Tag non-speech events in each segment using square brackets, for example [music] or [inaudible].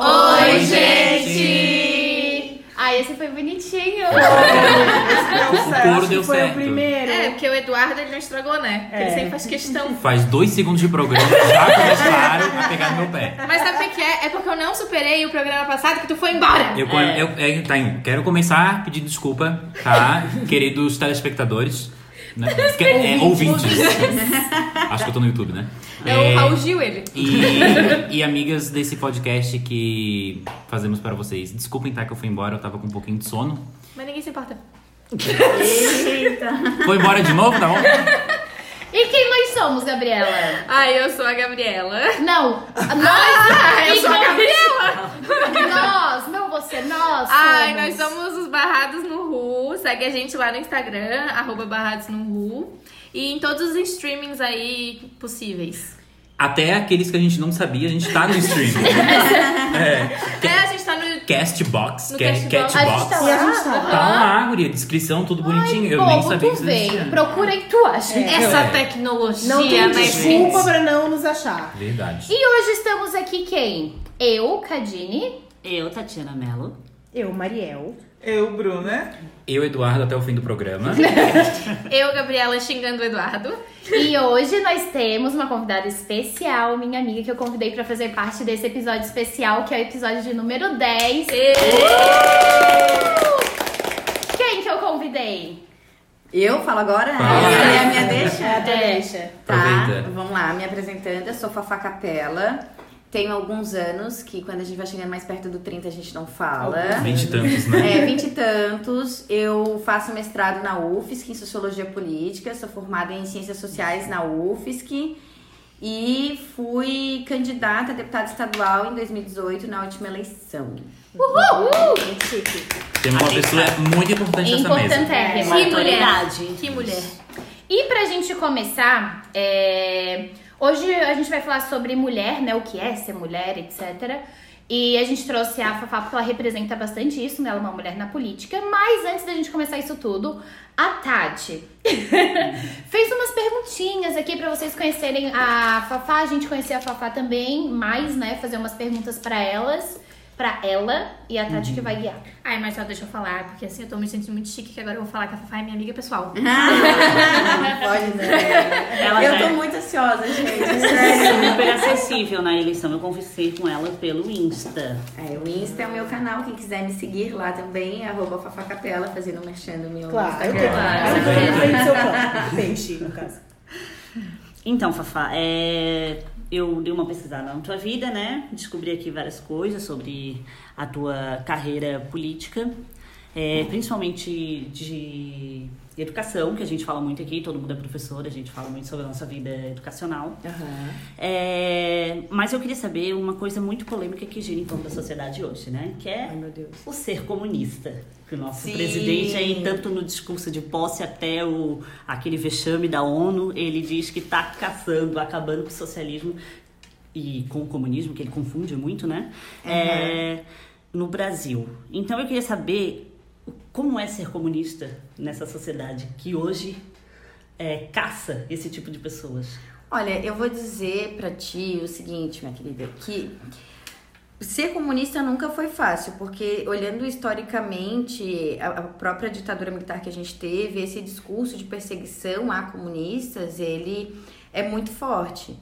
Oi, gente! Ai, esse foi bonitinho. [laughs] O couro deu foi certo. o primeiro. É, porque o Eduardo ele não estragou, né? Ele É. sempre faz questão. Faz dois segundos de programa, já começaram a pegar no meu pé. Mas sabe o que é? É porque eu não superei o programa passado que tu foi embora. Eu, eu, é, tá, quero começar pedindo desculpa, tá? Queridos telespectadores. Né? Que- é, ouvintes. [laughs] Acho que eu tô no YouTube, né? É o Raul Gil, ele. E, e amigas desse podcast que fazemos para vocês. Desculpem, tá? Que eu fui embora, eu tava com um pouquinho de sono. Mas ninguém se importa. Eita. Foi embora de novo, tá bom? [laughs] E quem nós somos, Gabriela? Ai, eu sou a Gabriela. Não, nós. Ah, eu sou a Gabriela. Nós, não você, nós. Ai, nós somos os Barrados no Ru. Segue a gente lá no Instagram, arroba Barrados no Ru. E em todos os streamings aí possíveis. Até aqueles que a gente não sabia, a gente tá no stream. [laughs] É. É, a gente tá no. Castbox, No ca- Castbox. A gente Catbox. tá E a gente tá lá. Tá lá, guria, descrição, tudo bonitinho. eu nem Povo, sabia tu que isso vem. existia. Procura aí que tu acha. Essa É. tecnologia, Não tem né, desculpa gente? pra não nos achar. Verdade. E hoje estamos aqui quem? Eu, Cadine. Eu, Tatiana Mello. Eu, Mariel. Eu, Bruna. Eu, Eduardo, até o fim do programa. [laughs] Eu, Gabriela, xingando o Eduardo. E hoje nós temos uma convidada especial, minha amiga, que eu convidei pra fazer parte desse episódio especial, que é o episódio de número 10. Quem que eu convidei? Eu falo agora? Fala. É a minha deixa? É a tua deixa. Tá, Aproveita. vamos lá. Me apresentando, eu sou Fafá Capela. Tenho alguns anos que quando a gente vai chegando mais perto do 30 a gente não fala. Vinte e tantos, né? É, vinte e tantos. Eu faço mestrado na UFSC em Sociologia Política. Sou formada em Ciências Sociais na UFSC. E fui candidata a deputada estadual em 2018 na última eleição. Muito chique. Temos uma pessoa muito importante nessa mesa. Importantérrima. Que mulher. Que mulher. E pra gente começar, é, hoje a gente vai falar sobre mulher, né? O que é ser mulher, etc. E a gente trouxe a Fafá porque ela representa bastante isso, né? Ela é uma mulher na política. Mas antes da gente começar isso tudo, a Tati [laughs] fez umas perguntinhas aqui pra vocês conhecerem a Fafá, a gente conhecer a Fafá também, mais, né? Fazer umas perguntas pra elas, pra ela e a Tati que vai guiar. Ai, mas só deixa eu falar, porque assim eu tô me sentindo muito chique que agora eu vou falar que a Fafá é minha amiga pessoal. [laughs] Pode, né? Ela Eu já tô é muito ansiosa, gente. [laughs] Super acessível na eleição. Eu conversei com ela pelo Insta. É, o Insta é o meu canal, quem quiser me seguir lá também, é arroba Fafacapela, fazendo merchan do meu Claro, eu Instagram. Eu tenho seu plano. [laughs] Peixe, no caso. Então, Fafá, é, eu dei uma pesquisada na tua vida, né? Descobri aqui várias coisas sobre a tua carreira política, é, principalmente de educação, que a gente fala muito aqui, todo mundo é professor, a gente fala muito sobre a nossa vida educacional. Aham. É, mas eu queria saber uma coisa muito polêmica que gira em torno da sociedade hoje, né? Que é Ai, o ser comunista. Que o nosso Sim. presidente aí, tanto no discurso de posse até o, aquele vexame da ONU, ele diz que tá caçando, acabando com o socialismo e com o comunismo, que ele confunde muito, né? É, no Brasil. Então eu queria saber como é ser comunista nessa sociedade que hoje é, caça esse tipo de pessoas. Olha, eu vou dizer pra ti o seguinte, minha querida, que ser comunista nunca foi fácil, porque olhando historicamente a a própria ditadura militar que a gente teve, esse discurso de perseguição a comunistas, ele é muito forte.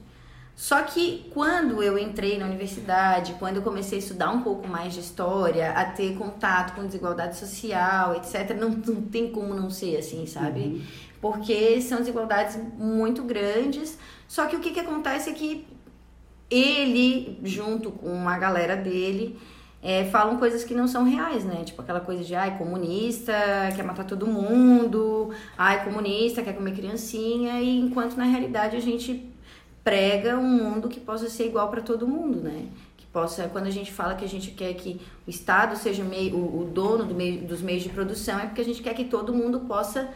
Só que quando eu entrei na universidade, quando eu comecei a estudar um pouco mais de história, a ter contato com desigualdade social, etc., não, não tem como não ser assim, sabe? Porque são desigualdades muito grandes. Só que o que, que acontece é que ele, junto com a galera dele, é, falam coisas que não são reais, né? Tipo aquela coisa de, ai, comunista, quer matar todo mundo, ai, comunista, quer comer criancinha, e enquanto na realidade a gente prega um mundo que possa ser igual para todo mundo, né? Que possa, quando a gente fala que a gente quer que o Estado seja o, meio, o, o dono do meio, dos meios de produção, é porque a gente quer que todo mundo possa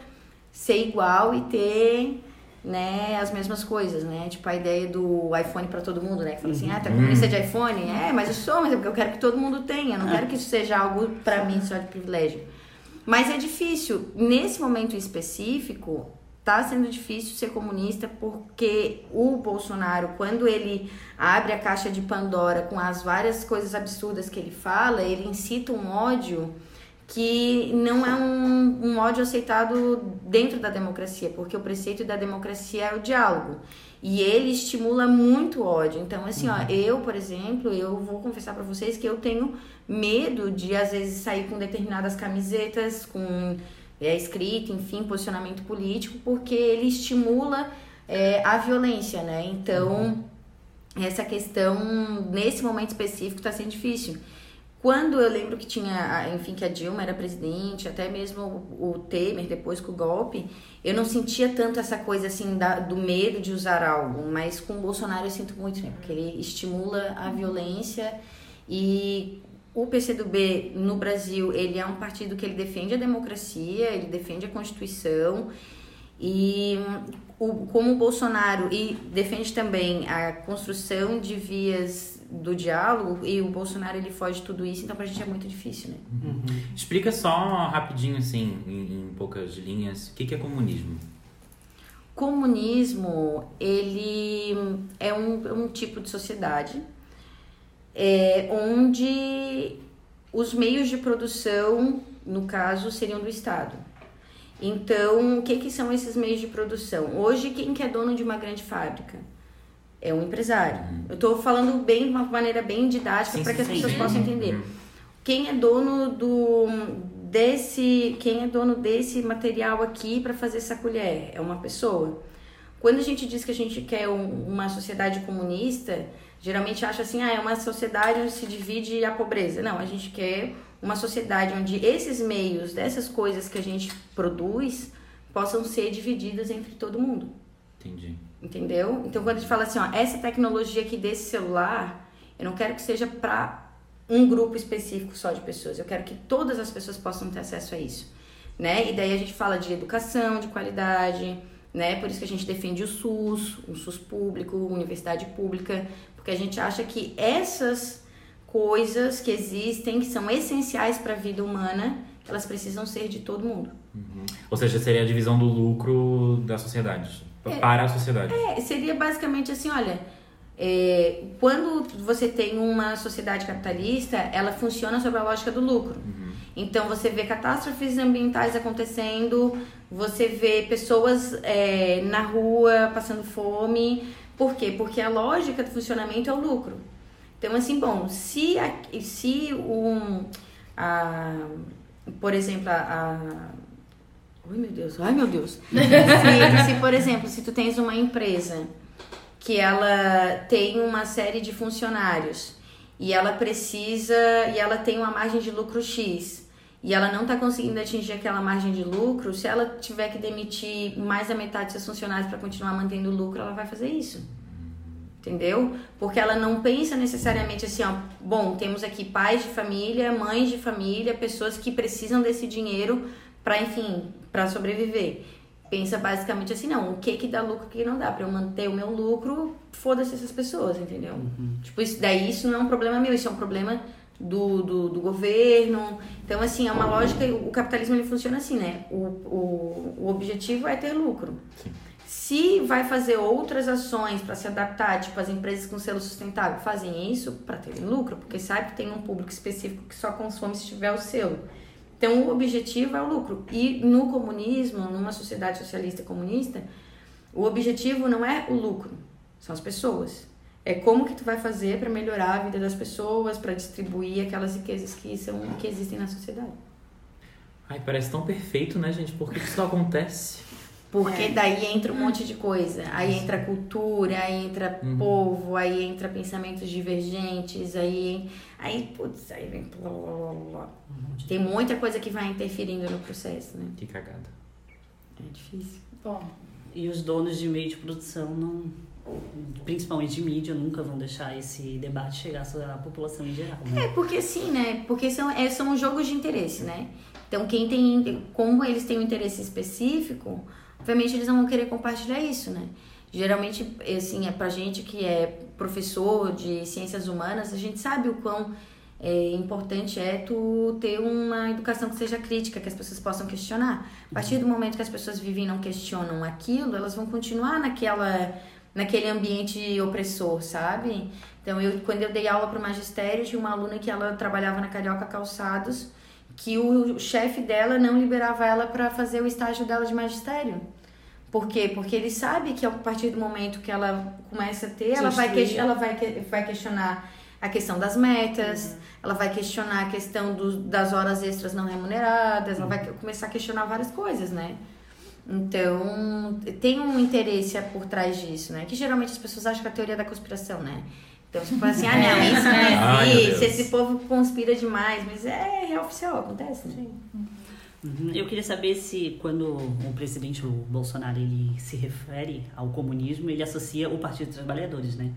ser igual e ter né, as mesmas coisas, né? Tipo a ideia do iPhone para todo mundo, né? Que fala assim, ah, tá comunista de iPhone? É, mas eu sou, mas é porque eu quero que todo mundo tenha, não quero que isso seja algo para mim só de privilégio. Mas é difícil. Nesse momento específico, tá sendo difícil ser comunista porque o Bolsonaro, quando ele abre a caixa de Pandora com as várias coisas absurdas que ele fala, ele incita um ódio que não é um, um ódio aceitado dentro da democracia, porque o preceito da democracia é o diálogo. E ele estimula muito ódio. Então, assim, ó, eu, por exemplo, eu vou confessar para vocês que eu tenho medo de, às vezes, sair com determinadas camisetas, com é, escrita, enfim, posicionamento político, porque ele estimula é, a violência, né? Então, essa questão, nesse momento específico, está sendo difícil. Quando eu lembro que tinha, enfim, que a Dilma era presidente, até mesmo o Temer, depois com o golpe, eu não sentia tanto essa coisa assim da, do medo de usar algo, mas com o Bolsonaro eu sinto muito, né? Porque ele estimula a violência e o PCdoB no Brasil, ele é um partido que ele defende a democracia, ele defende a Constituição e o, como o Bolsonaro e defende também a construção de vias do diálogo e o Bolsonaro ele foge de tudo isso, então pra gente é muito difícil, né? Uhum. Explica só rapidinho, assim, em, em poucas linhas, o que, que é comunismo? Comunismo, ele é um, um tipo de sociedade é, onde os meios de produção, no caso, seriam do Estado. Então, o que, que são esses meios de produção? Hoje, quem que é dono de uma grande fábrica? É um empresário. Uhum. Eu estou falando bem de uma maneira bem didática para que as pessoas possam entender. Uhum. Quem é dono do desse, quem é dono desse material aqui para fazer essa colher? É uma pessoa. Quando a gente diz que a gente quer um- uma sociedade comunista, geralmente acha assim, ah, é uma sociedade onde se divide a pobreza. Não, a gente quer uma sociedade onde esses meios, dessas coisas que a gente produz, possam ser divididas entre todo mundo. Entendi. Entendeu? Então, quando a gente fala assim, ó, essa tecnologia aqui desse celular, eu não quero que seja para um grupo específico só de pessoas. Eu quero que todas as pessoas possam ter acesso a isso, né? E daí a gente fala de educação, de qualidade, né? Por isso que a gente defende o SUS, o SUS público, universidade pública, porque a gente acha que essas coisas que existem, que são essenciais para a vida humana, elas precisam ser de todo mundo. Uhum. Ou seja, seria a divisão do lucro da sociedade. É. Para a sociedade. É, seria basicamente assim, olha, é, quando você tem uma sociedade capitalista, ela funciona sobre a lógica do lucro. Então você vê catástrofes ambientais acontecendo, você vê pessoas é, na rua passando fome. Por quê? Porque a lógica do funcionamento é o lucro. Então, assim, bom, se, a, se um, a, por exemplo, a, a Ai meu Deus, ai meu Deus. [laughs] se, se, por exemplo, se tu tens uma empresa que ela tem uma série de funcionários e ela precisa e ela tem uma margem de lucro X e ela não está conseguindo atingir aquela margem de lucro, se ela tiver que demitir mais da metade dos seus funcionários para continuar mantendo o lucro, ela vai fazer isso. Entendeu? Porque ela não pensa necessariamente assim, ó, bom, temos aqui pais de família, mães de família, pessoas que precisam desse dinheiro para, enfim, para sobreviver. Pensa basicamente assim, não, o que que dá lucro, o que não dá, para eu manter o meu lucro, foda-se essas pessoas, entendeu? Tipo, isso, daí isso não é um problema meu, isso é um problema do, do, do governo. Então, assim, é uma lógica, o capitalismo ele funciona assim, né? O, o, o objetivo é ter lucro. Se vai fazer outras ações para se adaptar, tipo as empresas com selo sustentável fazem isso para terem lucro, porque sabe que tem um público específico que só consome se tiver o selo. Então o objetivo é o lucro. E no comunismo, numa sociedade socialista comunista, o objetivo não é o lucro, são as pessoas. É como que tu vai fazer para melhorar a vida das pessoas, para distribuir aquelas riquezas que são que existem na sociedade. Ai, parece tão perfeito, né, gente? Por que isso acontece? Porque daí entra um monte de coisa. Aí entra cultura, aí entra povo, aí entra pensamentos divergentes, aí. Aí, putz, aí vem. blá, blá, blá, blá. Tem muita coisa que vai interferindo no processo, né? Que cagada. É difícil. Bom, E os donos de meio de produção não, principalmente de mídia, nunca vão deixar esse debate chegar à população em geral. né? É, porque assim, né? Porque são, é, são jogos de interesse, né? Então, quem tem. Como eles têm um interesse específico, obviamente eles não vão querer compartilhar isso, né? Geralmente, assim, é pra gente que é professor de ciências humanas, a gente sabe o quão é importante é tu ter uma educação que seja crítica, que as pessoas possam questionar. A partir do momento que as pessoas vivem e não questionam aquilo, elas vão continuar naquela naquele ambiente opressor, sabe? Então, eu quando eu dei aula para o magistério, tinha uma aluna que ela trabalhava na Carioca Calçados, que o chefe dela não liberava ela para fazer o estágio dela de magistério. Por quê? Porque ele sabe que a partir do momento que ela começa a ter, ela vai, que- ela vai, que- vai questionar a questão das metas, ela vai questionar a questão do, das horas extras não remuneradas, ela vai começar a questionar várias coisas, né? Então, tem um interesse por trás disso, né? Que geralmente as pessoas acham que é a teoria da conspiração, né? Então, você fala assim, ah, não, isso não é [laughs] Ai, isso, esse povo conspira demais, mas é real oficial, acontece, né? Uhum. Eu queria saber se quando o presidente o Bolsonaro ele se refere ao comunismo, ele associa o Partido dos Trabalhadores, né?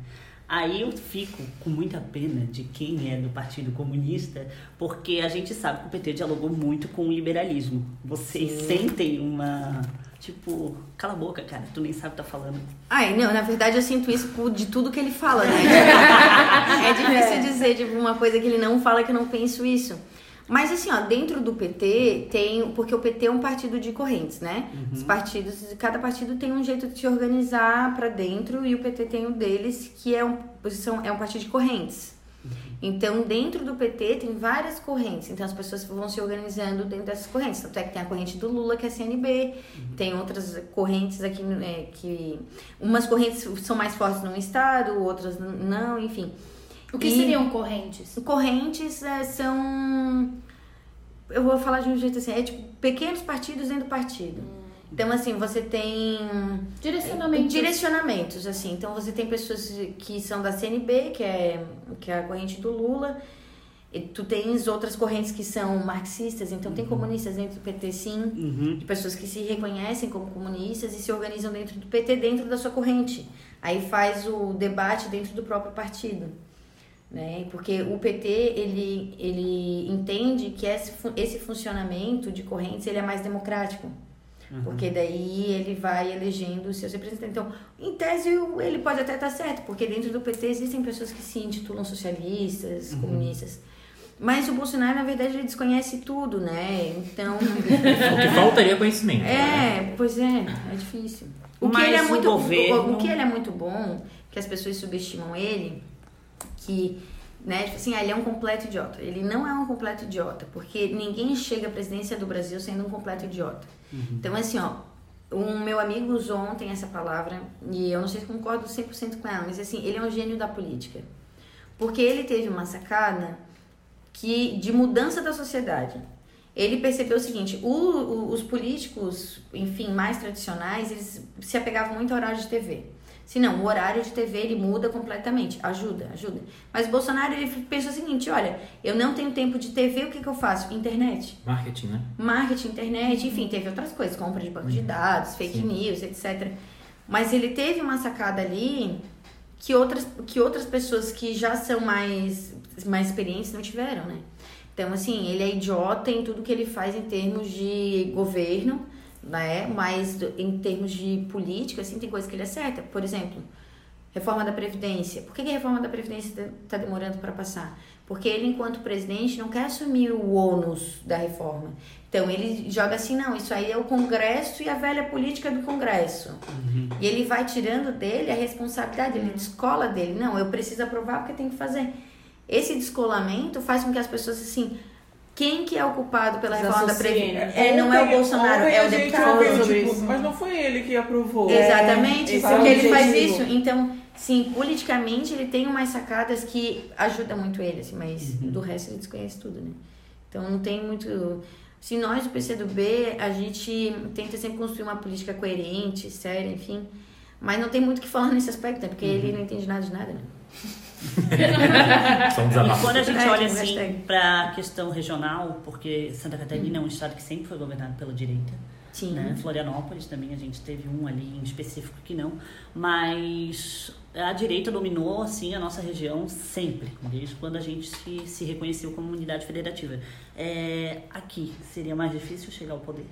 Aí eu fico com muita pena de quem é do Partido Comunista, porque a gente sabe que o PT dialogou muito com o liberalismo. Vocês sentem uma. Tipo, cala a boca, cara, tu nem sabe o que tá falando. Ai, não, na verdade eu sinto isso de tudo que ele fala, né? [laughs] é difícil dizer, tipo, uma coisa que ele não fala que eu não penso isso. Mas assim, ó, dentro do PT tem. Porque o PT é um partido de correntes, né? Os partidos, cada partido tem um jeito de se organizar pra dentro e o PT tem o deles, que é um, são, é um partido de correntes. Então, dentro do PT tem várias correntes. Então, as pessoas vão se organizando dentro dessas correntes. Tanto é que tem a corrente do Lula, que é a CNB. Tem outras correntes aqui é, que... Umas correntes são mais fortes num estado, outras não, enfim. O que E- seriam correntes? Correntes é, são... Eu vou falar de um jeito assim. É tipo pequenos partidos dentro do partido. Então, assim, você tem... Direcionamentos. Direcionamentos, assim. Então você tem pessoas que são da CNB, que é, que é a corrente do Lula. E tu tens outras correntes que são marxistas, então tem comunistas dentro do PT sim, Uhum. de pessoas que se reconhecem como comunistas e se organizam dentro do PT, dentro da sua corrente. Aí faz o debate dentro do próprio partido. Né? Porque o PT, ele, ele entende que esse, esse funcionamento de correntes ele é mais democrático. Porque daí ele vai elegendo os seus representantes. Então, em tese, ele pode até estar certo, porque dentro do PT existem pessoas que se intitulam socialistas, comunistas. Mas o Bolsonaro, na verdade, ele desconhece tudo, né? Então. [laughs] O que faltaria é conhecimento. né? É, pois é, é difícil. O que Mas ele é o muito governo- o, o que ele é muito bom, que as pessoas subestimam ele, que né, tipo assim, ah, ele é um completo idiota. Ele não é um completo idiota, porque ninguém chega à presidência do Brasil sendo um completo idiota. Então assim, ó, um meu amigo usou ontem essa palavra e eu não sei se concordo 100% com ela, mas assim, ele é um gênio da política. Porque ele teve uma sacada que de mudança da sociedade. Ele percebeu o seguinte, o- o- os políticos, enfim, mais tradicionais, eles se apegavam muito ao horário de TV. Se não, o horário de TV ele muda completamente. Ajuda, ajuda. Mas o Bolsonaro ele pensou o seguinte, olha, eu não tenho tempo de TV, o que, que eu faço? Internet Marketing, né? marketing, internet, enfim, teve outras coisas, compra de banco de dados, fake Sim. news, etc. Mas ele teve uma sacada ali que outras, que outras pessoas que já são mais, mais experientes não tiveram, né? Então, assim, ele é idiota em tudo que ele faz em termos de governo, né? Mas em termos de política, assim, tem coisas que ele acerta. Por exemplo, reforma da Previdência. Por que a reforma da Previdência está demorando para passar? Porque ele, enquanto presidente, não quer assumir o ônus da reforma. Então, ele joga assim, não, isso aí é o Congresso e a velha política do Congresso. E ele vai tirando dele a responsabilidade, ele descola dele. Não, eu preciso aprovar porque tem que fazer. Esse descolamento faz com que as pessoas, assim, quem que é o culpado pela reforma da Previdência? né? É, não é o Bolsonaro, é a o deputado. tipo, isso. Mas não foi ele que aprovou. Exatamente, esse porque é o ele faz objetivo. isso. Então, sim, politicamente ele tem umas sacadas que ajudam muito ele, assim, mas do resto ele desconhece tudo, né? Então não tem muito. Se nós do PCdoB, a gente tenta sempre construir uma política coerente, séria, enfim. Mas não tem muito o que falar nesse aspecto, né? Porque ele não entende nada de nada, né? Um E quando a gente olha assim para a questão regional, porque Santa Catarina é um estado que sempre foi governado pela direita, Sim. né? Florianópolis também a gente teve um ali em específico que não, mas a direita dominou assim a nossa região sempre, desde quando a gente se, se reconheceu como unidade federativa. É, aqui seria mais difícil chegar ao poder.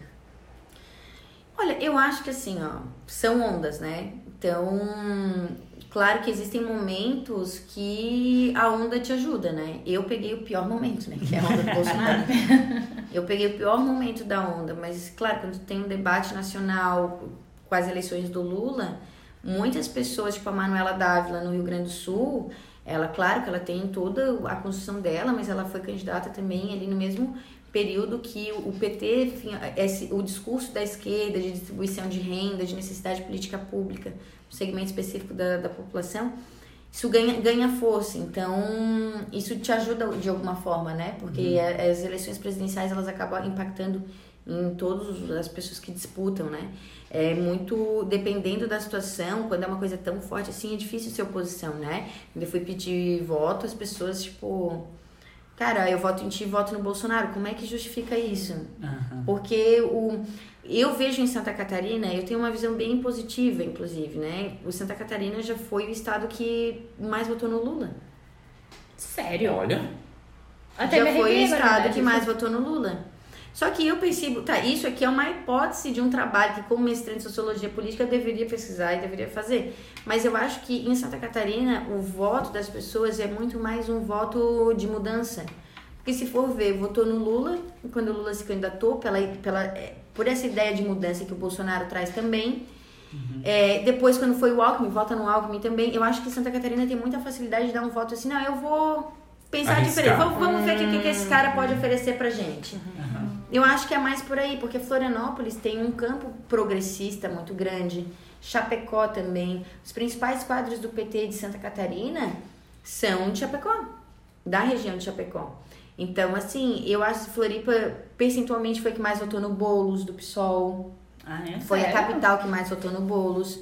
Olha, eu acho que assim, ó, são ondas, né? Então, Claro que existem momentos que a onda te ajuda, né? Eu peguei o pior momento, né? Que é a onda do [laughs] Bolsonaro. Eu peguei o pior momento da onda, mas claro, quando tem um debate nacional com as eleições do Lula, muitas pessoas, tipo a Manuela Dávila no Rio Grande do Sul, ela, claro que ela tem toda a construção dela, mas ela foi candidata também ali no mesmo período que o PT, enfim, esse, o discurso da esquerda de distribuição de renda, de necessidade de política pública, um segmento específico da, da população, isso ganha, ganha força. Então, isso te ajuda de alguma forma, né? Porque a- as eleições presidenciais, elas acabam impactando em todas as pessoas que disputam, né? É muito dependendo da situação, quando é uma coisa tão forte assim, é difícil ser oposição, né? Quando eu fui pedir voto, as pessoas, tipo, cara, eu voto em ti, voto no Bolsonaro, como é que justifica isso? Aham. Porque o, eu vejo em Santa Catarina, eu tenho uma visão bem positiva, inclusive, né? O Santa Catarina já foi o estado que mais votou no Lula. Sério? Olha. Até já foi o estado que mais votou no Lula. Só que eu percebo, tá, isso aqui é uma hipótese de um trabalho que, como mestrante em sociologia política, eu deveria pesquisar e deveria fazer. Mas eu acho que em Santa Catarina, o voto das pessoas é muito mais um voto de mudança. Porque se for ver, votou no Lula, quando o Lula se candidatou, pela, pela, é, por essa ideia de mudança que o Bolsonaro traz também. É, depois, quando foi o Alckmin, vota no Alckmin também. Eu acho que Santa Catarina tem muita facilidade de dar um voto assim, não, eu vou pensar Arriscar. diferente. Vamos, vamos ver o que, que, que esse cara pode oferecer pra gente. Eu acho que é mais por aí, porque Florianópolis tem um campo progressista muito grande, Chapecó também. Os principais quadros do PT de Santa Catarina são de Chapecó, da região de Chapecó. Então, assim, eu acho que Floripa percentualmente foi a que mais votou no Boulos do PSOL. Ah, é? Foi a Sério? capital que mais votou no Boulos.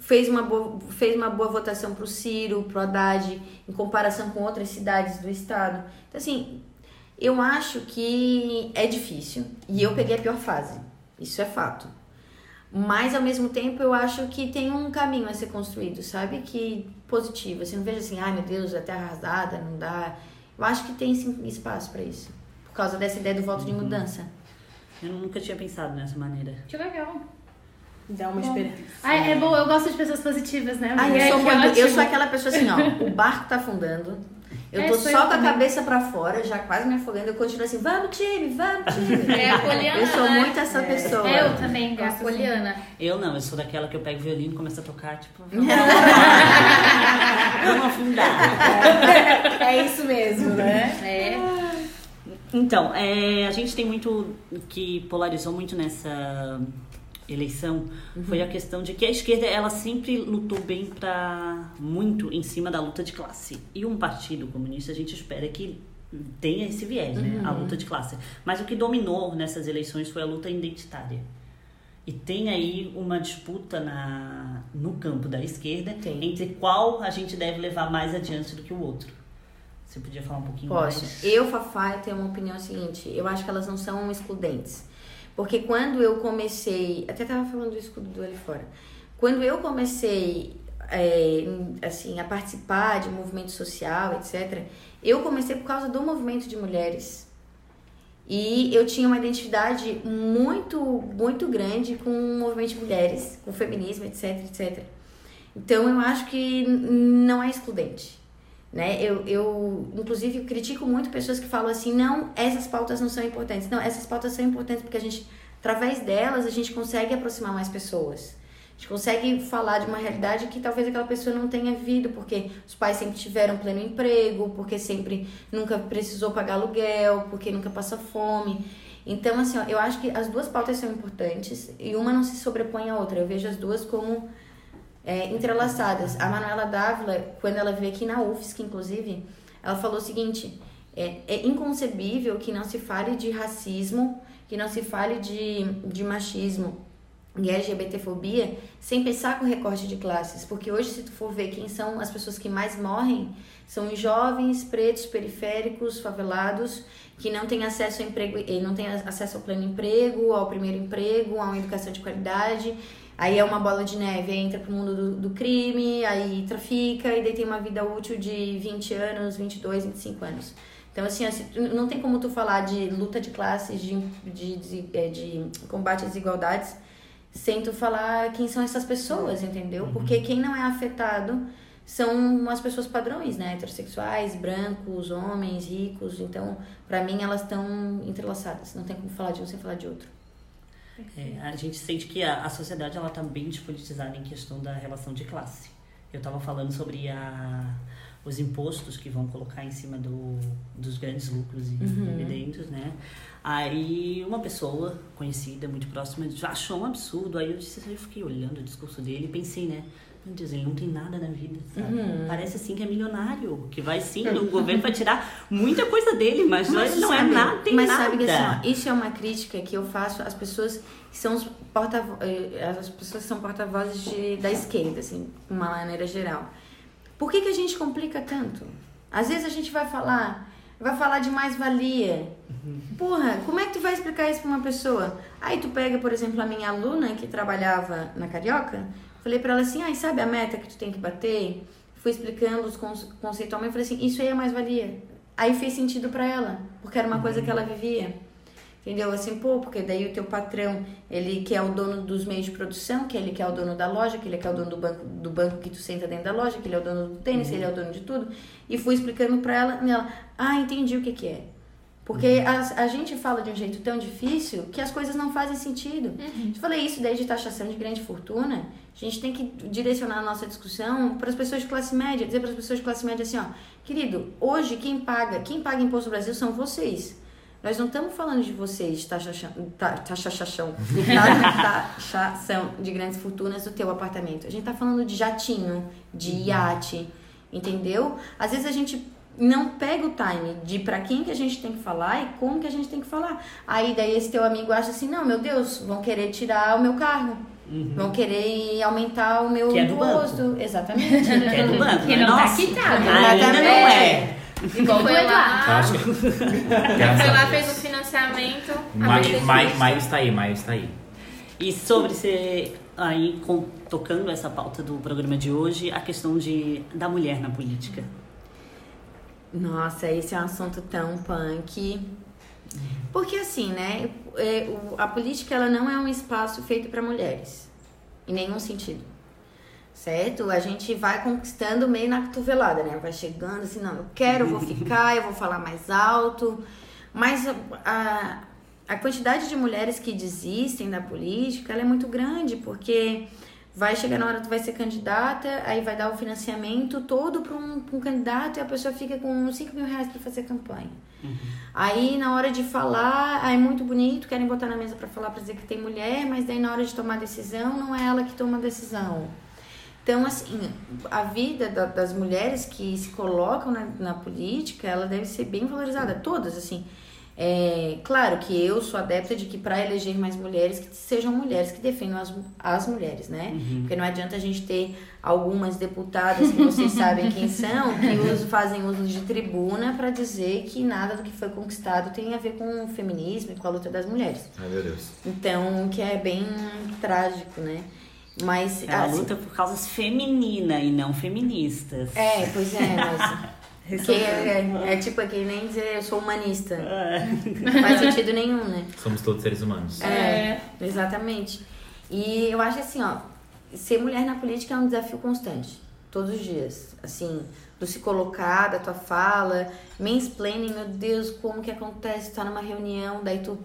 Fez uma boa, fez uma boa votação pro Ciro, pro Haddad, em comparação com outras cidades do estado. Então, assim, eu acho que é difícil. E eu peguei a pior fase. Isso é fato. Mas, ao mesmo tempo, eu acho que tem um caminho a ser construído, sabe? Que positivo. Você não veja assim, ai meu Deus, a terra arrasada, não dá. Eu acho que tem sim espaço para isso. Por causa dessa ideia do voto de mudança. Eu nunca tinha pensado nessa maneira. Que legal. Dá uma esperança. Ai, é bom, eu gosto de pessoas positivas, né? E eu sou, que muito, eu sou aquela pessoa assim, ó, o barco tá afundando. Eu É, tô só eu com a também. cabeça pra fora, já quase me afogando. Eu continuo assim, vamos time, vamos [laughs] time. É a Poliana, Eu sou né? muito essa pessoa. Eu também É a gosto. Poliana. Eu não, eu sou daquela que eu pego o violino e começo a tocar, tipo. [laughs] Vamos, afundar. É isso mesmo, né? É. Então, é, a gente tem muito que polarizou muito nessa eleição foi a questão de que a esquerda ela sempre lutou bem para muito em cima da luta de classe e um partido comunista a gente espera que tenha esse viés, né, a luta de classe. Mas o que dominou nessas eleições foi a luta identitária. E tem aí uma disputa na, no campo da esquerda Tem. entre qual a gente deve levar mais adiante do que o outro. Você podia falar um pouquinho Posso. mais? Eu, Fafá, eu tenho uma opinião seguinte. Eu acho que elas não são excludentes. Porque quando eu comecei... Até tava falando do escudo do ali fora. Quando eu comecei, é, assim, a participar de movimento social, etc., eu comecei por causa do movimento de mulheres. E eu tinha uma identidade muito, muito grande com o movimento de mulheres, com o feminismo, etc, etc. Então eu acho que não é excludente. Né? Eu, eu, inclusive, critico muito pessoas que falam assim: não, essas pautas não são importantes. Não, essas pautas são importantes porque a gente, através delas, a gente consegue aproximar mais pessoas. A gente consegue falar de uma realidade que talvez aquela pessoa não tenha vivido, porque os pais sempre tiveram pleno emprego, porque sempre nunca precisou pagar aluguel, porque nunca passa fome. Então, assim, ó, eu acho que as duas pautas são importantes e uma não se sobrepõe à outra. Eu vejo as duas como é, entrelaçadas. A Manuela Dávila, quando ela veio aqui na UFSC, inclusive, ela falou o seguinte: é, é inconcebível que não se fale de racismo, que não se fale de, de machismo e LGBTfobia sem pensar com recorte de classes. Porque hoje, se tu for ver quem são as pessoas que mais morrem, são os jovens, pretos, periféricos, favelados, que não têm acesso ao emprego, eh, não têm acesso ao pleno emprego, ao primeiro emprego, a uma educação de qualidade. Aí é uma bola de neve, aí entra pro mundo do, do crime, aí trafica, e daí tem uma vida útil de 20 anos, 22, 25 anos. Então, assim, assim, não tem como tu falar de luta de classes, de, de, de, eh, de combate às desigualdades, sem tu falar quem são essas pessoas, entendeu? Porque quem não é afetado são as pessoas padrões, né? Heterossexuais, brancos, homens, ricos. Então, pra mim, elas estão entrelaçadas. Não tem como falar de um sem falar de outro. É, a gente sente que a, a sociedade ela tá bem despolitizada em questão da relação de classe. Eu estava falando sobre a, os impostos que vão colocar em cima do, dos grandes lucros e dividendos, né? Aí uma pessoa conhecida, muito próxima, já achou um absurdo. Aí eu disse, eu fiquei olhando o discurso dele e pensei, né? Meu Deus, ele não tem nada na vida, sabe? Parece assim que é milionário, que vai sim, o governo vai tirar muita coisa dele, mas, ele não é sabe- nada, tem mas nada. sabe que assim, ó, isso é uma crítica que eu faço às pessoas que são os porta as pessoas que são porta-vozes da esquerda, assim, de uma maneira geral. Por que, que a gente complica tanto? Às vezes a gente vai falar, vai falar de mais-valia. Porra, como é que tu vai explicar isso pra uma pessoa? Aí tu pega, por exemplo, a minha aluna que trabalhava na Carioca, falei pra ela assim, ai, sabe a meta que tu tem que bater? Fui explicando os conce- conceitualmente, falei assim, isso aí é mais-valia. Aí fez sentido pra ela, porque era uma coisa que ela vivia. Entendeu? Assim, pô, porque daí o teu patrão, ele que é o dono dos meios de produção, que ele que é o dono da loja, que ele que é o dono do banco, do banco que tu senta dentro da loja, que ele é o dono do tênis, ele é o dono de tudo. E fui explicando pra ela, e ela, ah, entendi o que que é. Porque a, a gente fala de um jeito tão difícil que as coisas não fazem sentido. Eu falei isso desde taxação de grande fortuna. A gente tem que direcionar a nossa discussão para as pessoas de classe média, dizer para as pessoas de classe média assim, ó, querido, hoje quem paga, quem paga imposto no Brasil são vocês. Nós não estamos falando de vocês, taxação, ta- taxação, [laughs] taxação de grandes fortunas do teu apartamento. A gente está falando de jatinho, de iate, entendeu? Às vezes a gente não pega o time de para quem que a gente tem que falar e como que a gente tem que falar. Aí daí esse teu amigo acha assim, não, meu Deus, vão querer tirar o meu carro. Vão querer aumentar o meu Que é do imposto. Exatamente. [laughs] Que é do banco, Que né? não tá Nossa, quitado. Ainda não é. Igual foi lá, acho que. [laughs] foi lá, fez o financiamento. Maio, Maio, Maio está aí, Maio está aí. E sobre ser aí com- tocando essa pauta do programa de hoje, a questão de da mulher na política. Nossa, esse é um assunto tão punk. Porque assim, né? é, a política ela não é um espaço feito para mulheres. Em nenhum sentido. Certo? A gente vai conquistando meio na cotovelada, né? Vai chegando assim, não, eu quero, eu vou [laughs] ficar, eu vou falar mais alto. Mas a, a, a quantidade de mulheres que desistem da política ela é muito grande, porque vai chegar na hora que tu vai ser candidata, aí vai dar o financiamento todo para um, um candidato e a pessoa fica com 5 mil reais para fazer campanha. Aí na hora de falar, ah, é muito bonito, querem botar na mesa para falar, para dizer que tem mulher, mas daí na hora de tomar decisão, não é ela que toma a decisão. Então, assim, a vida da- das mulheres que se colocam na, na política, ela deve ser bem valorizada, todas, assim. É, claro que eu sou adepta de que para eleger mais mulheres, que sejam mulheres que defendam as, as mulheres, né? Porque não adianta a gente ter algumas deputadas que vocês [laughs] sabem quem são, que uso- fazem uso de tribuna para dizer que nada do que foi conquistado tem a ver com o feminismo e com a luta das mulheres. Ai, meu Deus. Então, que é bem trágico, né? Mas. Ela assim, luta por causas femininas e não feministas. É, pois é, mas. Que é, é, é tipo aqui, nem dizer eu sou humanista. Não faz sentido nenhum, né? Somos todos seres humanos. É, exatamente. E eu acho assim, ó, ser mulher na política é um desafio constante, todos os dias. Assim, do se colocar, da tua fala, mansplaining, meu Deus, como que acontece? Tu tá numa reunião, daí tu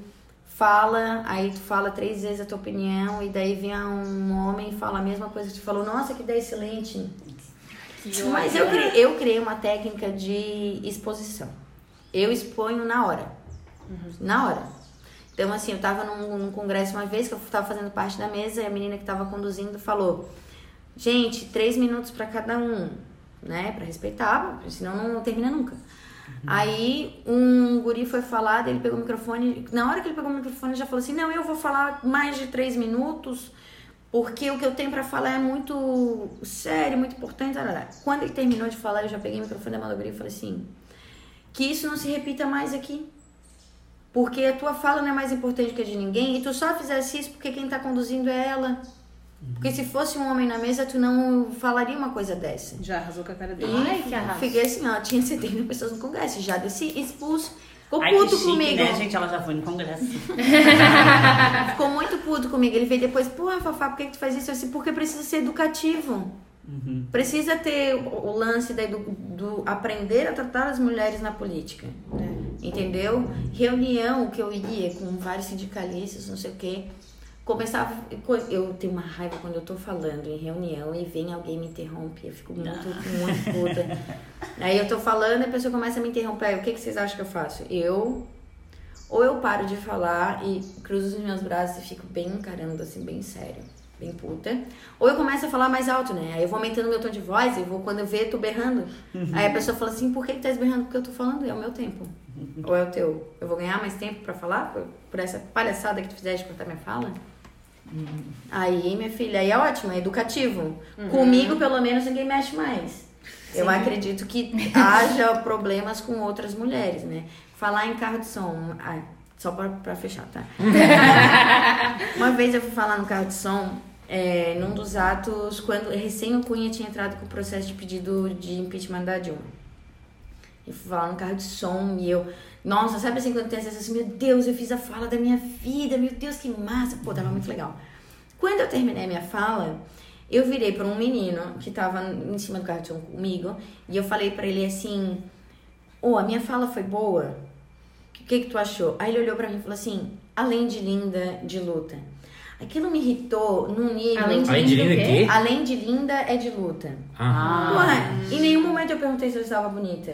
fala, aí tu fala três vezes a tua opinião, e daí vem um homem e fala a mesma coisa que tu falou, nossa, que ideia excelente. Mas eu criei, eu criei uma técnica de exposição. Eu exponho na hora. Na hora. Então, assim, eu tava num, num congresso uma vez que eu tava fazendo parte da mesa e a menina que tava conduzindo falou: Gente, três minutos pra cada um, né? Pra respeitar, senão não termina nunca. Aí um guri foi falar, ele pegou o microfone. Na hora que ele pegou o microfone, ele já falou assim: Não, eu vou falar mais de três minutos, porque o que eu tenho pra falar é muito sério, muito importante. tarará." Quando ele terminou de falar, eu já peguei o microfone da mão do guri e falei assim: Que isso não se repita mais aqui. Porque a tua fala não é mais importante que a de ninguém e tu só fizesse isso porque quem tá conduzindo é ela. Porque se fosse um homem na mesa, tu não falaria uma coisa dessa. Já arrasou com a cara dele. Ai, que arraso. fiquei assim, ó, tinha 70 pessoas no congresso, já desci, expulso. Ficou Ai, puto chique, comigo. né, gente? Ela já foi no congresso. [laughs] Ficou muito puto comigo. Ele veio depois, porra, Fafá, por que, que tu faz isso? Eu disse, porque precisa ser educativo. Precisa ter o o lance daí do, do aprender a tratar as mulheres na política. Entendeu? Reunião que eu ia com vários sindicalistas, não sei o quê. Começava. Eu tenho uma raiva quando eu tô falando em reunião e vem alguém me interrompe. Eu fico muito, muito puta. [laughs] Aí eu tô falando e a pessoa começa a me interromper. Aí, O que, que vocês acham que eu faço? Eu. Ou eu paro de falar e cruzo os meus braços e fico bem encarando, assim, bem sério. Bem puta. Ou eu começo a falar mais alto, né? Aí eu vou aumentando meu tom de voz e vou, quando eu ver, tô berrando. Aí a pessoa fala assim, por que, que tá berrando? Porque eu tô falando, é o meu tempo. Ou é o teu? Eu vou ganhar mais tempo pra falar por, por essa palhaçada que tu fizeste de cortar minha fala? Aí, minha filha, aí é ótimo, é educativo. Comigo, pelo menos, ninguém mexe mais. Eu acredito que [laughs] haja problemas com outras mulheres, né? Falar em carro de som. ah, só pra, pra fechar, tá? [laughs] Uma vez eu fui falar no carro de som, é, num dos atos, quando recém o Cunha tinha entrado com o processo de pedido de impeachment da Dilma. Eu fui falar no carro de som e eu. Nossa, sabe assim quando tem essa sensação, meu Deus, eu fiz a fala da minha vida, meu Deus, que massa. Pô, tava muito legal. Quando eu terminei minha fala, eu virei para um menino que tava em cima do carro de som comigo e eu falei para ele assim: Ô, a minha fala foi boa? O que, que tu achou? Aí ele olhou pra mim e falou assim: além de linda, de luta. Aquilo me irritou num nível. Além de Além de linda, quê? Além de linda, é de luta. Ah. Ué, em nenhum momento eu perguntei se eu estava bonita.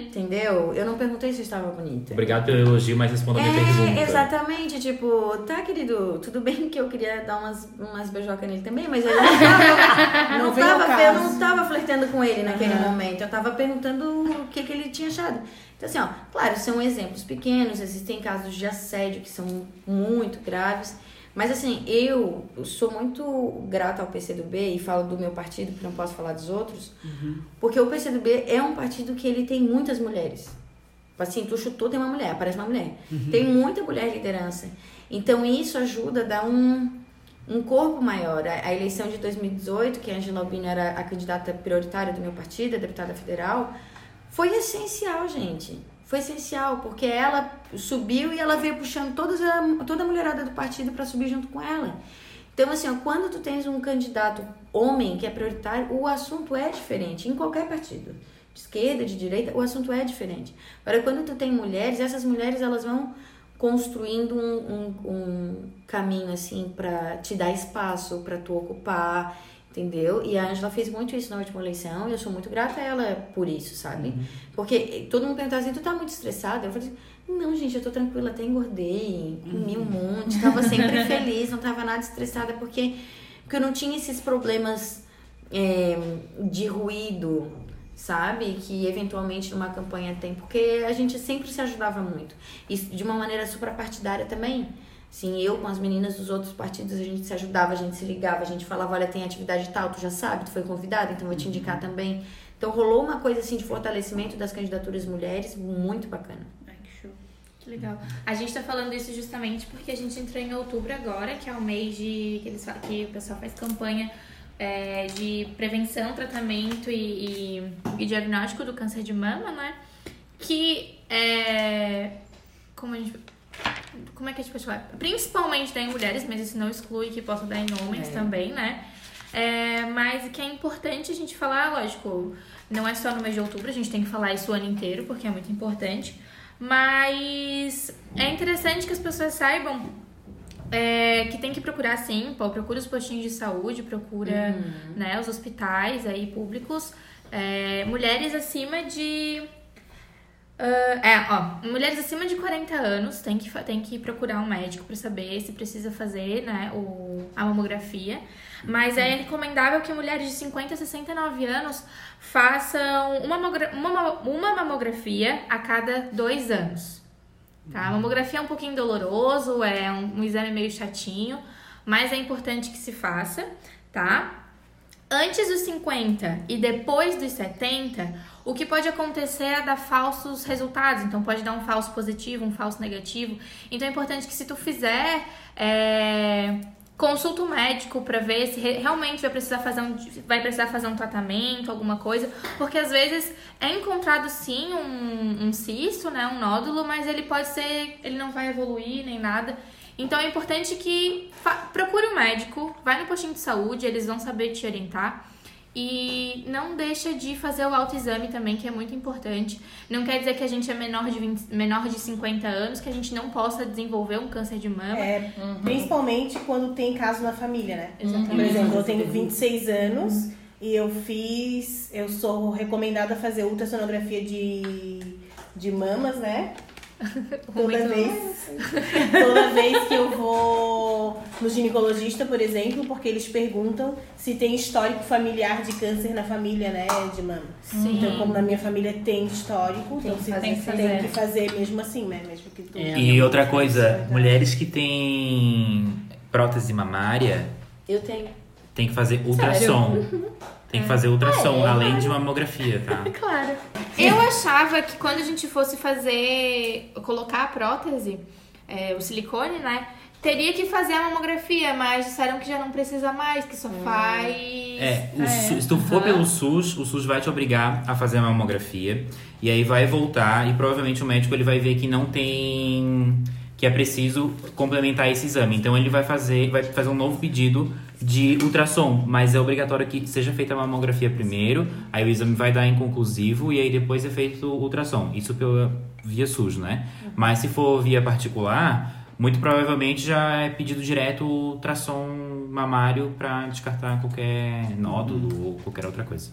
Entendeu? Eu não perguntei se eu estava bonita. Obrigado pelo elogio, mas responda a minha pergunta. É, exatamente, tipo, tá, querido, tudo bem que eu queria dar umas, umas beijocas nele também, mas eu [laughs] não tava, não tava, eu não tava flertando com ele naquele momento, eu tava perguntando o que, que ele tinha achado. Então, assim, ó, claro, são exemplos pequenos, existem casos de assédio que são muito graves, mas assim, eu sou muito grata ao PCdoB e falo do meu partido, porque não posso falar dos outros, porque o PCdoB é um partido que ele tem muitas mulheres. Assim, tu chutou, tem uma mulher, aparece uma mulher. Tem muita mulher liderança. Então, isso ajuda a dar um, um corpo maior. A, a eleição de 2018, que a Angela Albino era a candidata prioritária do meu partido, a deputada federal, foi essencial, gente. Foi essencial, porque ela subiu e ela veio puxando todas a, toda a mulherada do partido para subir junto com ela. Então, assim, ó, quando tu tens um candidato homem que é prioritário, o assunto é diferente em qualquer partido. De esquerda, de direita, o assunto é diferente. Agora, quando tu tem mulheres, essas mulheres elas vão construindo um, um, um caminho, assim, para te dar espaço, para tu ocupar, entendeu? E a Angela fez muito isso na última eleição e eu sou muito grata a ela por isso, sabe? Porque todo mundo perguntava assim, tu tá muito estressada? Eu falei assim, não, gente, eu tô tranquila, até engordei, comi um monte, tava sempre [laughs] feliz, não tava nada estressada, porque, porque eu não tinha esses problemas é, de ruído, sabe? Que eventualmente numa campanha tem, porque a gente sempre se ajudava muito. E de uma maneira suprapartidária também. Assim, eu com as meninas dos outros partidos, a gente se ajudava, a gente se ligava, a gente falava, olha, tem atividade tal, tu já sabe, tu foi convidada, então vou te indicar também. Então rolou uma coisa assim de fortalecimento das candidaturas mulheres muito bacana. Ai, que show. Que legal. A gente tá falando isso justamente porque a gente entrou em outubro agora, que é o mês de que, eles, que o pessoal faz campanha é, de prevenção, tratamento e, e, e diagnóstico do câncer de mama, né? Que é. Como a gente. Como é que a gente pode falar? Principalmente tem mulheres, mas isso não exclui que possa dar em homens também, né? É, mas que é importante a gente falar, lógico, não é só no mês de outubro, a gente tem que falar isso o ano inteiro, porque é muito importante. Mas é interessante que as pessoas saibam é, que tem que procurar sim, pô, procura os postinhos de saúde, procura né, os hospitais aí públicos, é, mulheres acima de ah, é, ó, mulheres acima de 40 anos tem que, tem que procurar um médico para saber se precisa fazer, né, o, a mamografia. Mas é recomendável que mulheres de 50 a 69 anos façam uma, uma, uma mamografia a cada dois anos. Tá? A mamografia é um pouquinho doloroso, é um, um exame meio chatinho, mas é importante que se faça, tá? Antes dos 50 e depois dos 70, o que pode acontecer é dar falsos resultados. Então, pode dar um falso positivo, um falso negativo. Então, é importante que se tu fizer, é, consulta o médico para ver se re- realmente vai precisar, fazer um, vai precisar fazer um tratamento, alguma coisa. Porque, às vezes, é encontrado, sim, um, um cisto, né, um nódulo, mas ele pode ser... Ele não vai evoluir nem nada. Então é importante que procure um médico, vai no postinho de saúde, eles vão saber te orientar. E não deixa de fazer o autoexame também, que é muito importante. Não quer dizer que a gente é menor de, 20 menor de 50 anos, que a gente não possa desenvolver um câncer de mama. É, principalmente quando tem caso na família, né? Exatamente. Por exemplo, eu tenho 26 anos e eu fiz. Eu sou recomendada a fazer ultrassonografia de, de mamas, né? Toda vez, [laughs] toda vez que eu vou no ginecologista, por exemplo, porque eles perguntam se tem histórico familiar de câncer na família, né, de mama. Sim. Então, como na minha família tem histórico, Tem então que você fazer tem, tem que fazer mesmo assim, né, mesmo que tu... É. E outra coisa, mulheres que têm prótese mamária Eu tenho. tem que fazer ultrassom. [laughs] Tem que fazer ultrassom, além de mamografia, tá? [laughs] Claro. Eu achava que quando a gente fosse fazer, colocar a prótese, é, o silicone, né? Teria que fazer a mamografia, mas disseram que já não precisa mais, que só faz. É, o SUS- se tu for pelo SUS, o SUS vai te obrigar a fazer a mamografia e aí vai voltar e provavelmente o médico ele vai ver que não tem que é preciso complementar esse exame. Então ele vai fazer, vai fazer um novo pedido de ultrassom, mas é obrigatório que seja feita a mamografia primeiro, aí o exame vai dar inconclusivo e aí depois é feito o ultrassom. Isso pela via SUS, né? Mas se for via particular, muito provavelmente já é pedido direto o ultrassom mamário para descartar qualquer nódulo ou qualquer outra coisa.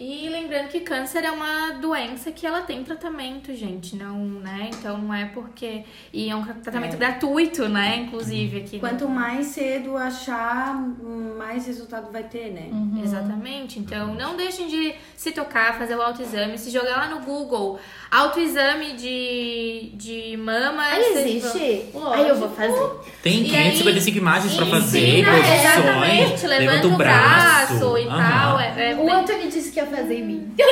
E lembrando que câncer é uma doença que ela tem tratamento, gente, não, né? Então não é porque e é um tratamento gratuito, né, inclusive aqui. Quanto mais cedo achar, mais resultado vai ter, né? Exatamente. Então não deixem de se tocar, fazer o autoexame, se jogar lá no Google, autoexame de de mama, Aí vão- existe? Lógico. Aí eu vou fazer. Tem E 555 imagens pra fazer, exatamente, posições, levanta, levanta o braço. e Aham. tal. É, é O bem- Anthony disse que ia fazer em mim. [laughs]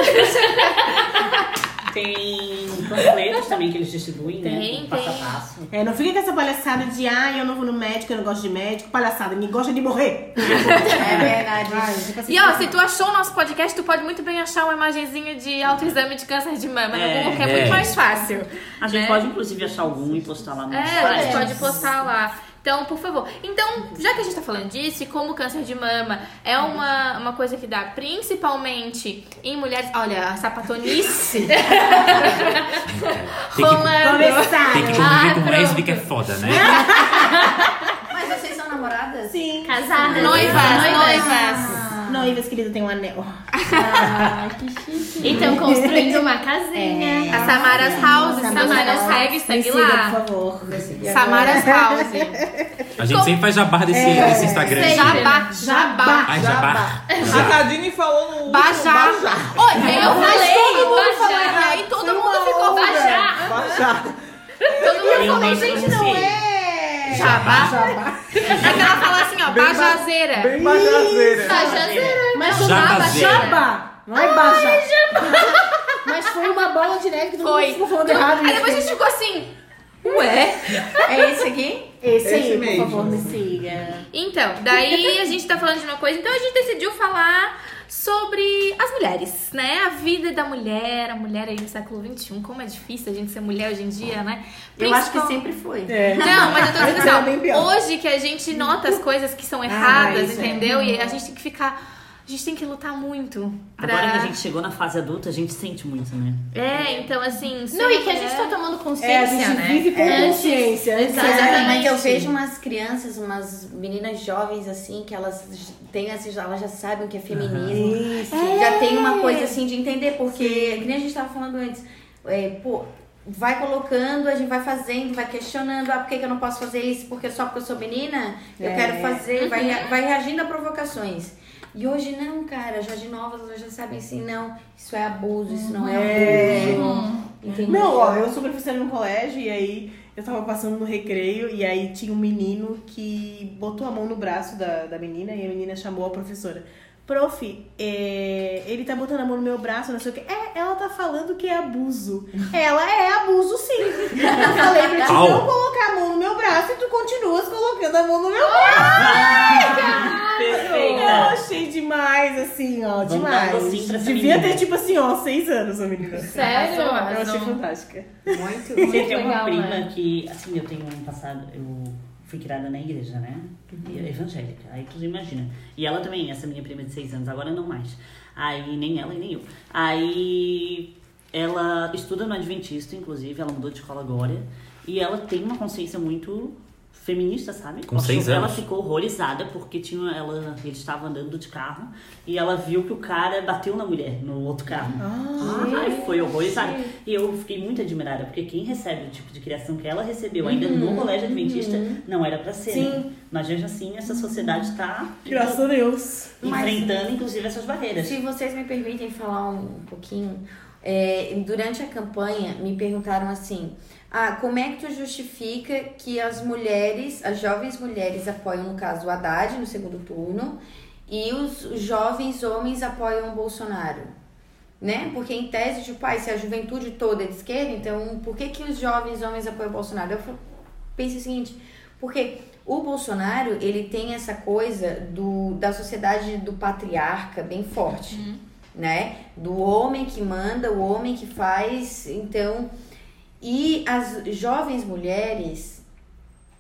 Tem panfletos também que eles distribuem, né? Tem, com Passo a tem. passo. É, não fica com essa palhaçada de, ah, eu não vou no médico, eu não gosto de médico. Palhaçada, me gosta de morrer. É verdade. Vai, fica assim, E ó, se tu achou o nosso podcast, tu pode muito bem achar uma imagenzinha de autoexame de câncer de mama É, no Google, que é, é. muito mais fácil. A gente né? pode, inclusive, achar algum e postar lá no É, a gente pode postar lá. Então, por favor. Então, já que a gente tá falando disso, e como o câncer de mama é uma, uma coisa que dá principalmente em mulheres. Olha, a sapatonice. [laughs] Tem que, rolando. Começar. tem que conviver Ah, com pronto. lésbica é foda, né? [laughs] Mas vocês são namoradas? Sim. Casada. Noivas, noivas. Noivas, querida, tem um anel. Então, construindo uma casinha. A Samaras House. Samaras segue, Me segue lá. por favor. Samaras House. A gente sempre faz jabá desse, desse Instagram. Assim. Jabá, jabá. Ai, jabá. A Cadine falou no último. Bajá. Olha, eu falei, Falei, todo mundo falou, Bajá. e aí todo mundo ficou Bajá. Bajá. Todo mundo falou, gente, não. É. Jabá? Jabá. É que ela fala assim, ó, Bem ba- bajazeira. Bem bajazeira. Bajazeira. Mas Jabazeira. Jabá. Não é baixa. Mas foi uma bola de neve que todo Foi. mundo ficou falando errado. Aí depois a gente ficou assim, ué? É esse aqui? Esse aí, Esse por mesmo. favor, me siga. Então, daí a gente tá falando de uma coisa, então a gente decidiu falar sobre as mulheres, né? A vida da mulher, a mulher aí no século XXI, como é difícil a gente ser mulher hoje em dia, né? Eu acho que Principal- sempre foi. É. Não, mas eu tô dizendo [laughs] assim, ó, hoje que a gente nota as coisas que são erradas, isso é. entendeu? E a gente tem que ficar. A gente tem que lutar muito. Pra... Agora que a gente chegou na fase adulta, a gente sente muito, né? É, então assim. Não, e que a gente mulher- tá tomando É, a consciência, gente né? vive com É. consciência. Antes Exatamente. eu vejo umas crianças, umas meninas jovens assim, que elas têm assim, elas já sabem o que é feminismo. Isso. Já tem uma coisa assim de entender, porque, que nem a gente tava falando antes, é, pô, vai colocando, a gente vai fazendo, vai questionando, ah, por que, que eu não posso fazer isso? Porque só porque eu sou menina, eu É. quero fazer, vai, vai reagindo a provocações. E hoje não, cara, já de novas, elas já sabem assim, não, isso é abuso, isso não é É. abuso. Entendeu? Não, ó, eu sou professora no colégio e aí eu tava passando no recreio e aí tinha um menino que botou a mão no braço da, da menina e a menina chamou a professora. Prof, é, ele tá botando a mão no meu braço, não sei o que. É, ela tá falando que é abuso. Ela é abuso sim. [laughs] Eu falei pra ti Au. não colocar a mão no meu braço e tu continuas colocando a mão no meu braço. Eu Perfeita! achei demais, assim, ó, Vamos demais. dar um docinho pra essa Devia menina. ter, tipo assim, ó, seis anos a menina. Sério? Eu achei Arrasou. fantástica. Muito, Você tem legal, uma prima né? que, assim, eu tenho um passado, eu fui criada na igreja, né? E é evangélica. Aí tu imagina. E ela também, essa minha prima de seis anos, agora não mais. Aí nem ela e nem eu. Aí ela estuda no Adventista, inclusive, ela mudou de escola agora. E ela tem uma consciência muito feminista, sabe? Com seis Ela anos. ficou horrorizada porque tinha ela, ele estava andando de carro e ela viu que o cara bateu na mulher no outro carro. Ai, foi horrorizada. E eu fiquei muito admirada, porque quem recebe o tipo de criação que ela recebeu ainda no colégio adventista não era pra ser. Sim. Né? Mas mesmo assim, essa sociedade está Graças a Deus. enfrentando, inclusive, essas barreiras. Se vocês me permitem falar um pouquinho, é, durante a campanha me perguntaram assim: ah, como é que tu justifica que as mulheres, as jovens mulheres apoiam, no caso, o Haddad no segundo turno e os jovens homens apoiam o Bolsonaro? Né? Porque em tese, tipo, pai, se a juventude toda é de esquerda, então por que, que os jovens homens apoiam o Bolsonaro? Eu falo- pensei o seguinte, porque o Bolsonaro, ele tem essa coisa do, da sociedade do patriarca bem forte, né? Do homem que manda, o homem que faz, então... E as jovens mulheres,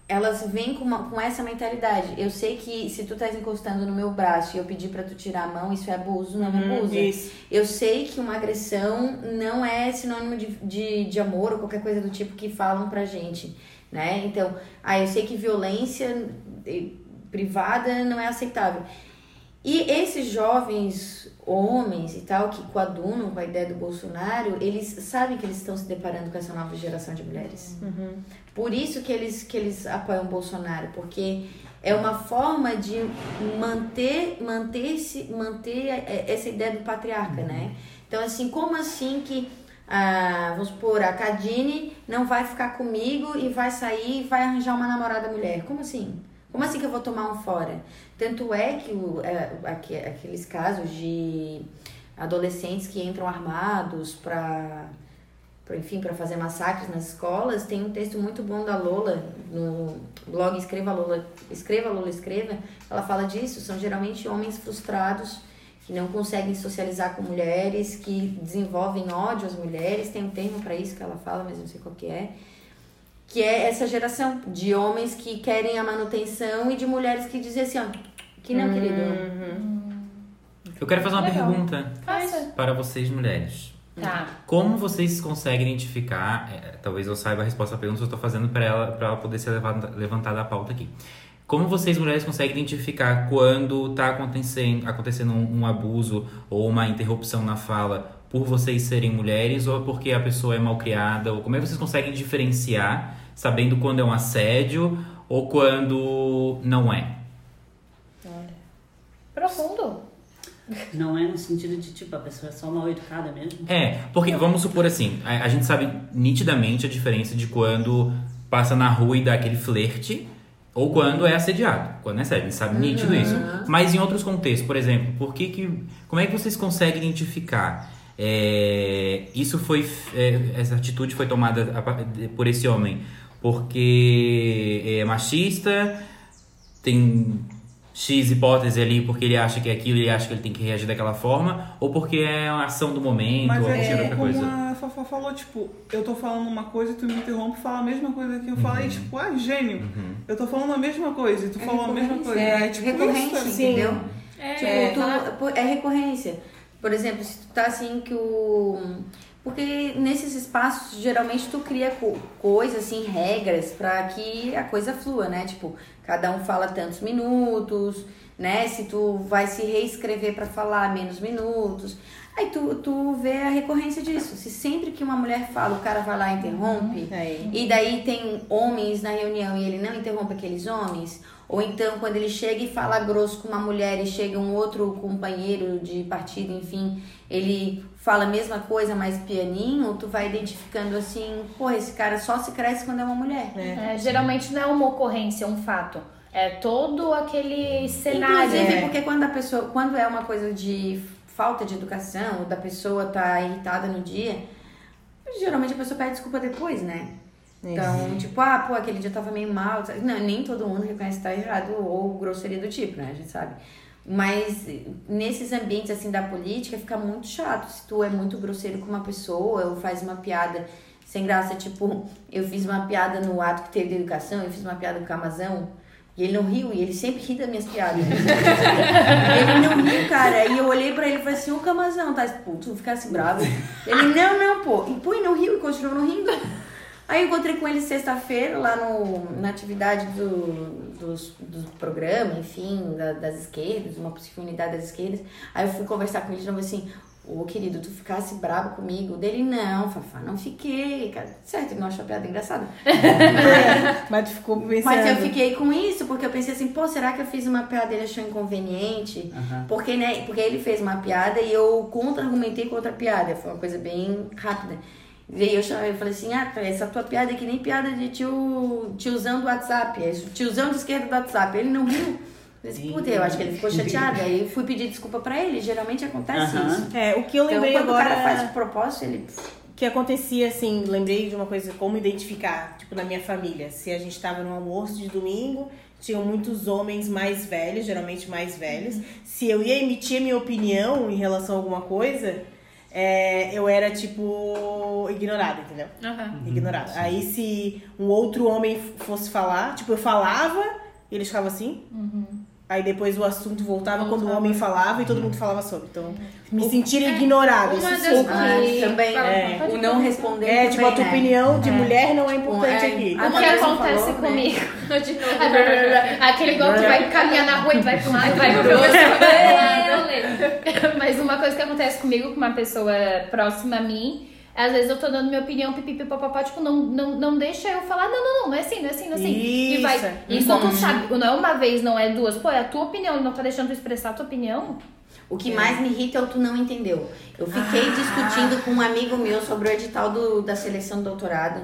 elas vêm com, uma, com essa mentalidade. Eu sei que se tu estás encostando no meu braço e eu pedir pra tu tirar a mão, isso é abuso, não é abuso. Isso. Eu sei que uma agressão não é sinônimo de, de, de amor ou qualquer coisa do tipo que falam pra gente, né? Então, ah, eu sei que violência eh, privada não é aceitável. E esses jovens homens e tal, que coadunam com a ideia do Bolsonaro, eles sabem que eles estão se deparando com essa nova geração de mulheres. Por isso que eles, que eles apoiam o Bolsonaro, porque é uma forma de manter, manter, -se, manter eh, essa ideia do patriarca, né? Então, assim, como assim que, ah, vamos supor, a Cadine não vai ficar comigo e vai sair e vai arranjar uma namorada mulher? Como assim? Como assim que eu vou tomar um fora? Tanto é que o, é, aque- aqueles casos de adolescentes que entram armados para enfim, para fazer massacres nas escolas, tem um texto muito bom da Lola no blog Escreva Lola, Escreva Lola Escreva, ela fala disso, são geralmente homens frustrados que não conseguem socializar com mulheres, que desenvolvem ódio às mulheres, tem um termo para isso que ela fala, mas não sei qual que é, que é essa geração de homens que querem a manutenção e de mulheres que dizem assim, ó, que não, querido. Eu quero fazer uma Legal. pergunta Faça. para vocês mulheres. Tá. Como vocês conseguem identificar, é, talvez eu saiba a resposta à pergunta, eu estou fazendo para ela, para ela poder ser levada, levantada a pauta aqui. Como vocês mulheres conseguem identificar quando está acontecendo, acontecendo um, um abuso ou uma interrupção na fala por vocês serem mulheres ou porque a pessoa é mal criada? Ou como é que vocês conseguem diferenciar, sabendo quando é um assédio ou quando não é? Profundo. Não é no sentido de, tipo, a pessoa é só mal educada mesmo. É, porque vamos supor assim, a, a gente sabe nitidamente a diferença de quando passa na rua e dá aquele flerte ou quando é assediado. Quando é assédio, a gente sabe nítido isso. Mas em outros contextos, por exemplo, por que que, como é que vocês conseguem identificar? é, isso foi, é, essa atitude foi tomada por esse homem porque é machista, tem X hipótese ali porque ele acha que é aquilo, ele acha que ele tem que reagir daquela forma, ou porque é uma ação do momento, Mas ou qualquer é outra como coisa. a Fafá falou, tipo, eu tô falando uma coisa e tu me interrompe e fala a mesma coisa que eu falei, tipo, ah, gênio. Eu tô falando a mesma coisa e tu falou a mesma coisa. É, tipo recorrência, isso. Sim. entendeu? É, Tipo, tu- é recorrência. Por exemplo, se tu tá assim que o. Porque nesses espaços, geralmente tu cria co coisas, assim, regras pra que a coisa flua, né? Tipo, cada um fala tantos minutos, né? Se tu vai se reescrever pra falar menos minutos. Aí tu, tu vê a recorrência disso. Se sempre que uma mulher fala, o cara vai lá e interrompe, Aí. e daí tem homens na reunião e ele não interrompe aqueles homens. Ou então, quando ele chega e fala grosso com uma mulher e chega um outro companheiro de partido, enfim, ele fala a mesma coisa, mas pianinho, tu vai identificando assim, pô, esse cara só se cresce quando é uma mulher. É, geralmente não é uma ocorrência, é um fato. É todo aquele cenário. Inclusive, é. porque quando a pessoa, quando é uma coisa de falta de educação, ou da pessoa tá irritada no dia, geralmente a pessoa pede desculpa depois, né? Então, tipo, ah, pô, aquele dia tava meio mal. Não, nem todo mundo reconhece que tá errado ou grosseria do tipo, né? A gente sabe. Mas nesses ambientes assim da política fica muito chato. Se tu é muito grosseiro com uma pessoa ou faz uma piada sem graça. Tipo, eu fiz uma piada no ato que teve de educação, eu fiz uma piada com o Camazão. E ele não riu, e ele sempre ri das minhas piadas. [laughs] ele não riu, cara. E eu olhei pra ele e falei assim, ô Camazão, tá não ficasse bravo. Ele, não, não, pô. E pô, e não riu e continuou não rindo. Aí eu encontrei com ele sexta-feira lá no, na atividade do, dos, do programa, enfim, da- das esquerdas, uma possível unidade das esquerdas. Aí eu fui conversar com ele de novo assim, ô querido, tu ficasse bravo comigo? Dele, não, Fafá, não fiquei, cara. Certo, ele não achou a piada engraçada. [laughs] Mas tu ficou pensando. Mas eu fiquei com isso, porque eu pensei assim, pô, será que eu fiz uma piada e ele achou inconveniente? Aham. Porque, né, porque ele fez uma piada e eu contra-argumentei contra a piada. Foi uma coisa bem rápida. E aí eu chamei, eu falei assim, ah, essa tua piada é que nem piada de tio, tiozão do WhatsApp. É tiozão de esquerda do WhatsApp. Ele não riu. Puta, eu acho que ele ficou chateado. Aí eu fui pedir desculpa pra ele. Geralmente acontece isso. É, o que eu Então, lembrei quando agora. o cara faz de propósito, ele... que acontecia assim, lembrei de uma coisa, como identificar, tipo, na minha família. Se a gente tava no almoço de domingo, tinham muitos homens mais velhos, geralmente mais velhos. Se eu ia emitir a minha opinião em relação a alguma coisa, é, eu era, tipo, ignorada, entendeu? Aham. Ignorada. Aí se um outro homem fosse falar, tipo, eu falava, e eles ficavam assim. Aí depois o assunto voltava quando o homem falava e todo mundo falava sobre. Então, me sentir ignorada. Uma Isso das que- também, é. pode o não responder É, tipo, a tua né? opinião de É. mulher não é importante é, aqui. a O que acontece falou, né? comigo? [laughs] De novo. Aquele igual que vai caminhar na rua e vai pra um lado, vai pro outro. [laughs] [laughs] Mas uma coisa que acontece comigo com uma pessoa próxima a mim, às vezes eu tô dando minha opinião, pipipipopopó, tipo, não, não, não deixa eu falar, não, não, não, não é assim, não é assim, não é assim. E vai. Isso. Isso tu sabe, não é uma vez, não é duas. Pô, é a tua opinião, não tá deixando tu expressar a tua opinião. O que mais me irrita é o tu não entendeu. Eu fiquei discutindo com um amigo meu sobre o edital do, da seleção do doutorado,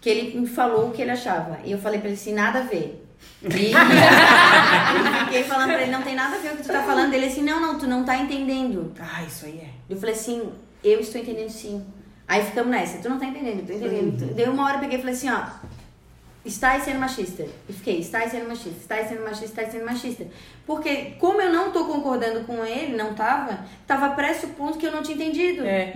que ele me falou o que ele achava. E eu falei pra ele assim, nada a ver. E [laughs] eu fiquei falando pra ele, não tem nada a ver com o que tu tá falando. Ele assim, não, não, tu não tá entendendo. Ah, isso aí é. Eu falei assim, eu estou entendendo sim. Aí ficamos nessa, tu não tá entendendo, tu entendendo. Deu uma hora eu peguei e falei assim, ó, estás sendo machista. E fiquei, estás sendo machista, estás sendo machista, estás sendo machista. Porque como eu não tô concordando com ele, não tava, tava pressupondo que eu não tinha entendido. É.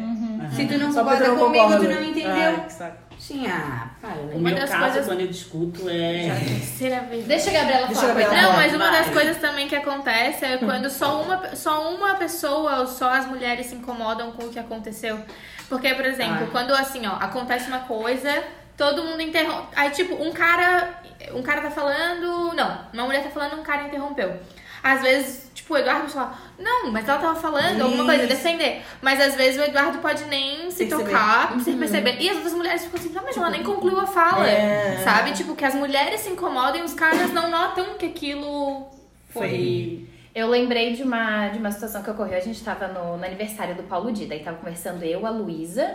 Se tu não Só concorda comigo, concordo. tu não entendeu. Que saco. Sim, ah, para, O né? Uma meu das caso, coisas- quando eu discuto, é... Terceira vez. Deixa a Gabriela Deixa falar. a Gabriela. Não, mas uma das Vai. coisas também que acontece é quando só [laughs] uma, só uma pessoa ou só as mulheres se incomodam com o que aconteceu. Porque, por exemplo, Ah. quando assim, ó, acontece uma coisa, todo mundo interrompe. Aí, tipo, um cara. Um cara tá falando. Não, uma mulher tá falando, um cara interrompeu. Às vezes, tipo, o Eduardo fala, não, mas ela tava falando alguma coisa, Isso. defender. Mas às vezes o Eduardo pode nem se Perceber. tocar, sem perceber. E as outras mulheres ficam assim, tá, mas ela nem concluiu a fala. É. Sabe? Tipo, que as mulheres se incomodam e os caras não notam que aquilo Foi. Eu lembrei de uma, de uma situação que ocorreu. A gente tava no, no aniversário do Paulo Dida. E tava conversando eu, a Luísa.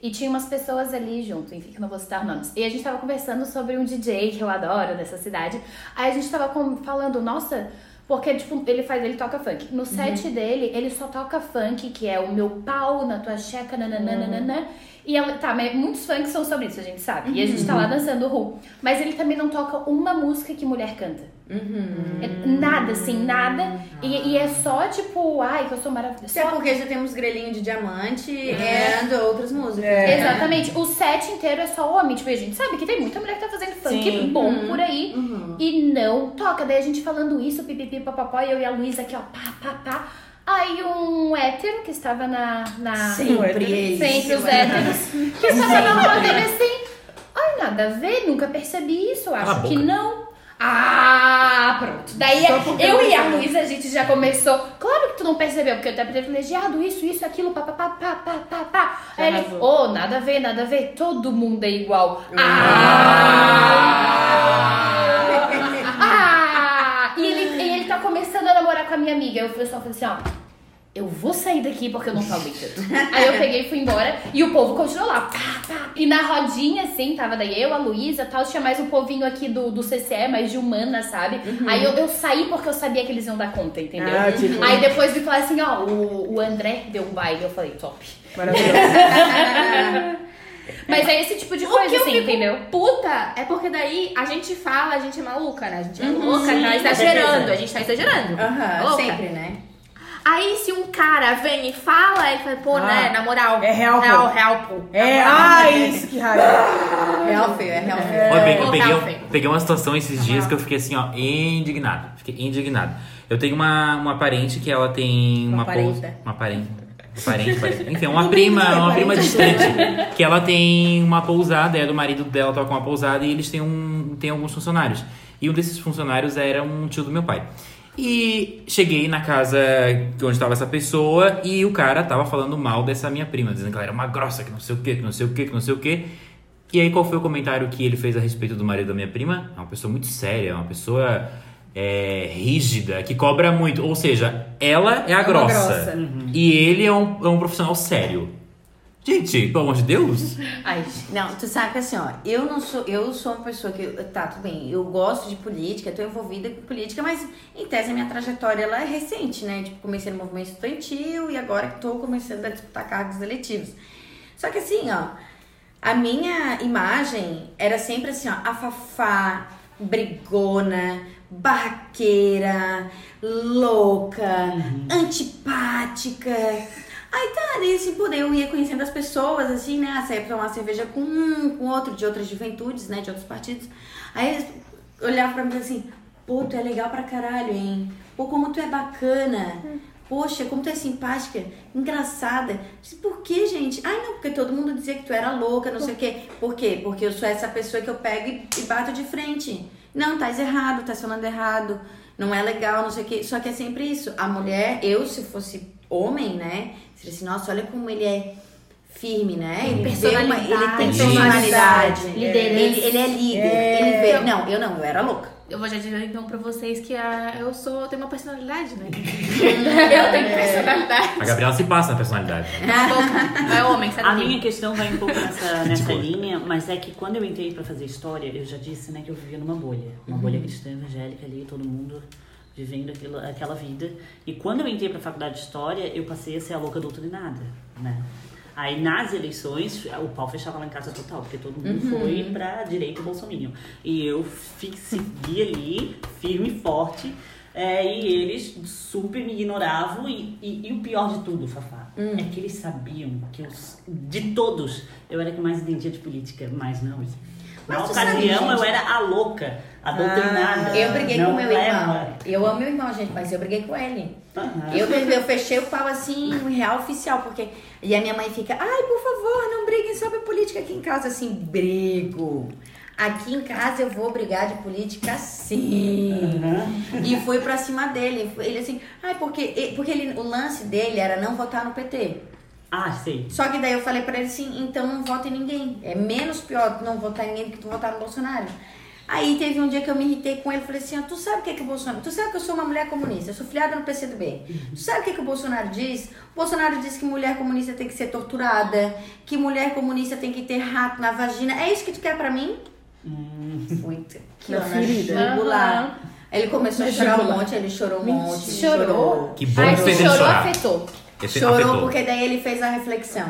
E tinha umas pessoas ali junto, enfim, que eu não vou citar nomes. E a gente tava conversando sobre um DJ que eu adoro dessa cidade. Aí a gente tava com- falando, nossa, porque, tipo, ele faz, ele toca funk. No set dele, ele só toca funk, que é o meu pau na tua checa, nananana. E ela, tá, mas muitos funks são sobre isso, a gente sabe. E a gente tá lá dançando o Ru. Mas ele também não toca uma música que mulher canta. É nada, assim, nada. E, e é só tipo, ai, que eu sou maravilhosa. Isso é porque já temos grelhinho de diamante e outras músicas. É. Exatamente. O set inteiro é só homem. Tipo, e a gente sabe que tem muita mulher que tá fazendo funk Sim. bom por aí e não toca. Daí a gente falando isso, pipipi, papapó, e eu e a Luísa aqui, ó, pá, pá, pá. Aí um hétero que estava na. na Sempre eles. Sempre os héteros. Que estava na rua dele assim. Ai, nada a ver, nunca percebi isso. Cala Acho que boca. não. Ah, pronto. Daí porque eu eu e a. Luísa, a gente já começou. Claro que tu não percebeu, porque eu tenho privilegiado, isso, isso, aquilo, pá, pá, pá, pá, pá, pá, pá. Aí ele, Arrasou. oh, nada a ver, nada a ver, todo mundo é igual. Ah! ah! E ele, e ele tá começando a namorar com a minha amiga. Eu falei só falei assim, ó. Eu vou sair daqui porque eu não tô aguentando. Aí eu peguei e fui embora e o povo continuou lá. Pá, pá. E na rodinha, assim, tava daí eu, a Luísa e tal. Tinha mais um povinho aqui do, do CCE, mais de humana, sabe? Aí eu, eu saí porque eu sabia que eles iam dar conta, entendeu? Ah, tipo- Aí depois me falaram assim, ó, o, o André deu um baile. Eu falei, top. Maravilhoso. [laughs] Mas é esse tipo de O coisa, que eu assim, fico entendeu? puta é porque daí a gente fala, a gente é maluca, né? A gente é Uhum, louca, sim, tá exagerando, a gente tá exagerando. Aham, Louca. sempre, né? Aí se um cara vem e fala, ele fala, pô, Ah, né, na moral. é real, pô. Real, real, pô. É, né? isso que raiva. [laughs] Real feio, é real feio. Eu peguei, eu peguei, um- uma situação esses dias que eu fiquei assim, ó, indignado. Fiquei indignado. Eu tenho uma, uma parente que ela tem Uma uma. Uma parente. Parente, parente. Enfim, uma prima, uma prima distante. Que ela tem uma pousada, é do marido dela toca uma pousada e eles têm, um, têm alguns funcionários. E um desses funcionários era um tio do meu pai. E cheguei na casa onde estava essa pessoa e o cara tava falando mal dessa minha prima, dizendo que ela era uma grossa, que não sei o que, que não sei o que, que não sei o que. E aí, qual foi o comentário que ele fez a respeito do marido da minha prima? É uma pessoa muito séria, uma pessoa é, rígida, que cobra muito. Ou seja, ela é a uma grossa. grossa. E ele é um, é um profissional sério. Gente, pelo amor de Deus. Ai, não, tu sabe que assim, ó, eu não sou, eu sou uma pessoa que, tá, tudo bem, eu gosto de política, tô envolvida com política, mas em tese a minha trajetória ela é recente, né? Tipo, comecei no movimento estudantil e agora que tô começando a disputar cargos eletivos. Só que assim, ó, a minha imagem era sempre assim, ó, a Fafá, brigona, barraqueira, louca, antipática. Aí tá, daí assim, daí eu ia conhecendo as pessoas, assim, né? Saía pra tomar uma cerveja com um, com outro, de outras juventudes, né? De outros partidos. Aí eles olhavam pra mim e assim, pô, tu é legal pra caralho, hein? Pô, como tu é bacana. Poxa, como tu é simpática, engraçada. Disse, Por que, gente? Ai, não, porque todo mundo dizia que tu era louca, não sei o quê. Por quê? Porque eu sou essa pessoa que eu pego e, e bato de frente. Não, tá errado, tá falando errado. Não é legal, não sei o quê. Só que é sempre isso. A mulher, eu, se fosse homem, né? Seria assim, nossa, olha como ele é firme, né? Ele, vê uma, ele tem Personalidade. personalidade. Liderança. Ele, ele é líder. É. Ele vê. Não, eu não, eu era louca. Eu vou já dizer então pra vocês que a, eu sou, eu tenho uma personalidade, né? [laughs] eu tenho personalidade. A Gabriela se passa na personalidade. A boca. Não é homem, sabe? A minha questão vai um pouco nessa, [laughs] nessa linha, mas é que quando eu entrei pra fazer história, eu já disse, né, que eu vivia numa bolha. Uma bolha cristã evangélica ali, todo mundo vivendo aquilo, aquela vida. E quando eu entrei pra faculdade de história, eu passei a ser a louca doutrinada, né? Aí nas eleições, o pau fechava lá em casa total, porque todo mundo foi pra direita bolsominion. E eu segui ali, firme e forte, é, e eles super me ignoravam. E, e- e o pior de tudo, Fafá, é que eles sabiam que eu, de todos, eu era que mais entendia de política, mas não. Na Mas tu sabe, ocasião, eu era a louca, a doutrinada. Eu briguei não com meu leva. irmão. Eu amo meu irmão, gente, mas eu briguei com ele. Aham. Eu, eu fechei o pau assim, um real oficial, porque. E a minha mãe fica, ai, por favor, não briguem sobre política aqui em casa. Assim, brigo. Aqui em casa eu vou brigar de política sim. E fui pra cima dele. Ele assim, ai, porque, porque ele, o lance dele era não votar no PT. Ah, sei. Só que daí eu falei pra ele assim, então não vota em ninguém. É menos pior tu não votar em ninguém do que tu votar no Bolsonaro. Aí teve um dia que eu me irritei com ele e falei assim, ó, tu sabe o que é que o Bolsonaro... Tu sabe que eu sou uma mulher comunista, eu sou filiada no PCdoB. Tu sabe o que é que o Bolsonaro diz? O Bolsonaro diz que mulher comunista tem que ser torturada, que mulher comunista tem que ter rato na vagina. É isso que tu quer pra mim? Que ó, na ferida. jugular. Aí Ele começou a chorar um monte, ele chorou um monte. ele Chorou? Que bom Ai, que fez ele chorou, chorar. afetou. Esse Chorou afetou. porque daí ele fez a reflexão.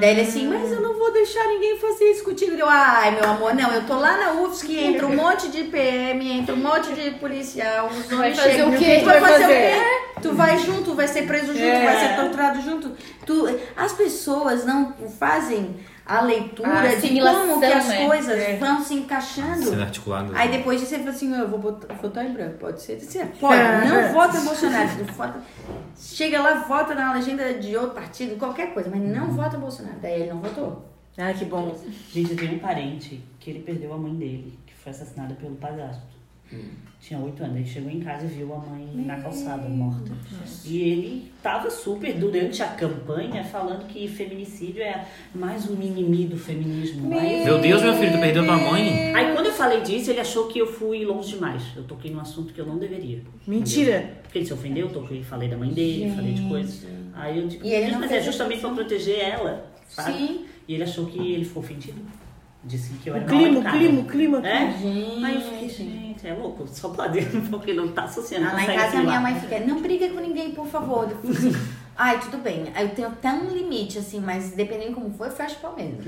Daí ele assim, mas eu não vou deixar ninguém fazer isso contigo. Eu, ai, meu amor, não, eu tô lá na UFSC, entra um monte de PM, entra um monte de policial, os Vai homens fazer chegam, o quê? Tu vai Vai fazer, fazer? o quê? Tu vai junto, vai ser preso junto, É. vai ser torturado junto. Tu, as pessoas não fazem a leitura A de como que as né? coisas É. vão se encaixando. Sendo articulado. Aí depois ele falou assim, eu vou botar- votar em branco, pode ser? Disse, pode, não vota Bolsonaro. Vota, chega lá, vota na legenda de outro partido, qualquer coisa, mas não vota em Bolsonaro. Daí ele não votou. Ai, que bom. Gente, eu tenho um parente que ele perdeu a mãe dele, que foi assassinada pelo padrasto. Tinha oito anos, ele chegou em casa e viu a mãe na calçada, morta. E ele tava super, durante a campanha, falando que feminicídio é mais um mimimi do feminismo. Aí eu Meu Deus, meu filho, tu perdeu tua mãe? Aí quando eu falei disso, ele achou que eu fui longe demais. Eu toquei num assunto que eu não deveria. Mentira. Porque ele se ofendeu, eu toquei, falei da mãe dele, falei de coisas. Aí eu digo, E ele mas é justamente pra reflexão. proteger ela, sabe? Sim. E ele achou que ele ficou ofendido. Disse que eu era O clima, o clima, o clima. É? Gente. Aí eu fiquei, gente, é louco, só pode [laughs] porque não tá associando. Ah, lá em casa a minha mãe fica, não briga com ninguém, por favor. [laughs] Assim, Ai, tudo bem. Eu tenho até um limite, assim, mas dependendo como for, eu fecho o pau mesmo.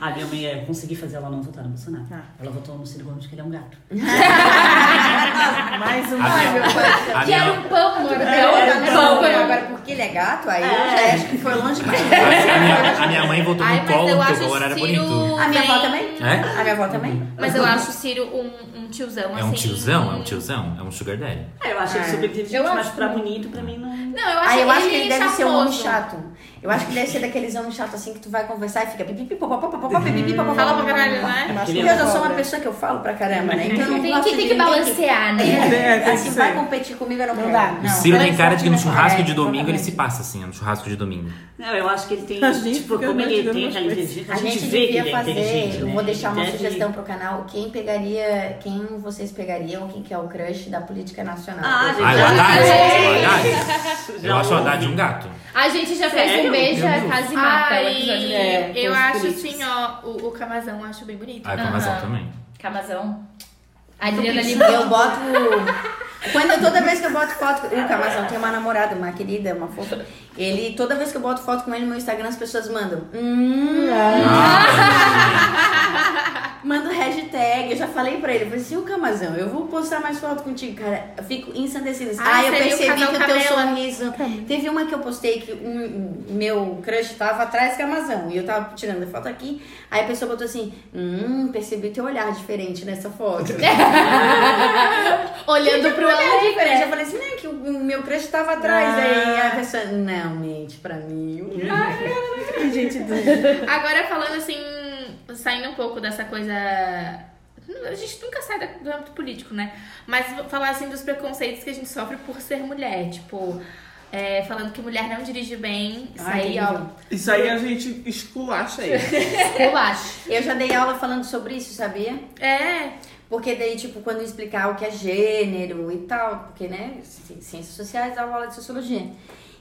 A minha mãe, é, eu consegui fazer ela não votar no Bolsonaro. Ah. Ela votou no Ciro Gomes, que ele é um gato. [laughs] Mais um. A minha- a Quero minha- um pão, mordeu. Não, Pão, não, agora porque ele é gato, aí eu já acho que foi longe demais. [laughs] A minha, a minha mãe votou Ai, no Collor, porque o Collor era bonito. A minha avó também? É? A minha avó também? Mas eu acho o Ciro um, um tiozão, É assim. um tiozão, é um tiozão, é um sugar daddy. É, eu acho ele super inteligente, mas pra bonito, pra mim não. Não, eu acho, Ah, eu acho que ele ele deve ser um homem chato. Eu acho que deve ser daqueles homens chatos assim que tu vai conversar e fica pipipi, popopó, popopó, pipipi, popopó. Fala pra caralho, né? Porque eu já sou uma pessoa que eu falo pra caramba, né? Então eu não Tem gosto que, tem que balancear, né? É, Assim, vai competir comigo, eu não, Não dá. O Ciro tem cara de que no churrasco de domingo ele se passa assim, no churrasco de domingo. Não, eu acho que ele tem. A gente tipo, como ele tem inteligência. A gente vê que devia é fazer, eu né? vou deixar uma sugestão pro canal. Quem pegaria, quem vocês pegariam, quem que é o crush da política nacional? Ah, gente. O Haddad. Eu acho o. Haddad um gato. A gente já fez um beijo, Meu a Deus. casa mata. o Ai, episódio É, eu acho políticos. assim, ó, o, o Camazão eu acho bem bonito. Ah, razão Aham. também. Camazão. Adriana Eu Limão. boto. [laughs] Quando eu- toda vez que eu boto foto. O Camazão tem uma namorada, uma querida, uma fofa. Ele, toda vez que eu boto foto com ele no meu Instagram, as pessoas mandam. Hum, [laughs] Manda hashtag. Eu já falei pra ele, eu falei assim, o Camazão, eu vou postar mais foto contigo, cara. Eu fico ensandecida. Ai, Ah, eu percebi que o teu sorriso. Teve uma que eu postei que um, meu crush tava atrás do Camazão. E eu tava tirando a foto aqui. Aí a pessoa botou assim: Hum, percebi teu olhar diferente nessa foto. [laughs] [laughs] Olhando pro olhar diferente. Eu falei assim, né, que o meu crush tava atrás. Aí a pessoa, não, mente, pra mim. Gente do... [laughs] Agora falando assim, saindo um pouco dessa coisa. A gente nunca sai do âmbito político, né? Mas falar assim dos preconceitos que a gente sofre por ser mulher. Tipo, é, falando que mulher não dirige bem. Isso Ai, aí, ó. Isso aí a gente esculacha aí. [laughs] Relaxa. Eu já dei aula falando sobre isso, sabia? É. Porque daí, tipo, quando eu explicar o que é gênero e tal, porque, né, ci- ciências sociais dava aula de sociologia.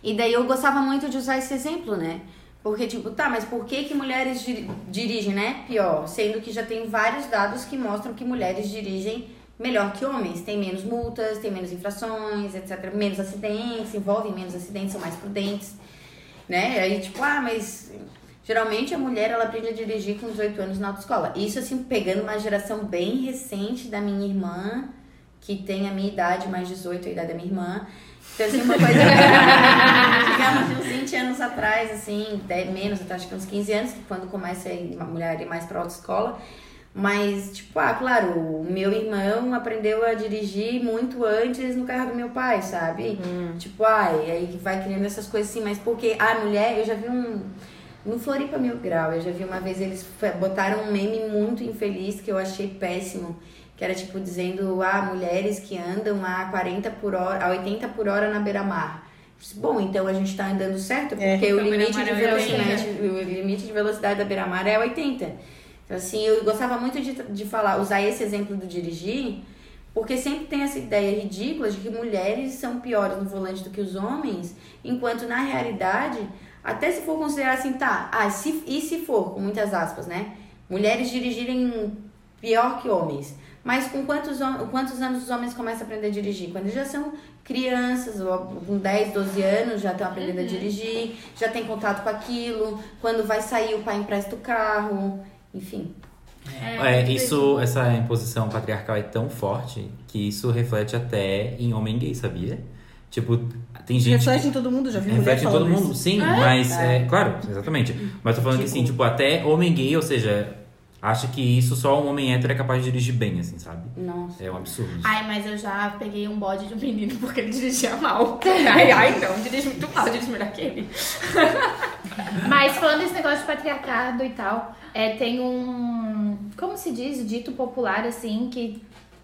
E daí eu gostava muito de usar esse exemplo, né? Porque, tipo, tá, mas por que que mulheres diri- dirigem, né? Pior, sendo que já tem vários dados que mostram que mulheres dirigem melhor que homens. Tem menos multas, tem menos infrações, etc. Menos acidentes, envolvem menos acidentes, são mais prudentes, né? Aí, tipo, ah, mas geralmente a mulher, ela aprende a dirigir com 18 anos na autoescola. Isso, assim, pegando uma geração bem recente da minha irmã, que tem a minha idade, mais 18, a idade da minha irmã. Então, assim, uma coisa, de uns 20 anos atrás, assim, até menos, até acho que uns 15 anos, que quando começa a ir- uma mulher ir mais pra autoescola. Mas, tipo, ah, claro, o meu irmão aprendeu a dirigir muito antes no carro do meu pai, sabe? Tipo, ai, aí vai criando essas coisas assim, mas porque a mulher, eu já vi um. No Floripa Mil Grau, eu já vi uma vez eles botaram um meme muito infeliz que eu achei péssimo. Que era tipo dizendo, ah, mulheres que andam a 40 por hora, a 80 por hora na beira-mar. Bom, então a gente tá andando certo, É, porque o a limite de é 80. velocidade, o limite de velocidade da beira-mar é 80. Então, assim, eu gostava muito de, de falar, usar esse exemplo do dirigir, porque sempre tem essa ideia ridícula de que mulheres são piores no volante do que os homens, enquanto na realidade, até se for considerar assim, tá, ah, se, e se for, com muitas aspas, né? Mulheres dirigirem pior que homens. Mas com quantos, quantos anos os homens começam a aprender a dirigir? Quando eles já são crianças, ou com 10, 12 anos, já estão aprendendo a dirigir, já tem contato com aquilo. Quando vai sair, o pai empresta o carro, enfim. É, isso, essa imposição patriarcal é tão forte que isso reflete até em homem gay, sabia? Tipo, tem gente. Reflete que... em todo mundo, já vi mulher Reflete em todo mundo, isso. sim, mas é, claro, exatamente. Mas tô falando que assim, tipo, até homem gay, ou seja, acha que isso só um homem hétero é capaz de dirigir bem, assim, sabe? Nossa. É um absurdo. Ai, mas eu já peguei um bode de um menino porque ele dirigia mal. [laughs] Ai, ai, não, dirige muito mal, dirige melhor que ele. [laughs] Mas falando desse negócio de patriarcado e tal, é, tem um. Como se diz? Dito popular, assim, que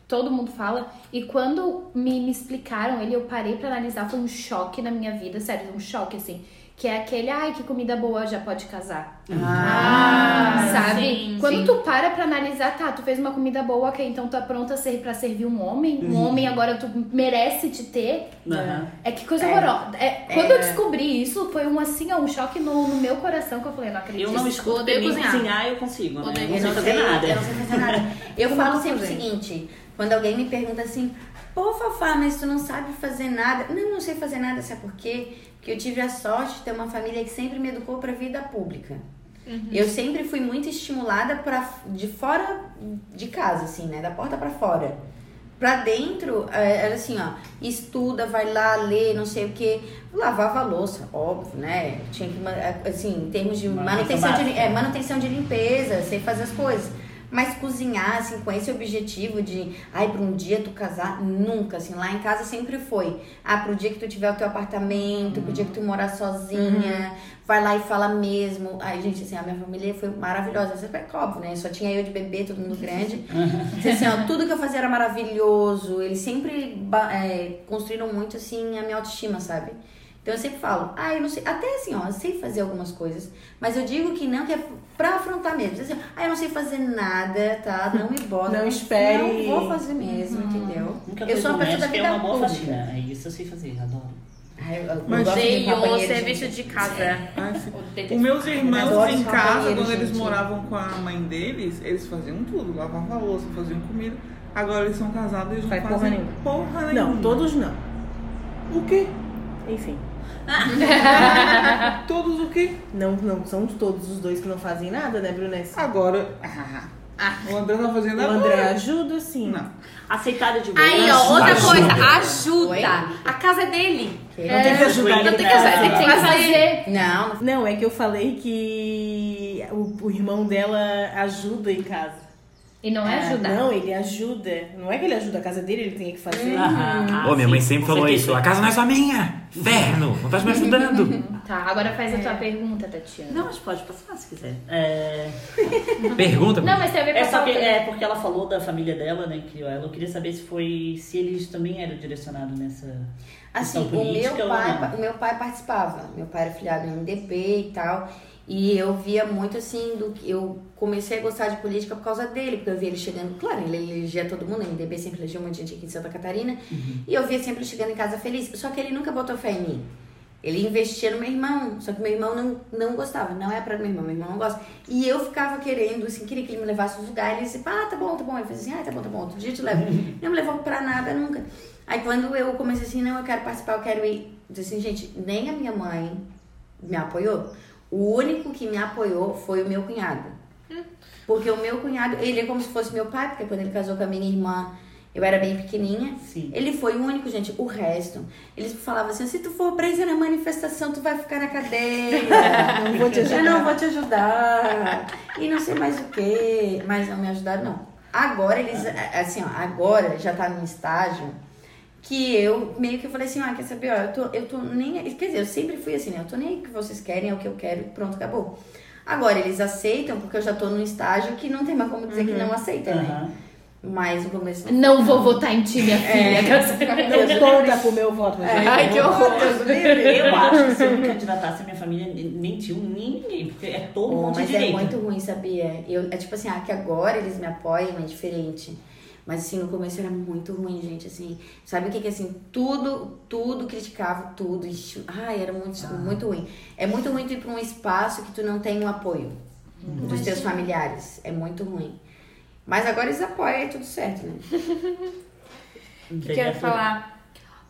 todo mundo fala. E quando me, me explicaram ele, eu parei pra analisar, foi um choque na minha vida, sério, um choque, assim. Que é aquele, ai, que comida boa já pode casar. Ah, sabe? sim, Quando sim. tu para pra analisar, tá, tu fez uma comida boa, ok, então tu é pronta a ser, pra servir um homem. Um homem agora tu merece te ter. Aham. É que coisa horrorosa. É, quando eu descobri isso, foi um assim, um choque no, no meu coração que eu falei, não acredito. Eu não escuto, nem cozinhar. cozinhar eu consigo, né? Eu não sei Eu não fazer sei, nada. eu não sei fazer nada. [laughs] Eu Eu falo sempre o fazer. seguinte, quando alguém me pergunta assim, pô, Fafá, mas tu não sabe fazer nada. Não, não sei fazer nada, sabe por quê? Porque eu tive a sorte de ter uma família que sempre me educou para a vida pública. Eu sempre fui muito estimulada para de fora de casa, assim, né? Da porta para fora. Pra dentro, é, era assim, ó, estuda, vai lá, lê, não sei o que. Lavava a louça, óbvio, né? Tinha que, ma- assim, em termos de Manutenção manutenção de, é, manutenção de limpeza, sei fazer as coisas. Mas cozinhar, assim, com esse objetivo de, ai, pra um dia tu casar, nunca, assim, lá em casa sempre foi. Ah, pro dia que tu tiver o teu apartamento, pro dia que tu morar sozinha, vai lá e fala mesmo. Ai, gente, assim, a minha família foi maravilhosa. Isso é óbvio, né? Só tinha eu de bebê, todo mundo grande. Então, assim, ó, tudo que eu fazia era maravilhoso. Eles sempre é, construíram muito, assim, a minha autoestima, sabe? Então eu sempre falo, ah, eu não sei, até assim, ó, eu sei fazer algumas coisas, mas eu digo que não, que é pra afrontar mesmo. Assim, ah, eu não sei fazer nada, tá? Não me [laughs] bota. Não espere. Não vou fazer mesmo, entendeu? Nunca Eu sou uma pessoa da é vida uma boa faxina. É isso eu sei fazer, adoro. Ai, eu, eu Mas gosto de Odeio o serviço de casa. Ah, sim. Odeio. Os meus irmãos em casa, quando eles gente. moravam com a mãe deles, eles faziam tudo. Lavavam a louça, faziam comida. Agora eles são casados e eles não Faz porra fazem nenhuma. porra nenhuma. Não, todos não. O quê? Enfim. [laughs] Todos o quê? Não, não são todos os dois que não fazem nada, né, Brunessa? Agora. Ah, o André tá fazendo O agora. André ajuda, sim. Não. Aceitada de boa. Aí, ó, outra Ajuda. coisa, ajuda. Oi? A casa é dele. Não tem que ajudar Não ele tem que ajudar, tem que fazer. Não, Não, é que eu falei que o, o irmão dela ajuda em casa. E não é ajudar. Não, ele ajuda. Não é que ele ajuda a casa dele, ele tem que fazer. Aham. Ô, minha Ah, mãe sempre falou certeza. isso. A casa não é só minha. Inferno, não tá me ajudando. [laughs] Tá, agora faz a tua pergunta, Tatiana. Não, mas pode passar se quiser. É, [laughs] Pergunta. Não, mas tem a ver com é a só que, pauta. é porque ela falou da família dela, né? Que ela eu queria saber se foi. se eles também eram direcionados nessa. Assim, o meu, pai, o meu pai participava. Meu pai era filiado no MDP e tal. E eu via muito assim, do que eu comecei a gostar de política por causa dele, porque eu via ele chegando, claro, ele elegia todo mundo, o MDB sempre elegeu muita gente aqui em Santa Catarina, e eu via sempre chegando em casa feliz. Só que ele nunca botou fé em mim. Ele investia no meu irmão, só que meu irmão não, não gostava, não é pra meu irmão, meu irmão não gosta. E eu ficava querendo, assim, queria que ele me levasse nos lugares, ele disse, ah, tá bom, tá bom. Ele fazia assim, ah, tá bom, tá bom, outro dia te levo. [laughs] não me levou pra nada nunca. Aí quando eu comecei assim, não, eu quero participar, eu quero ir. Eu disse assim, gente, nem a minha mãe me apoiou. O único que me apoiou foi o meu cunhado. Porque o meu cunhado, ele é como se fosse meu pai, porque quando ele casou com a minha irmã, eu era bem pequenininha. Sim. Ele foi o único, gente. O resto, eles falavam assim: se tu for presa na manifestação, tu vai ficar na cadeia. [laughs] Não vou te Eu ajudar. não vou te ajudar. E não sei mais o que. Mas não me ajudaram, não. Agora eles, assim, ó, agora já tá num estágio que eu meio que falei assim, ah, quer saber, ó, eu tô, eu tô nem. Quer dizer, eu sempre fui assim, né? Eu tô nem aí o que vocês querem, é o que eu quero, pronto, acabou. Agora, eles aceitam, porque eu já tô num estágio que não tem mais como dizer que não aceita, né? Aham. Mas no começo. Não vou votar em ti, minha É. filha. [laughs] Não conta pro meu voto. Mas É, Ai, que horror. Eu acho que se eu me candidatasse, a minha família nem tinha nem ninguém, porque é todo Oh, mundo de mas é muito ruim, sabia? Eu, é tipo assim, ah, que agora eles me apoiam, é diferente. Mas assim, no começo era muito ruim, gente, assim. Sabe o que que assim, tudo, tudo criticava, tudo. Ixi, Ai, era muito, muito ruim. É muito ruim tu ir pra um espaço que tu não tem o apoio dos teus familiares. É muito ruim. Mas agora eles apoiam e é tudo certo, né? O [laughs] que eu ia falar?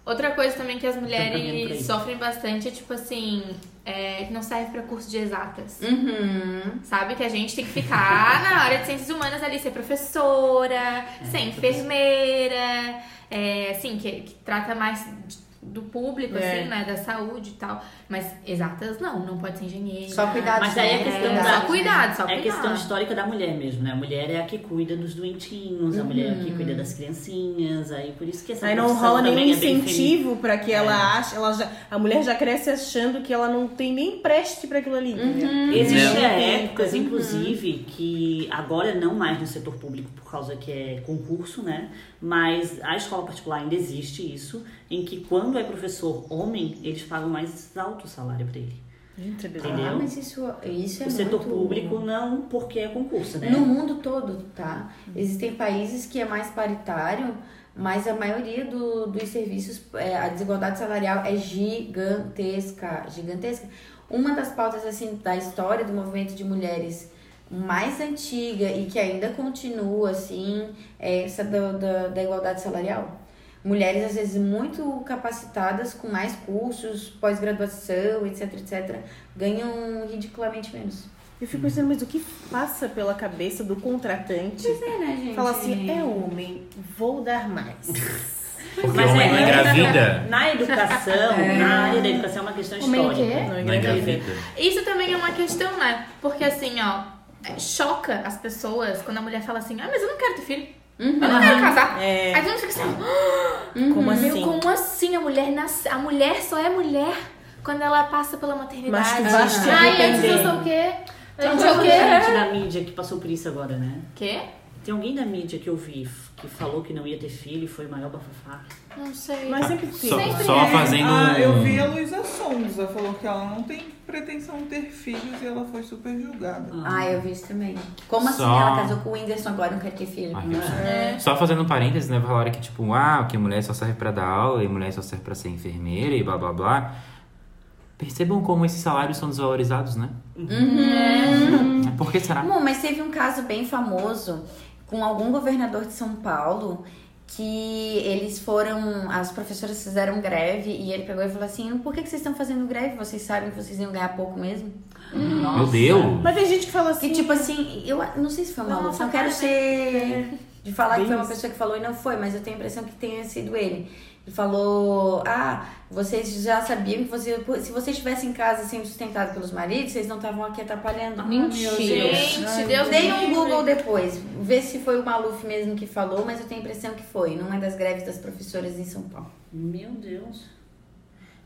Outra coisa também que as mulheres sofrem bastante é tipo assim, é, que não serve pra curso de exatas. Uhum. Sabe? Que a gente tem que ficar [laughs] na área de ciências humanas ali, ser professora, ser enfermeira, é, assim, que, que trata mais de- do público, É. assim, né? Da saúde e tal. Mas exatas não, não pode ser engenheira. Só cuidado, Mas aí é questão É, da- só cuidado, só É cuidado. questão histórica da mulher mesmo, né? A mulher é a que cuida dos doentinhos, a mulher é a que cuida das criancinhas, aí por isso que essa Aí não rola nenhum é incentivo pra que ela ache, ela já, a mulher já cresce achando que ela não tem nem preste pra aquilo ali. entendeu? Existem épocas, inclusive, que agora não mais no setor público por causa que é concurso, né? Mas a escola particular ainda existe isso, em que quando é professor homem, eles pagam mais alto o salário para ele. Entendeu? Ah, mas isso, isso é o setor muito- público não, porque é concurso, né? No mundo todo, tá? Existem países que é mais paritário, mas a maioria do- dos serviços, é, a desigualdade salarial é gigantesca, gigantesca. Uma das pautas, assim, da história do movimento de mulheres mais antiga e que ainda continua, assim, é essa da, da, da igualdade salarial. Mulheres às vezes muito capacitadas, com mais cursos, pós-graduação, etc, etc, ganham ridiculamente menos. Eu fico pensando, mas o que passa pela cabeça do contratante? É, né, gente? Fala assim, é homem, vou dar mais. [laughs] Porque Mas homem é- não engravida. Na educação, na área da educação é uma questão Homem o histórica. quê? Não engravida. Isso também é uma questão, né? Porque assim, ó, choca as pessoas quando a mulher fala assim, ah, mas eu não quero ter filho. Eu não quero casar. É. Aí todo mundo fica assim, Como meu, assim? como assim a mulher nasce. A mulher só é mulher quando ela passa pela maternidade. Mas te Ai, antes eu sou o quê? Tem Antes eu sou o quê? gente da mídia que passou por isso agora, né? Quê? Tem alguém da mídia que eu vi que falou que não ia ter filho e foi o maior bafafá. Não sei. Mas sempre tem. Só, Sempre só é. fazendo. Ah, eu vi a Luísa Sonza, falou que ela não tem pretensão de ter filhos e ela foi super julgada. Ah, eu vi isso também. Como assim Só- ela casou com o Whindersson agora e não quer ter filho? Ai, É. Só fazendo um parênteses, né? Falaram que, tipo, ah, que mulher só serve pra dar aula e mulher só serve pra ser enfermeira e blá blá blá. Percebam como esses salários são desvalorizados, né? Uhum. Por que será? Bom, mas teve um caso bem famoso com algum governador de São Paulo que eles foram, as professoras fizeram greve e ele pegou e falou assim, por que, que vocês estão fazendo greve? Vocês sabem que vocês iam ganhar pouco mesmo? Meu Deus! Mas tem gente que fala assim. Que tipo assim, eu não sei se foi uma Nossa, não quero ser de falar que foi uma pessoa que falou e não foi, mas eu tenho a impressão que tenha sido ele. Falou: Ah, vocês já sabiam que você, se vocês estivessem em casa sendo sustentados pelos maridos, vocês não estavam aqui atrapalhando. Mentira. Gente, Deus Dei um. Google depois, ver se foi o Maluf mesmo que falou, mas eu tenho a impressão que foi, numa das greves das professoras em São Paulo. Meu Deus.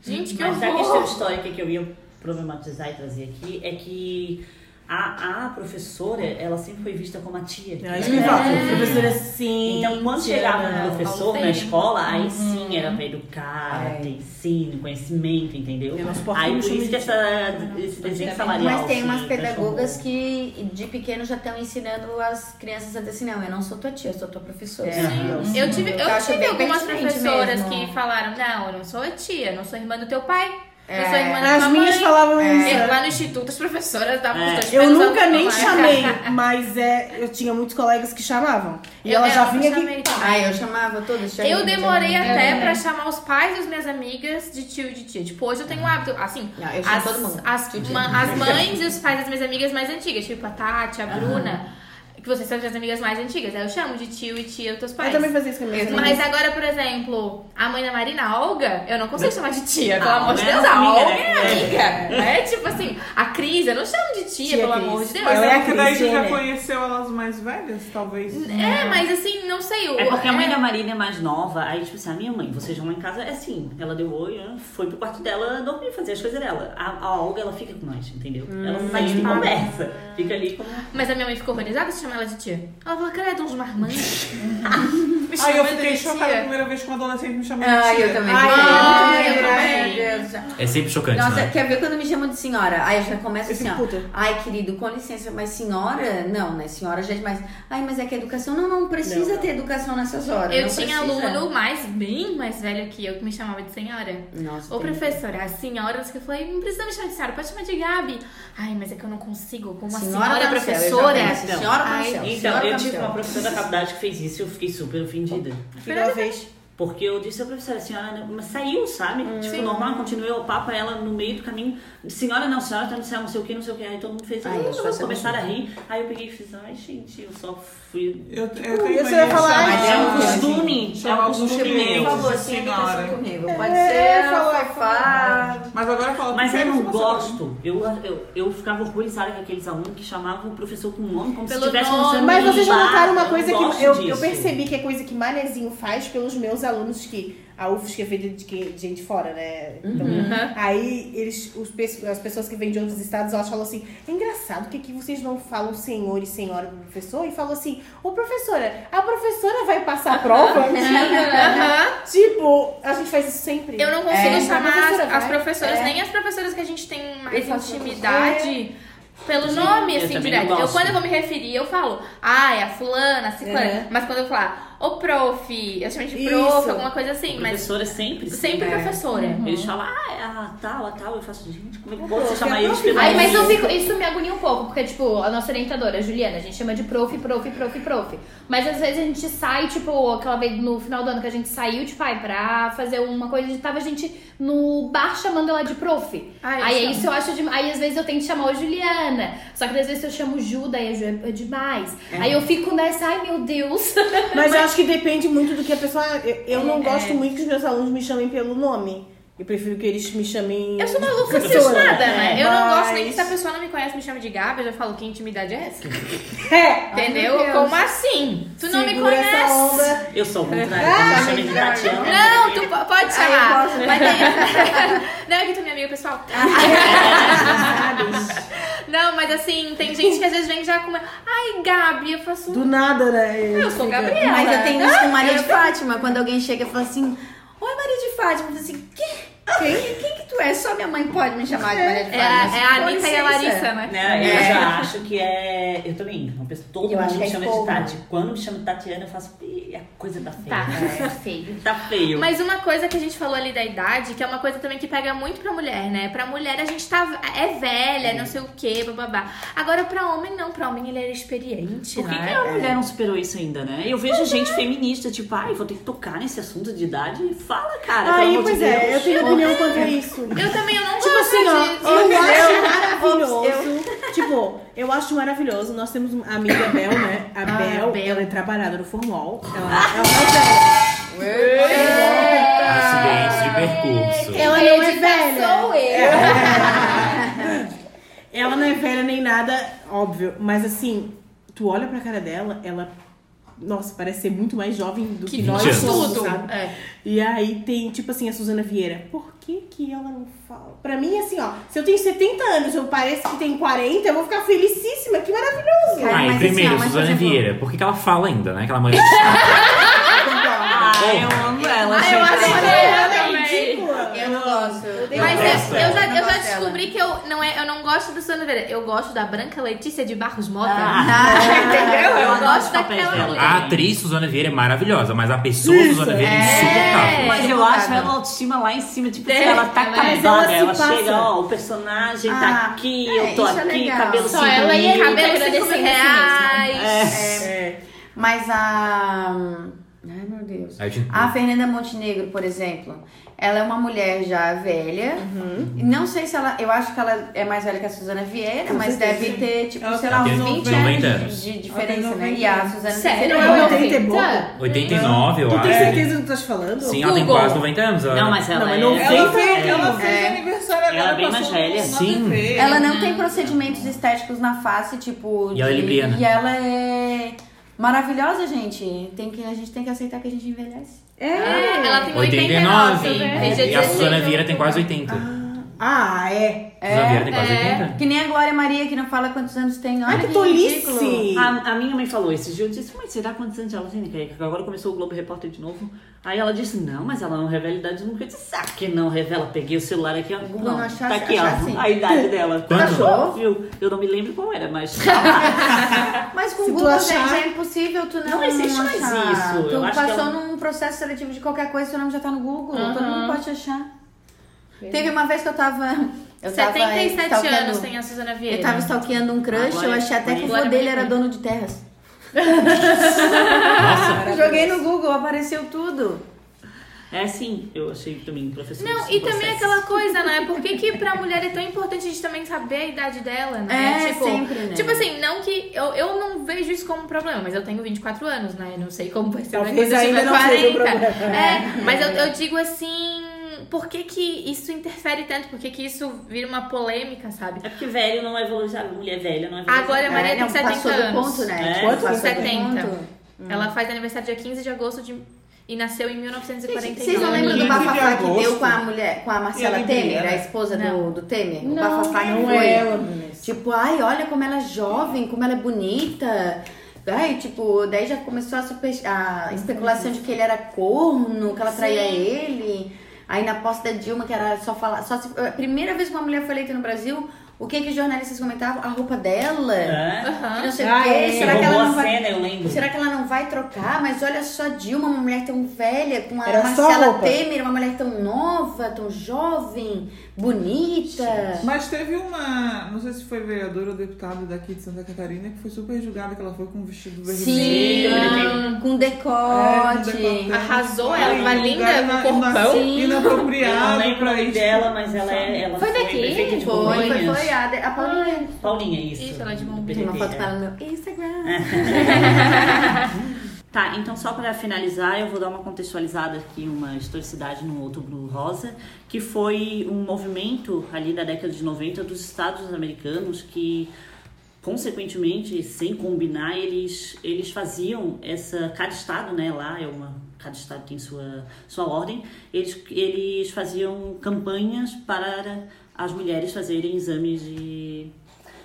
Gente, que Mas a horror. questão histórica que eu ia problematizar e trazer aqui é que a, a professora, ela sempre foi vista como a tia. É isso que eu falo. Professora sim. Então, quando chegava um professor na escola, aí sim era pra educar, É. ter ensino, conhecimento, entendeu? Suporto Aí por isso que essa, esse desenho salarial. Mas tem umas pedagogas que de pequeno já estão ensinando as crianças a dizer assim, não, eu não sou tua tia, eu sou tua professora. É. Eu tive, eu Eu tive algumas professoras mesmo. que falaram, não, eu não sou a tia, eu não sou irmã do teu pai. Eu É. sou irmã As minhas mãe. falavam É. isso. Lá no instituto, as professoras davam É. os dois Eu nunca nem chamei, [laughs] mas é, eu tinha muitos colegas que chamavam. E Eu- ela já vinha aqui. Ah, eu chamava todos. Eu demorei até também. pra chamar os pais das minhas amigas de tio e de tia. Tipo, hoje eu tenho um hábito, assim, Não, eu chamo as, todo mundo. as, ma- as mães e os pais das minhas amigas mais antigas, tipo a Tati, a Bruna, que vocês são as minhas amigas mais antigas. Aí eu chamo de tio e tia os teus Eu pais. também fazia isso com a minha Eu amiga. Mas agora, por exemplo, a mãe da Marina, a Olga, eu não consigo chamar de tia, pelo Ah, amor de não é Deus. A amiga, Olga né? é amiga. É tipo assim, a Cris, eu não chamo de tia, Tia pelo Cris. amor de Deus. Mas Ela é porque daí você já conheceu elas mais velhas, talvez. É, mas assim, não sei. o- É porque a mãe é- da Marina é mais nova, aí tipo assim, a minha mãe, vocês vão lá em casa, é assim, ela deu oi, né, foi pro quarto dela dormir, fazer as coisas dela. A, a Olga, ela fica com nós, entendeu? ela não faz de conversa, fica ali como... Mas a minha mãe ficou horrorizada se chamar ela de tia. Ela falou, credo, uns marmanjos. [laughs] Me Aí eu chamando fiquei chocada a primeira vez que uma adolescente me chamou de Ai, tia. eu também. Ai, Ai, eu ai, também. meu Deus. É sempre chocante, Nossa, né? quer ver quando me chamam de senhora? Aí eu já começo Eu assim, ó. puta. Ai, querido, com licença, mas senhora? Não, né? Senhora já é demais. Ai, mas é que educação. Não, não precisa Não, não. ter educação nessas horas. Eu não tinha precisa. aluno mais, bem mais velho que eu, que me chamava de senhora. Nossa, Ô, tem- professora, a senhora, que eu falei, não precisa me chamar de senhora, pode chamar de Gabi. Ai, mas é que eu não consigo, como uma Senhora senhora, tá eu já professora. penso, Senhora tá Ai. Então, senhora eu tive uma professora da faculdade que fez isso e eu fiquei super ofendida. Primeira vez. Porque eu disse à professora, senhora, né, mas saiu, sabe? Tipo, normal, continuei o papo, ela no meio do caminho, senhora não, senhora tá no céu, não sei o que, não sei o que. Aí todo mundo fez, Ai, ah, começaram a rir. Aí eu peguei e fiz, ai, gente, eu só fui. Eu, eu ia mania de falar, mas é um costume, assim, é um costume meu. Por favor, sem senhora. comigo. Pode É, ser falou, fafá. Mas agora fala Mas eu não que você gosto. Eu, eu, eu ficava horrorizada com aqueles alunos que chamavam o professor com nome como Pelo se estivesse nome. mostrando Mas vocês já notaram uma coisa que eu, eu percebi que é coisa que Manezinho faz pelos meus alunos que a UFSC é feita de, que- de gente fora, né? Então, Aí eles, os, pe- as pessoas que vêm de outros estados, elas falam assim: é engraçado que aqui vocês não falam senhor e senhora pro professor e falam assim: ô professora, a professora vai passar a prova? [laughs] tipo, a gente faz isso sempre. Eu não consigo É, chamar a professora as, as professoras, É. nem as professoras que a gente tem mais intimidade. Pelo Sim, nome, assim, direto. Eu, quando eu vou me referir, eu falo, ah, é a fulana, a ciclana. É. Mas quando eu falar, ô prof, eu chamo de Isso. prof, alguma coisa assim, mas Professora sempre. sempre É. professora. Eles falam, ah, é a tal, a tal. Eu faço, gente, como é que pode você chamar é eles prof. pelo Aí, mas eu fico, isso me agonia um pouco, porque, tipo, a nossa orientadora, a Juliana, a gente chama de prof, prof, prof, prof. Mas às vezes a gente sai, tipo, aquela vez no final do ano que a gente saiu, tipo, ai, pra fazer uma coisa, tava a gente no bar chamando ela de prof. Ai, aí chamo. isso eu acho de... Aí às vezes eu tento chamar o Juliana. Só que às vezes eu chamo Ju, daí a Ju é demais. Aí eu fico nessa, ai meu Deus. Mas [laughs] eu acho que depende muito do que a pessoa. Eu, eu não É. gosto muito que os meus alunos me chamem pelo nome. Eu prefiro que eles me chamem. Eu sou maluca professora. nada, né? Eu não gosto nem que Mas- se a pessoa não me conhece me chama de Gabi, eu já falo que intimidade é essa. [laughs] É! Entendeu? Deus. Como assim? Tu não me Segura essa conhece. onda. Eu sou o contrário, quando me de Tatiana. Não, tu po- pode chamar. gosto. Mas [laughs] daí... Não, é que tu é minha amiga pessoal. [laughs] Não, mas assim, tem gente que às vezes vem já com. Ai, Gabi, eu faço. Do nada, né? Eu sou Fica- Gabriela. Mas eu tenho isso com Maria de Fátima. Quando alguém chega e fala assim: Oi, Maria de Fátima. Eu falo assim: Quem? Quem, quem que tu é? Só minha mãe pode me chamar de Maria de É, Fátima. a- Mas, é a com Anitta e a licença. Larissa, né? Né? É. Eu já acho que é. Eu também. Uma pessoa, todo Eu mundo acho que me é chama de Tati. Quando me chama de Tatiana, eu faço. "Ih, É coisa da feia. Tá, né? feio. Tá feio. Mas uma coisa que a gente falou ali da idade, que é uma coisa também que pega muito pra mulher, né? Pra mulher a gente tá é velha, não sei o quê, bababá. Agora pra homem não, pra homem ele era experiente, Por que, né? que a mulher não superou isso ainda, né? Eu vejo gente feminista, tipo, ai, vou ter que tocar nesse assunto de idade. Fala, cara. Aí, pelo amor pois de é, Deus. eu tenho opinião quanto a isso. Eu também eu não Tipo gosto assim, ó, disso. eu acho maravilhoso. Tipo, eu acho maravilhoso. Nós temos uma amiga Bel, né? A Bel, Bel. ela é trabalhada no formal. Ela, ela, [laughs] Acidentes de percurso. ela não é velha. Sou eu. Ela não é velha nem nada, óbvio. Mas assim, tu olha pra cara dela, ela. Nossa, parece ser muito mais jovem do que, Que nós 20 somos, tudo. sabe? É. E aí tem, tipo assim, a Suzana Vieira. Por que que ela não fala? Pra mim, assim, ó, se eu tenho 70 anos, eu pareço que tenho 40, eu vou ficar felicíssima. Que maravilhoso. Cara, Ah, e mas primeiro, assim, Suzana Vieira. Por que, que ela fala ainda, né? Aquela mulher. [laughs] Ah, eu amo ela. Ah, gente. eu acho Ela é ridícula. Eu gosto. Mas gosto eu, eu já, Eu eu já gosto descobri que eu não, é, eu não gosto da Suzana Vieira. Eu gosto da Branca Letícia de Barros Mota. Ah, [laughs] Entendeu? Eu ela gosto daquela dela. mulher. A atriz Suzana Vieira é maravilhosa, mas a pessoa Suzana Vieira é insuportável. Mas eu acho ela autoestima lá em cima, tipo, assim, É, ela tá mas acabada. ela Ela chega, ó, o personagem tá Ah, aqui, é, eu tô isso é aqui, cabelo Só cinco ela e Cabelo agradecendo 5 a si reais. É. Mas a. Ai, meu Deus. Eu A Fernanda Montenegro, por exemplo, ela é uma mulher já velha. Uhum. Não sei se ela. Eu acho que ela é mais velha que a Suzana Vieira, Com mas certeza. deve ter, tipo, Ela sei tem lá, uns 90 20 anos anos. de, de Ela diferença, tem né? 90 E a. Suzana Sério? Vieira Não, é é 90. 80 e pouco. 89, eu Tu acho. tem certeza do que tu tá falando? Sim, ela tem Google. quase 90 anos. Ela... Não, mas ela Não, mas é... Ela fez, ela fez é. aniversário agora. Ela é bem mais velha. Sim. Ela não tem procedimentos estéticos na face, tipo. E ela é libriana. E ela é maravilhosa, gente. Tem que, a gente tem que aceitar que a gente envelhece. É, ela tem 89. 89. Fez dia E a 16 Suzana de Vieira tem quase outubro. 80. Ah, é. Tem quase é. 80? Que nem a Glória Maria, que não fala quantos anos tem. Olha Ai, que ridículo. tolice. A, a minha mãe falou esse dia, eu disse, mas será quantos anos ela tem? Que Agora começou o Globo Repórter de novo. Aí ela disse, não, mas ela não revela idade nunca. Eu disse, sabe que não revela? Peguei o celular aqui, ó. Não achou- tá aqui, ó, assim. a idade dela. Quanto? Achou? Viu? Eu não me lembro qual era, mas tá. [laughs] Mas com o Google, achar- gente, é impossível tu não Não existe mais isso. Tu Eu acho que passou é um- num processo seletivo de qualquer coisa, seu nome já tá no Google. Aham. Todo mundo pode achar. Teve uma vez que eu tava... Eu tava 77 stalkeando- anos tem a Suzana Vieira. Eu tava stalkeando um crush, Agora eu é achei até que o vô é dele era dono de terras. Nossa, [laughs] Joguei no Google, apareceu tudo. É sim, eu achei também professor. Não, e também aquela coisa, né? Por que, que pra mulher é tão importante a gente também saber a idade dela, né? É, tipo, sempre, né? Tipo assim, não que. Eu, eu não vejo isso como um problema, mas eu tenho 24 anos, né? Não sei como vai ser Talvez ainda não seja um problema. É, mas eu, eu digo assim. Por que, que isso interfere tanto? Por que, que isso vira uma polêmica, sabe? É porque velho não é valorizado, mulher velha não é valorizada. Agora a Maria É, tem não, 70 passou do anos. ponto, né? É, quanto? passou do 70. ponto. Ela faz aniversário dia 15 de agosto de. E nasceu em 1949. Vocês não lembram do 15 de bafafá que deu com a mulher, com a Marcela a Temer, a esposa do, Não. do Temer? O Não, bafafá que Não foi. é ela. Tipo, ai, olha como ela é jovem, como ela é bonita. Ai, tipo, daí já começou a, super, a especulação de que ele era corno, que ela traía ele. Aí na posse da Dilma, que era só falar. Só se, a primeira vez que uma mulher foi eleita no Brasil, o que que os jornalistas comentavam? A roupa dela. É. Aham. Não sei Ah, o quê. é. Será que ela não vai. cena, eu lembro. Será que ela não vai trocar, mas olha só, Dilma, uma mulher tão velha, com a Era Marcela. Temer, uma mulher tão nova, tão jovem, bonita. Mas teve uma, não sei se foi vereadora ou deputada daqui de Santa Catarina, que foi super julgada, que ela foi com um vestido vermelho. Sim, com É, com decote. decote. Arrasou ela, uma um linda, com ina- corpão. Inapropriado não lembro o pra isso. dela, mas ela, é, ela Foi foi, daqui? Foi, foi, Congonhas. Foi a, de- a Paulinha. Paulinha, isso. Isso, ela é de Congonhas. Tem uma foto é. com ela no meu Instagram. [laughs] Tá, então só para finalizar, eu vou dar uma contextualizada aqui, uma historicidade no Outubro Rosa, que foi um movimento ali da década de 90 dos Estados americanos que, consequentemente, sem combinar, eles, eles faziam essa. Cada estado, né, lá é uma. Cada estado tem sua, sua ordem, eles, eles faziam campanhas para as mulheres fazerem exames de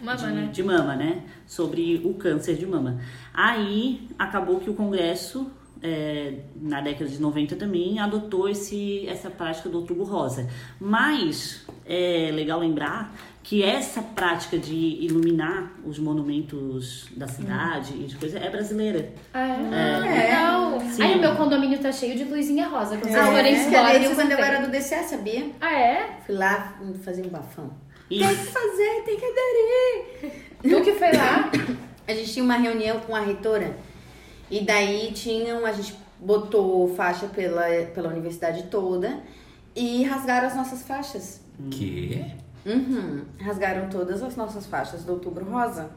Mama, de, né? de mama, né? Sobre o câncer de mama. Aí acabou que o Congresso, é, na década de 90 também, adotou esse, essa prática do outubro rosa. Mas é legal lembrar que essa prática de iluminar os monumentos da cidade e de coisa é brasileira. Ah, é? Legal. Sim. Aí o meu condomínio tá cheio de luzinha rosa. Quando vocês Ah, forem é? embora, Eu vocês quando eu era do DCE, sabia? Ah, é? Fui lá fazer um bafão. E Tem que fazer, tem que aderir. [laughs] Tu que foi lá? A gente tinha uma reunião com a reitora e daí tinham, a gente botou faixa pela, pela universidade toda e rasgaram as nossas faixas. Que? Uhum. Rasgaram todas as nossas faixas do Outubro Rosa.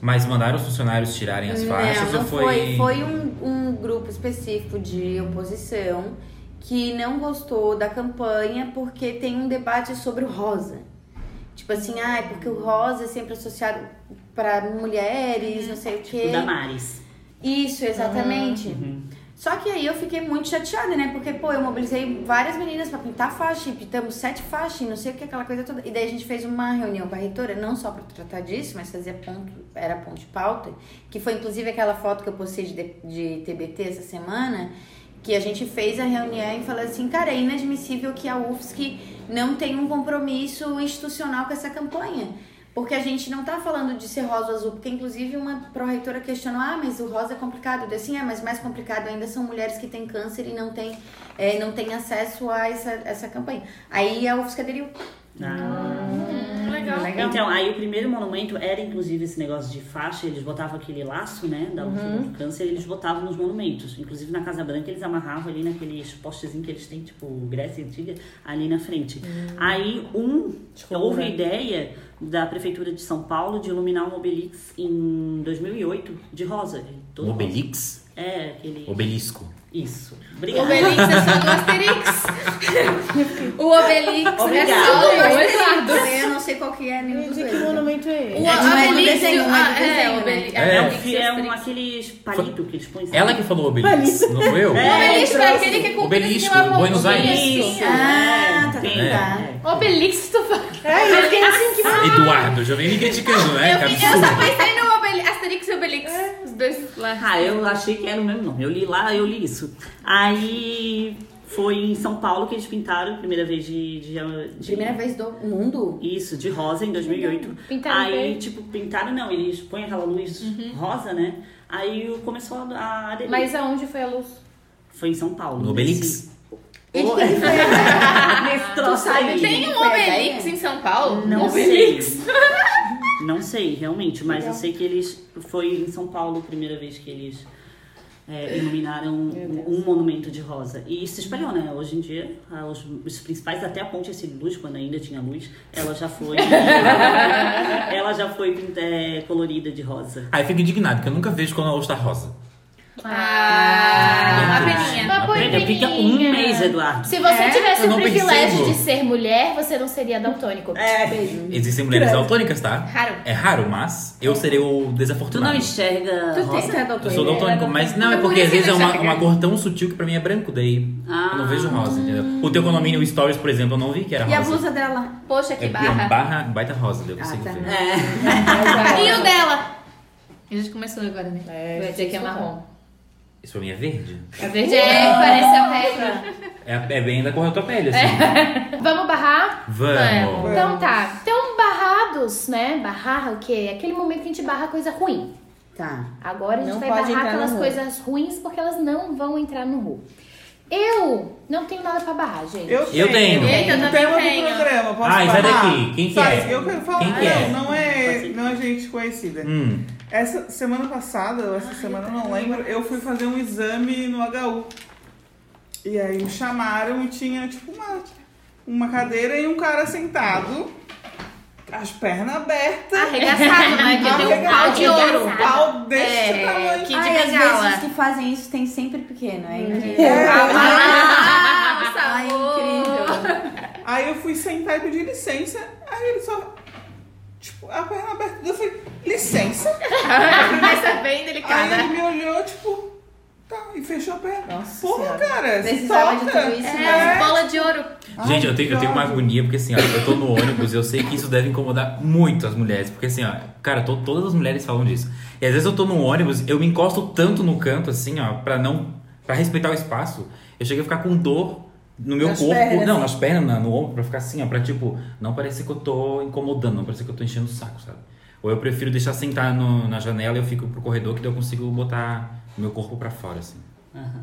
Mas mandaram os funcionários tirarem as faixas não, não ou foi. Foi um, um grupo específico de oposição que não gostou da campanha porque tem um debate sobre o rosa. Tipo assim, ah, é porque o rosa é sempre associado para mulheres, não sei o quê. o Damares. Isso, exatamente. Uhum. Só que aí eu fiquei muito chateada, né? Porque, pô, eu mobilizei várias meninas pra pintar faixa, e pintamos sete faixas, e não sei o que, aquela coisa toda. E daí a gente fez uma reunião com a reitora, não só pra tratar disso, mas fazia ponto, era ponto de pauta, que foi inclusive aquela foto que eu postei de, de TBT essa semana, que a gente fez a reunião e falou assim, cara, é inadmissível que a UFSC não tenha um compromisso institucional com essa campanha. Porque a gente não tá falando de ser rosa ou azul, porque inclusive uma pró-reitora questionou, ah, mas o rosa é complicado. Eu assim, é, mas mais complicado ainda são mulheres que têm câncer e não têm, é, não têm acesso a essa, essa campanha. Aí a UFSC aderiu. Hum, legal. Então, aí o primeiro monumento era inclusive esse negócio de faixa, eles botavam aquele laço, né, da luta Uhum. contra o câncer, eles botavam nos monumentos. Inclusive na Casa Branca eles amarravam ali naqueles postezinhos que eles têm, tipo Grécia Antiga, ali na frente. Hum. Aí um, Tipo, houve a né? ideia da Prefeitura de São Paulo de iluminar um Obelix em 2008, de rosa. de todo Um rosa. Obelix? É, aquele... Obelisco. Isso. O Obrigada. Obelix é só do Asterix. [laughs] o Obelix Obrigada. é só do Eduardo. Eu não sei qual que é nenhum dos Gente, que dois. né? monumento é esse? O É, é Obelix, é ah, é, o Obelix. É. É, é um Asterix. aqueles palitos que eles põem. Ela que falou Obelix, não foi eu? É. O Obelix foi aquele que comprou Obelisco, Buenos Aires. Ah, tá, tem. tá. É. Obelix, tu fala. É, eu fiquei assim que Eduardo, já vem me criticando, né? Eu, só pensei no Obelix, Asterix e Obelix. Dois lá. Ah, eu achei que era o mesmo nome. Eu li lá, eu li isso. Aí foi em São Paulo que eles pintaram primeira vez de. de, de- Primeira vez do mundo? Isso, de rosa em 2008. Pintaram Aí, o tipo, pintaram não, eles põem aquela luz rosa, né? Aí começou a- a aderir. Mas aonde foi a luz? Foi em São Paulo. No Obelix? Oh? [laughs] Nesse Tu troço sabe aí. Tem um Obelix em São Paulo? Não Um sei. [laughs] Não sei, realmente, mas eu sei que eles. Foi em São Paulo a primeira vez que eles é, iluminaram um, um monumento de rosa. E se espalhou, né? Hoje em dia, ah, os, os principais, até a ponte esse de luz, quando ainda tinha luz, ela já foi. [laughs] ela já foi é, colorida de rosa. Aí eu fico indignado, porque eu nunca vejo quando a luz tá rosa. Ah, uma peninha. Uma Aprenda, fica um mês, Eduardo. Se você tivesse Eu o não privilégio percebo. de ser mulher, você não seria daltônico. É, Existem mulheres daltônicas, tá? Raro. É raro, mas eu serei o tu desafortunado. não enxerga Tu tem, rosa? é doutor? Eu sou daltônico, mas não, é porque às vezes é uma, uma cor tão sutil que pra mim é branco, daí Ah. eu não vejo rosa, entendeu? O teu condomínio Stories, por exemplo, eu não vi que era E a blusa dela? Poxa, que É barra. barra, baita rosa, daí eu Ah, consigo tá. ver. É. [laughs] E o dela? A gente começou agora, né? É, Vai dizer que é marrom. Isso pra mim é verde. A verde é, parece a pedra. É, é bem da cor da tua pele, assim. Vamos barrar? Vamos. Então tá. Então, barrados, né? Barrar o quê? Aquele momento que a gente barra coisa ruim. Tá. Agora a gente Não vai barrar aquelas coisas ruins porque elas não vão entrar no RU. Eu não tenho nada pra barrar, gente. Eu tenho. tenho. Eita, eu tema tenho. do programa, posso Ai, sai falar? daqui. Quem que Sai, é? Eu quero falar. Quem que não, é? não é, não é gente conhecida. Hum. Essa semana passada, ou essa semana, eu não lembro, eu fui fazer um exame no HU. E aí me chamaram e tinha, tipo, uma, uma cadeira e um cara sentado, as pernas abertas. Arregaçado, né? Que um pau de ouro. Um pau desse É, tamanho. que- de Ai, às vezes que fazem isso tem sempre pequeno, é incrível. Ah, [laughs] Ai, sabor. incrível. Aí eu fui sentar e pedir licença. Aí ele só, tipo, a perna aberta. Eu falei, licença? [laughs] Essa bem Aí delicada. ele me olhou, tipo, tá, e fechou a perna. Nossa Porra, Senhora. cara, de toca. tudo isso, É, bola de ouro. Gente, Ai, eu tenho, eu tenho uma agonia, porque assim, ó, eu tô no [laughs] ônibus e eu sei que isso deve incomodar muito as mulheres. Porque assim, ó, cara, to- todas as mulheres falam disso. E às vezes eu tô no ônibus, eu me encosto tanto no canto, assim, ó, pra não. pra respeitar o espaço. Eu cheguei a ficar com dor no meu Nas corpo. pernas, não, assim. nas pernas, na- no ombro, pra ficar assim, ó, pra tipo, não parecer que eu tô incomodando, não parecer que eu tô enchendo o saco, sabe? Ou eu prefiro deixar sentar no- na janela e eu fico pro corredor que daí eu consigo botar meu corpo pra fora, assim.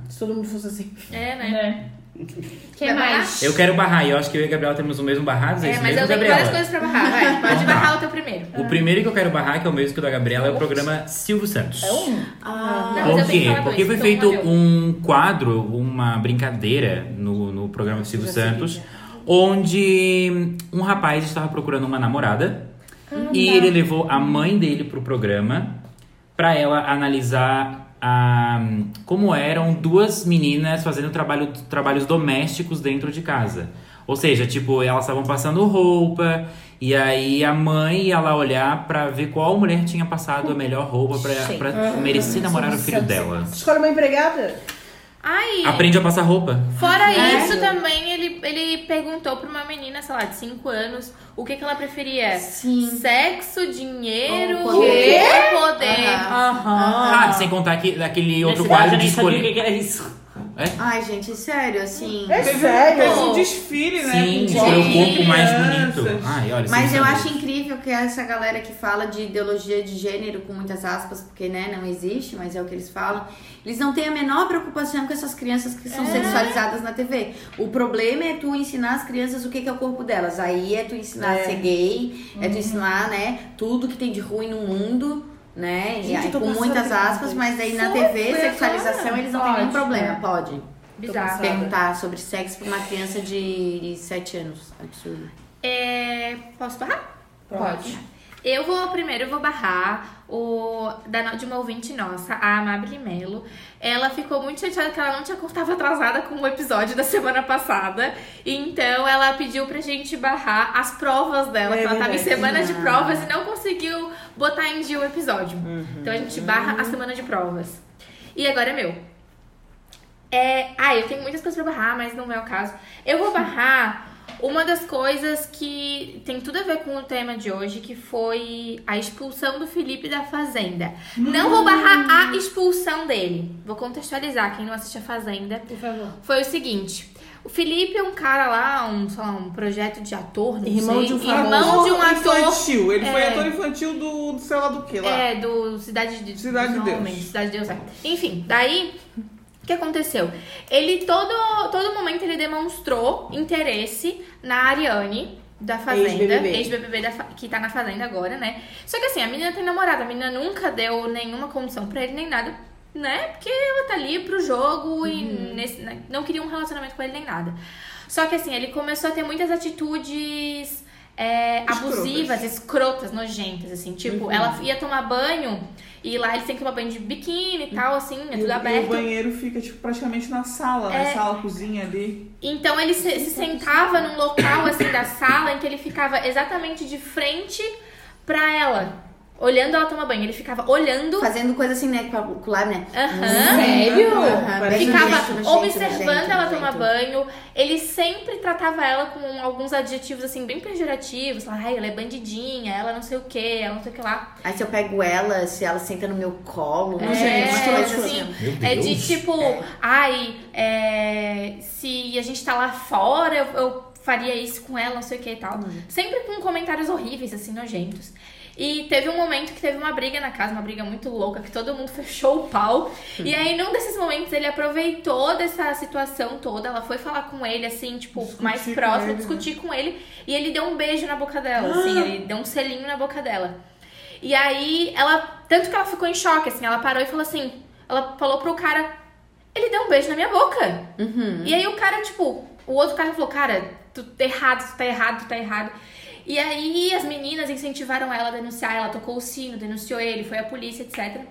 Se todo mundo fosse assim. É, né? Que Vai mais? Eu quero barrar, e eu acho que eu e a Gabriela temos o mesmo barrado, é, É, isso mas mesmo, eu tenho Gabriela? várias coisas pra barrar. Vai, pode Então tá. barrar o teu primeiro. O primeiro que eu quero barrar, que é o mesmo que o da Gabriela, é o programa Silvio Santos. É um. Ah, Não, Por quê? Porque foi então feito um quadro, uma brincadeira no, no programa do Silvio Já Santos, segui, onde um rapaz estava procurando uma namorada e ele levou a mãe dele pro programa pra ela analisar como eram duas meninas fazendo trabalho, trabalhos domésticos dentro de casa. Ou seja, tipo, elas estavam passando roupa e aí a mãe ia lá olhar pra ver qual mulher tinha passado a melhor roupa pra merecer namorar o filho dela. Escolhe uma empregada. Ai, Aprende a passar roupa. fora É. isso também, ele, ele perguntou pra uma menina, sei lá, de 5 anos, o que, que ela preferia. Sim. Sexo, dinheiro Ou poder. poder. Aham. Ah, sem contar que, daquele outro quadro de sabia o escolher. que que era isso. Ai, gente, sério, assim. É Teve, sério? teve um desfile, né? Sim, com escolher o corpo mais bonito. Ai, olha, Mas eu acho incrível que essa galera que fala de ideologia de gênero, com muitas aspas, porque né, não existe, mas é o que eles falam, eles não têm a menor preocupação com essas crianças que são sexualizadas na TV. O problema é tu ensinar as crianças o que que é o corpo delas. Aí é tu ensinar É. a ser gay, é tu ensinar, né, tudo que tem de ruim no mundo. Né? Gente, aí, com muitas aspas, mas aí na TV, sexualização, eles não têm nenhum Pode, problema. Pode Bizarro. perguntar sobre sexo pra uma criança de 7 anos. Absurdo. É, posso barrar? Pode. Eu vou primeiro, eu vou barrar o da, de uma ouvinte nossa, a Amabile Melo. Ela ficou muito chateada que ela não tinha estava atrasada com o episódio da semana passada. Então ela pediu pra gente barrar as provas dela, É que ela tava em semana de Ah. provas e não conseguiu botar em dia o episódio. Então a gente barra a semana de provas. E agora é meu. É, ah, eu tenho muitas coisas pra barrar, mas não é o caso. Eu vou [laughs] barrar uma das coisas que tem tudo a ver com o tema de hoje, que foi a expulsão do Felipe da Fazenda. Não vou barrar a expulsão dele. Vou contextualizar quem não assiste a Fazenda. Por favor. Foi o seguinte. O Felipe é um cara lá, um, sei lá, um projeto de ator, não Irmão sei. de um Irmão de um ator. infantil. Ele foi É. ator infantil do, do sei lá do que lá. É, do Cidade de, Cidade dos de Deus. Cidade de Deus. é. Enfim, daí o que aconteceu? Ele todo todo momento ele demonstrou interesse na Ariane da Fazenda, Ex-BBB. fa- que tá na Fazenda agora, né? Só que assim, a menina tem namorada, a menina nunca deu nenhuma condição pra ele nem nada, né? Porque ela tá ali pro jogo e nesse- né, não queria um relacionamento com ele nem nada. Só que assim, ele começou a ter muitas atitudes é, abusivas, escrotas, nojentas, assim. Tipo, ela ia tomar banho e lá eles têm que tomar banho de biquíni e tal, assim, é E, tudo o- e o aberto. banheiro fica tipo, praticamente na sala, né? É. Sala, cozinha ali. Então ele se, se sentava num local assim da sala em que ele ficava exatamente de frente pra ela. Olhando ela tomar banho. Ele ficava olhando, Fazendo coisa assim, né? Lábio, né? Aham. Sério? Aham, ficava nojento, nojento, observando nojento, ela tomar banho. Ele sempre tratava ela com alguns adjetivos assim bem pejorativos. Lá, Ai, ela é bandidinha, ela não sei o que, ela não sei o que lá. Aí se eu pego ela, se ela senta no meu colo, É, umas coisas assim, assim. É de tipo, ai, é, se a gente tá lá fora, eu, eu faria isso com ela, não sei o que e tal. Sempre com comentários horríveis, assim, nojentos. E teve um momento que teve uma briga na casa, uma briga muito louca, que todo mundo fechou o pau. E aí, num desses momentos, ele aproveitou dessa situação toda. Ela foi falar com ele, assim, tipo, Discutir mais próximo, discutir com ele. E ele deu um beijo na boca dela, assim, ele deu um selinho na boca dela. E aí, ela. Tanto que ela ficou em choque, assim, ela parou e falou assim. Ela falou pro cara. Ele deu um beijo na minha boca. E aí o cara, tipo, o outro cara falou, cara, tu tá errado, tu tá errado, tu tá errado. E aí as meninas incentivaram ela a denunciar, ela tocou o sino, denunciou ele, foi a polícia, etc.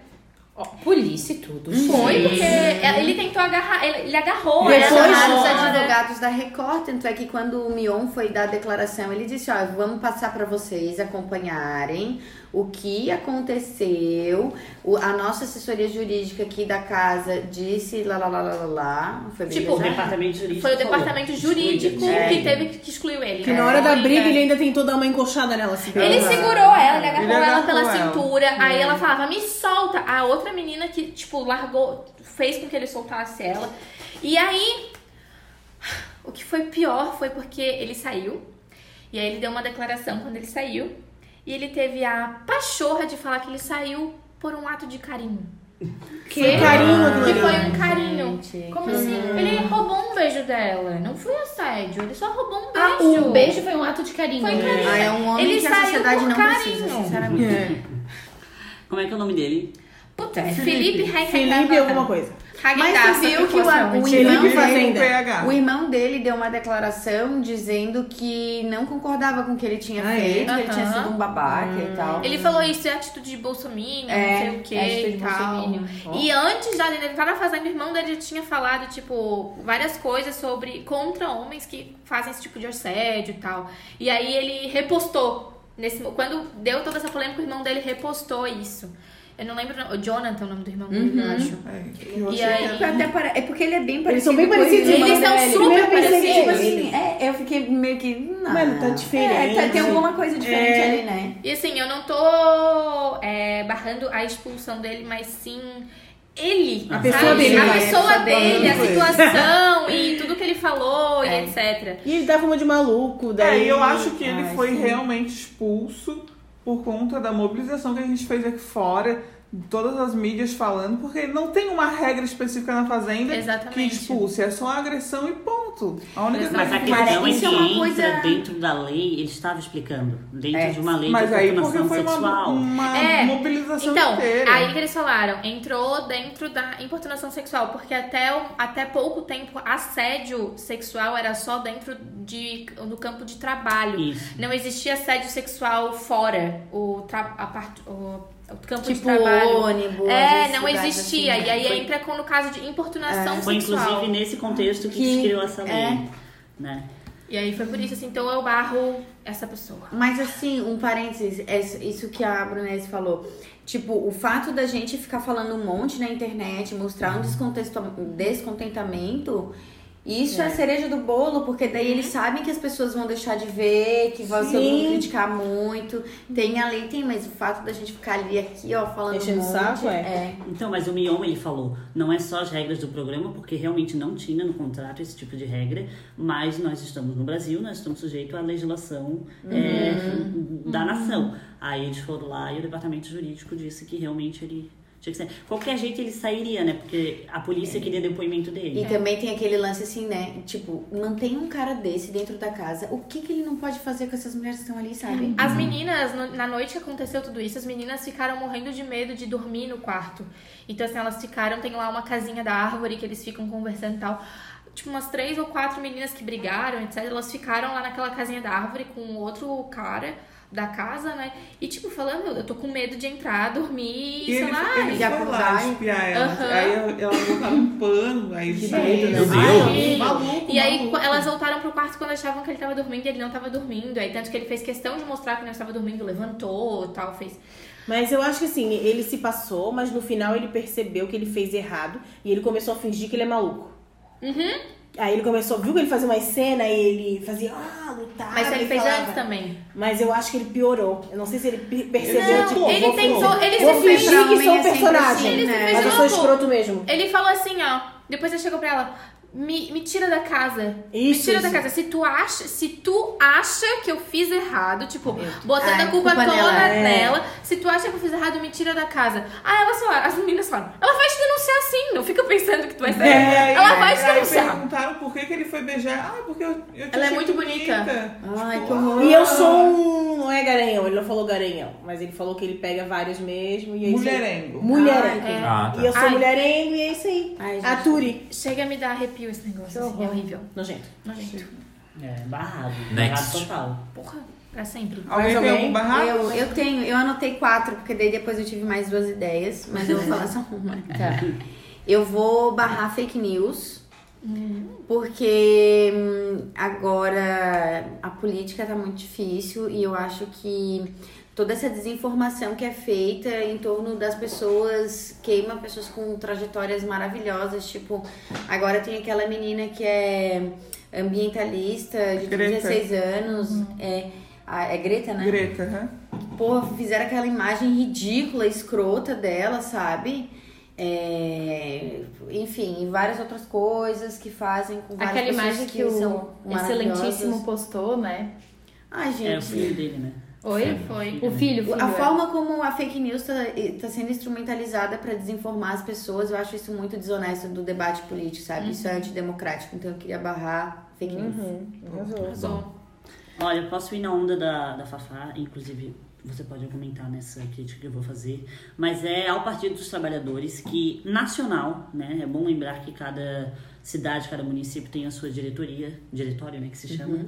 Ó, polícia e tudo. Foi, porque ele tentou agarrar, ele, ele agarrou Depois ela. os advogados da Record, tanto é que quando o Mion foi dar a declaração, ele disse, ó, vamos passar pra vocês acompanharem o que aconteceu. O- a nossa assessoria jurídica aqui da casa disse lá lá lá lá lá, lá. Foi bem Tipo, O departamento jurídico. Foi o falou. departamento jurídico É. que teve que excluiu ele. Que na hora da Foi, briga é. ele ainda tentou dar uma encoxada nela, assim. Ele segurou ela, ele agarrou Ele ela agarrou pela ela. cintura. Aí ela falava, me solta. A outra menina que, tipo, largou, fez com que ele soltasse ela. E aí, o que foi pior foi porque ele saiu. E aí ele deu uma declaração quando ele saiu. E ele teve a pachorra de falar que ele saiu por um ato de carinho. Que carinho aquilo Que foi um carinho. Gente, Como que assim? horror. Ele roubou um beijo dela. Não foi assédio, ele só roubou um Ah, beijo. o beijo foi um ato de carinho. Foi um carinho. Ah, é um homem Ele que a saiu sociedade não carinho. precisa, sinceramente. É. Como é que é o nome dele? Puta, é Felipe Felipe alguma coisa. Mas tu viu que o, o Felipe irmão Felipe Fazenda. dele, o irmão dele deu uma declaração dizendo que não concordava com o que ele tinha Ah, é? feito, que ele tinha sido um babaca e tal. Ele falou isso, é atitude de bolsominion, É, não sei o que é e de tal. E antes já dele entrar na fazenda, o irmão dele já tinha falado, tipo, várias coisas sobre contra homens que fazem esse tipo de assédio e tal. E aí ele repostou. Nesse, quando deu toda essa polêmica, o irmão dele repostou isso. Eu não lembro, o Jonathan, é o nome do irmão dele, eu acho. É, eu E aí- pare- É porque ele é bem Eles parecido são bem parecidos. ele. Eles mano, são super parecidos. Tipo assim, é, eu fiquei meio que. Não. Mano, tá diferente. É, tá- tem alguma coisa diferente É. ali, né? E assim, eu não tô é, barrando a expulsão dele, mas sim ele. A pessoa sabe? dele, A né? pessoa dele, a situação e [laughs] tudo que ele falou É. e etc. E ele tava uma de maluco, É, daí... e eu acho que ele Ai, foi sim. realmente expulso por conta da mobilização que a gente fez aqui fora, todas as mídias falando, porque não tem uma regra específica na Fazenda Exatamente. que expulse, é só agressão e ponto. A única Mas a coisa que Cara, questão é que é uma entra coisa- dentro da lei, ele estava explicando, dentro É. de uma lei Mas de aí porque foi uma, sexual. uma É, mobilização Então, inteira. aí que eles falaram, entrou dentro da importunação sexual, porque até, até pouco tempo assédio sexual era só dentro de, do campo de trabalho. Isso. Não existia assédio sexual fora o, tra- a parte, o, campo de Tipo trabalho. ônibus. É, não existia. assim, e aí Foi- entra com, no caso de importunação Foi sexual. inclusive nesse contexto que, Que- se criou essa lei. é. Né? E aí foi por isso, assim, então eu barro essa pessoa. Mas assim, um parênteses, é isso que a Brunese falou. Tipo, o fato da gente ficar falando um monte na internet, mostrar um descontexto- descontentamento, isso é. a cereja do bolo, porque daí eles sabem que as pessoas vão deixar de ver, que todo mundo criticar muito. Tem a lei, tem, mas o fato da gente ficar ali aqui, ó, falando Enchendo um o monte, saco, é. é. Então, mas o Mion, ele falou, não é só as regras do programa, porque realmente não tinha no contrato esse tipo de regra, mas nós estamos no Brasil, nós estamos sujeitos à legislação é, da nação. Aí eles foram lá e o departamento jurídico disse que realmente ele tinha que sair. Qualquer jeito ele sairia, né? Porque a polícia queria depoimento dele. E também tem aquele lance assim, né? Tipo, mantém um cara desse dentro da casa. O que que ele não pode fazer com essas mulheres que estão ali, sabe? As meninas, no- na noite que aconteceu tudo isso, as meninas ficaram morrendo de medo de dormir no quarto. Então, assim, elas ficaram, tem lá uma casinha da árvore que eles ficam conversando e tal. Tipo, umas três ou quatro meninas que brigaram, etc. Elas ficaram lá naquela casinha da árvore com outro cara da casa, né? E, tipo, falando, eu tô com medo de entrar, dormir, E sei ele, lá. ele e acordar lá e- espiar ela. Aham. Aí elas botaram um pano, aí Que saiu. doido, né? Meu Ai, Deus. maluco, E aí maluco. elas voltaram pro quarto quando achavam que ele tava dormindo e ele não tava dormindo. Aí tanto que ele fez questão de mostrar que não estava dormindo, levantou e tal, fez. Mas eu acho que assim, ele se passou, mas no final ele percebeu que ele fez errado e ele começou a fingir que ele é maluco. Uhum. Aí ele começou, viu que ele fazia uma cena e ele fazia, ah, lutar. Mas ele fez falava. antes também. Mas eu acho que ele piorou. Eu não sei se ele pe- percebeu, Não, tipo, ele vou, tentou- ele vou se fingir que sou um sempre personagem. assim, Ele se né? fez Mas eu sou escroto mesmo. Ele falou assim, ó. Depois ele chegou pra ela. Me, me tira da casa. Isso, me tira da isso. casa. Se tu acha, se tu acha que eu fiz errado, tipo, botando Ai, a culpa, culpa toda nela, é. nela, se tu acha que eu fiz errado, me tira da casa. Ah, elas falaram, as meninas falam, ela vai te denunciar sim, não fica pensando que tu vai sair. É, ela e vai te aí denunciar. perguntaram por que, que ele foi beijar. Ah, porque eu, eu te Ela é muito bonita. Ai, Tipo, que horror. E eu sou um. Não é garanhão, ele não falou garanhão, mas ele falou que ele pega vários mesmo. E é. Mulherengo. Mulherengo. É. Ah, tá. E eu sou Ai. mulherengo e é isso aí. Ai, gente. Ature. Chega a me dar arrepio esse negócio, assim, é horrível. Nojento. Nojento. É, barrado. Next. Barrado total. Porra, pra sempre. Alguém tem algum barraco? Eu, eu tenho, eu anotei quatro, porque daí depois eu tive mais duas ideias, mas eu vou falar só uma. [laughs] Eu vou barrar fake news, porque hum, agora a política tá muito difícil e eu acho que toda essa desinformação que é feita em torno das pessoas queima pessoas com trajetórias maravilhosas, tipo, agora tem aquela menina que é ambientalista de Greta. 16 anos, é, a- é Greta, né? Greta, hã? Porra, fizeram aquela imagem ridícula, escrota dela, sabe? É, enfim, e várias outras coisas que fazem com várias Aquela pessoas imagem que o são excelentíssimo postou, né? Ai, É o filho gente. dele, né? Oi? Foi. O filho, o filho. a é. forma como a fake news tá, tá sendo instrumentalizada pra desinformar as pessoas, eu acho isso muito desonesto do debate político, sabe? Isso é antidemocrático, então eu queria barrar fake news. Arrasou. Arrasou. Olha, eu posso ir na onda da, da Fafá, inclusive você pode argumentar nessa crítica que eu vou fazer, mas é ao Partido dos Trabalhadores que, nacional, né, é bom lembrar que cada cidade, cada município tem a sua diretoria, diretório, né, que se chama,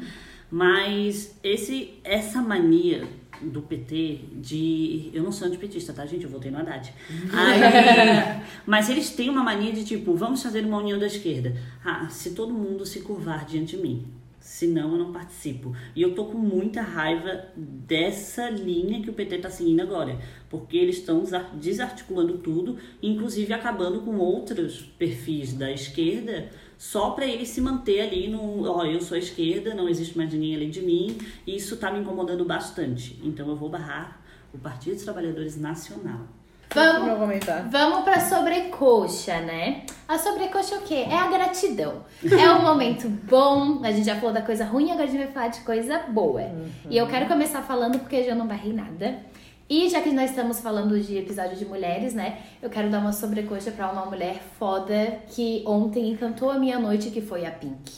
mas esse, essa mania do PT de... Eu não sou antipetista, tá, gente? Eu votei no Haddad. Aí, [laughs] mas eles têm uma mania de, tipo, vamos fazer uma união da esquerda. Ah, se todo mundo se curvar diante de mim. Senão eu não participo. E eu tô com muita raiva dessa linha que o PT tá seguindo agora. Porque eles estão desa- desarticulando tudo, inclusive acabando com outros perfis da esquerda, só para eles se manter ali no. Ó, eu sou a esquerda, não existe mais ninguém além de mim. E isso tá me incomodando bastante. Então eu vou barrar o Partido dos Trabalhadores Nacional. Vamos. Vamos pra sobrecoxa, né? A sobrecoxa é o quê? É a gratidão. É um momento bom. A gente já falou da coisa ruim, agora a gente vai falar de coisa boa. E eu quero começar falando porque eu já não barrei nada. E já que nós estamos falando de episódio de mulheres, né? Eu quero dar uma sobrecoxa pra uma mulher foda que ontem encantou a minha noite, que foi a Pink.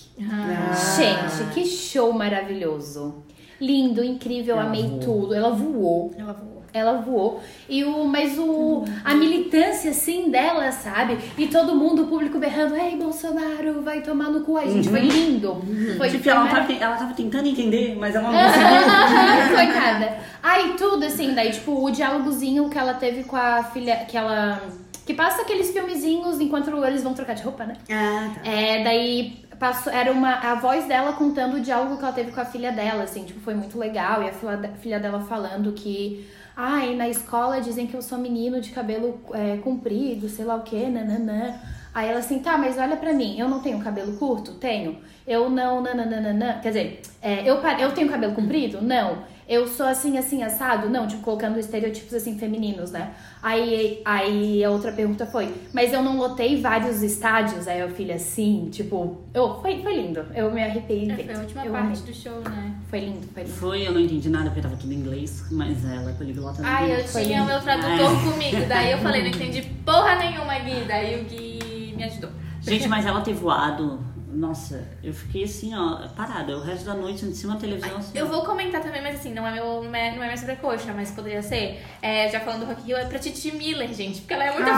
Gente, que show maravilhoso. Lindo, incrível, Ela amei voou. tudo. Ela voou. Ela voou. Ela voou. E o, mas o, a militância, assim, dela, sabe? E todo mundo, o público berrando, ei, Bolsonaro, vai tomar no cu. Ai, gente, foi lindo. Foi, Tipo, ela tava, ela tava tentando entender, mas ela não [laughs] conseguiu. Coitada. Aí tudo, assim, daí, tipo, o diálogozinho que ela teve com a filha, que ela... Que passa aqueles filmezinhos enquanto eles vão trocar de roupa, né? Ah, tá. É, daí passou, era uma a voz dela contando o diálogo que ela teve com a filha dela, assim, tipo, foi muito legal. E a filha, filha dela falando que, ai, na escola dizem que eu sou menino de cabelo é, comprido, sei lá o que, nananã. Aí ela assim, tá, mas olha pra mim, eu não tenho cabelo curto? Tenho. Eu não, nananana. Quer dizer, é, eu, eu tenho cabelo comprido? Não. Eu sou assim, assim, assado? Não, tipo, colocando estereotipos assim femininos, né? Aí, aí a outra pergunta foi, mas eu não lotei vários estádios? Aí a filha, sim, tipo, eu, foi, foi lindo. Eu me arrepiei. É, de foi a última eu parte amei. do show, né? Foi lindo, foi lindo. Foi, eu não entendi nada porque tava tudo em inglês, mas ela é poliglota. não Ai, eu entendi. tinha o meu tradutor comigo, daí eu falei, não entendi porra nenhuma, Gui. Daí o Gui me ajudou. Gente, mas ela ter voado, nossa, eu fiquei assim, ó, parada. O resto da noite em cima da televisão. Assim, Eu vou comentar também, mas assim, não é, meu, não é, é minha sobrecoxa, mas poderia ser. É, já falando do Rock Rio, é pra Titi Miller, gente, porque ela é muito! Deusa!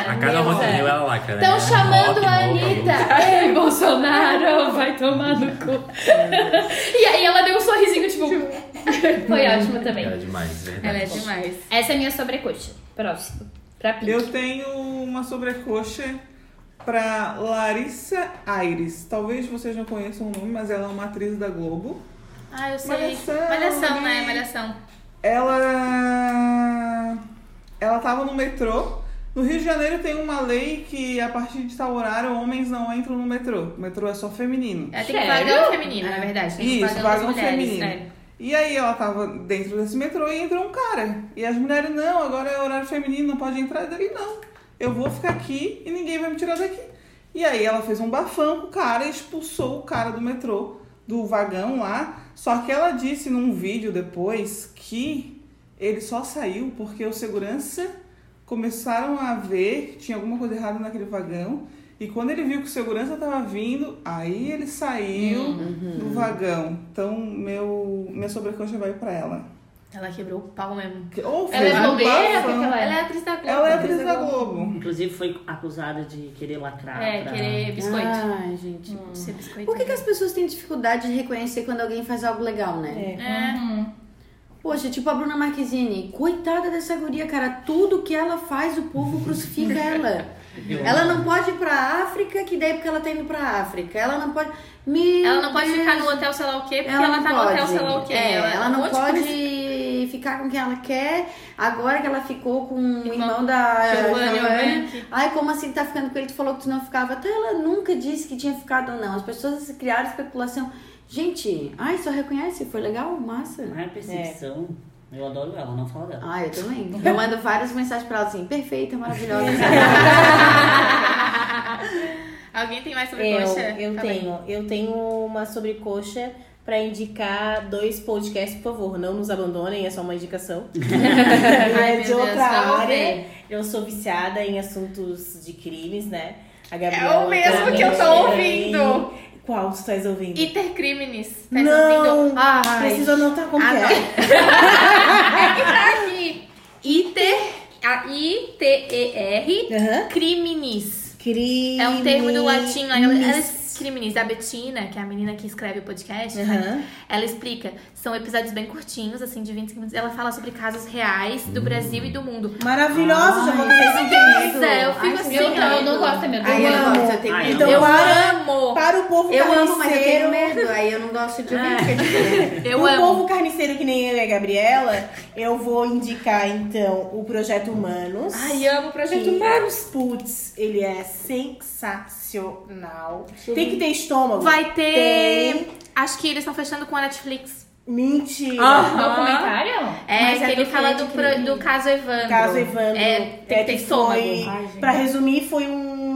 A cada Rock in Rio ela lacra, né? Estão chamando Rock, a rock, Anitta. Ei, Bolsonaro, vai tomar no cu. e aí ela deu um sorrisinho, tipo. Foi ótimo também. Ela é demais, verdade. Ela é demais. Essa é a minha sobrecoxa. Próximo. Pra Pink. Eu tenho uma sobrecoxa pra Larissa Aires. Talvez vocês não conheçam o nome, mas ela é uma atriz da Globo. Ah, eu sei. Malhação, Malhação, né? Malhação. Ela ela tava no metrô. No Rio de Janeiro tem uma lei que a partir de tal horário homens não entram no metrô. O metrô é só feminino. Ela tem vagão feminino, na verdade. Tem que Isso, vagão feminino. é. E aí ela tava dentro desse metrô e entrou um cara. E as mulheres, não, agora é horário feminino, não pode entrar. Ele, não, eu vou ficar aqui e ninguém vai me tirar daqui. E aí ela fez um bafão com o cara e expulsou o cara do metrô, do vagão lá. Só que ela disse num vídeo depois que ele só saiu porque o segurança começaram a ver que tinha alguma coisa errada naquele vagão. E quando ele viu que o segurança tava vindo, aí ele saiu do vagão. Então, meu, minha sobrecoxa vai pra ela. Ela quebrou o pau mesmo. Que- Ou Ela é um que ela é? Ela é atriz da Globo. Ela é atriz da Globo. Inclusive foi acusada de querer lacrar. É, pra- querer biscoito. Ai, gente. Ser biscoito. Por que, que as pessoas têm dificuldade de reconhecer quando alguém faz algo legal, né? É. Poxa, tipo a Bruna Marquezine. Coitada dessa guria, cara. Tudo que ela faz, o povo crucifica ela. Ela não pode ir pra África, que daí porque ela tá indo pra África. Ela não pode. Meu Ela não pode ficar no hotel sei lá o quê, porque ela, não tá no pode. hotel sei lá o quê. É, ela, um não de pode coisa. ficar com quem ela quer. Agora que ela ficou com o irmão da Giovanni Giovanni. Eubank. Ai, como assim tá ficando com ele? Tu falou que tu não ficava. Até ela nunca disse que tinha ficado ou não. As pessoas criaram especulação. Gente, ai, só reconhece. Foi legal? Massa. Não é perseguição. Eu adoro ela, não fala dela. Ah, eu também. [laughs] Eu mando várias mensagens pra ela assim, perfeita, maravilhosa. [laughs] Alguém tem mais sobre coxa? Eu, eu tenho. Eu tenho uma sobrecoxa pra indicar dois podcasts, por favor. Não nos abandonem, é só uma indicação. [laughs] Ai, é de Deus, outra vamos área. ver. Eu sou viciada em assuntos de crimes, né? A É o mesmo que eu tô ouvindo. Qual tu estás ouvindo? Intercrimes. Tá não, ouvindo? Ai. preciso anotar como não. é. [laughs] É que tá aqui. Iter. A I-T-E-R. Aham. Criminis. Crime. É um termo do latim. Ela, ela, Criminis, a Bettina, que é a menina que escreve o podcast, né? Aham. ela explica. São episódios bem curtinhos, assim, de 25 minutos. Ela fala sobre casos reais do Brasil e do mundo. Maravilhosa, já vou ter é, eu fico Ai, assim, Eu não, eu não gosto, meu Deus. Ai, eu amo. eu tenho Ai, medo. Então eu para, amo! para o povo Eu amo, mas eu tenho carniceiro. medo. Aí eu não gosto de [laughs] ouvir. é. Eu o amo. povo carniceiro que nem eu e a Gabriela, eu vou indicar então o Projeto Humanos. Ai, amo o Projeto que, Humanos. Putz, ele é sensacional. Tem que ter estômago. Vai ter. Tem. Acho que eles estão fechando com a Netflix. Mentira. Documentário? É, Mas que é ele do fala do, pro- do caso Evandro. Caso Evandro. É, tem que ter estômago. Foi, Ai, pra resumir, foi um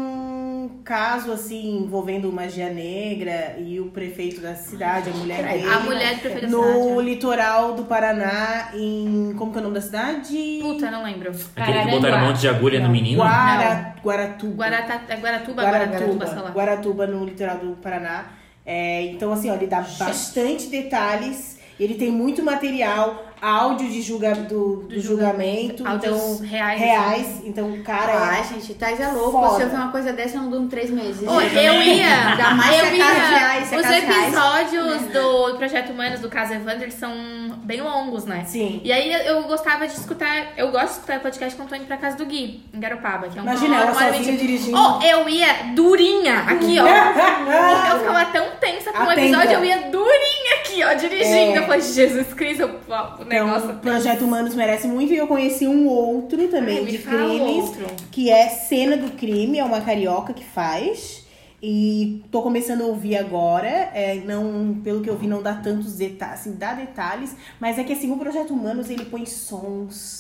caso assim envolvendo magia negra e o prefeito da cidade, a mulher dele. A mulher do prefeito da no cidade. litoral do Paraná, em. Como que é o nome da cidade? Puta, não lembro. Aquele que botaram um monte de agulha no menino? Guara, Guaratuba. Guarata, é Guaratuba, Guaratuba, sei Guaratuba, lá. Guaratuba, no litoral do Paraná. É, então, assim, ó, ele dá bastante detalhes. Ele tem muito material, áudio de julga, do, do julgamento. Áudios então, reais, reais. Então, o cara Ai, é. gente, Thais é louco. Foda. Se eu ver uma coisa dessa, eu não durmo três meses. Ô, eu ia. Ainda mais eu é caso reais, é Os caso reais. episódios do Projeto Humanos, do caso Evandro, eles são bem longos, né? Sim. E aí eu gostava de escutar. Eu gosto de escutar podcast quando tô indo pra casa do Gui, em Garopaba, que é um Imagina, ela sozinha dirigindo. Oh, eu ia durinha aqui, ó. eu ficava tão tensa com o Atenta. episódio, eu ia durinha aqui, ó, dirigindo. É. Eu falei, Jesus Cristo, negócio. Então, o Projeto Humanos merece muito. E eu conheci um outro também Ai, de crimes, outro. que é Cena do Crime, é uma carioca que faz. E tô começando a ouvir agora. É, não, pelo que eu vi, não dá tantos detalhes, assim, dá detalhes, mas é que assim, o Projeto Humanos ele põe sons.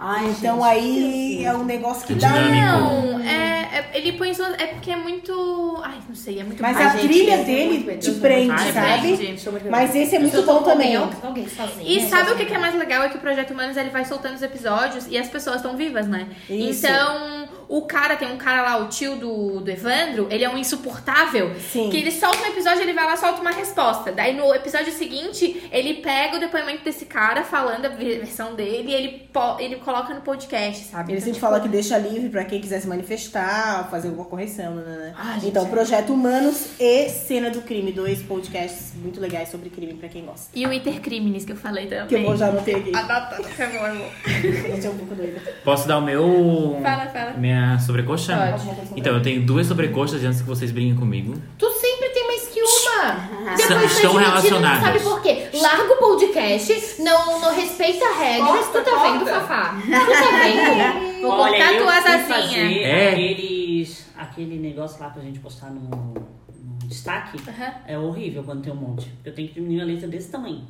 Ai, Então gente, aí é um negócio que É dá. dinâmico. Não, é, é- ele põe só. É porque é muito. Ai, não sei, é muito Mas Ai, a gente, trilha sou dele te prende, muito sabe? Prende. Mas esse é muito bom também. alguém- alguém sozinha, E sabe o que, que é mais legal? É que o Projeto Humanos ele vai soltando os episódios e as pessoas estão vivas, né? Isso. Então, o cara, tem um cara lá, o tio do, do Evandro, ele é um insuportável. Sim. Que ele solta um episódio, ele vai lá solta uma resposta. Daí no episódio seguinte, ele pega o depoimento desse cara falando a ve- versão dele e ele, ele coloca no podcast, sabe? Ele Então, sempre tipo, fala que deixa livre pra quem quiser se manifestar, fazer alguma correção, né, né? Ah, gente, Então, é. Projeto Humanos e Cena do Crime, dois podcasts muito legais sobre crime pra quem gosta. E o Intercrimes que eu falei também. Que eu vou já anotei aqui. Anota, por favor, amor. Gente, é um pouco doida. Posso dar o meu. Fala, fala. Minha sobrecoxa? Pode. Então, eu tenho duas sobrecoxas antes que vocês briguem comigo. Tu sempre tem mais que uma. [laughs] São- Depois estão dividir, não relacionadas. sabe por quê? Larga o podcast, não, não respeita regras. Corta, tu tá vendo, corta. Fafá? Tu tá vendo? [laughs] Vou Olha, cortar tuas asinhas. É. aqueles, aquele negócio lá pra gente postar no, no destaque. Aham. É horrível quando tem um monte. Eu tenho que diminuir a letra desse tamanho.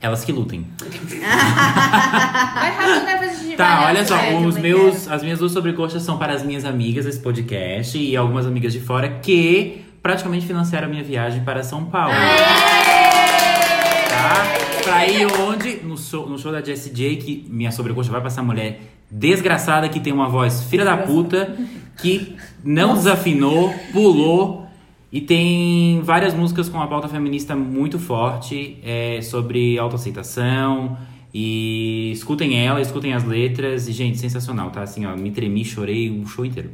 Elas que lutem. Vai rápido, né? Pra gente Tá, olha só, nessa. os também meus, as minhas duas sobrecoxas são para as minhas amigas desse podcast e algumas amigas de fora que praticamente financiaram a minha viagem para São Paulo. Tá? Pra ir onde? No show, no show da Jessie J, que minha sobrecoxa vai pra essa mulher desgraçada que tem uma voz filha da puta, que não desafinou, pulou. E tem várias músicas com uma pauta feminista muito forte é, sobre autoaceitação. E escutem ela, escutem as letras. E, gente, sensacional, tá? Assim, ó, me tremi, chorei o show inteiro.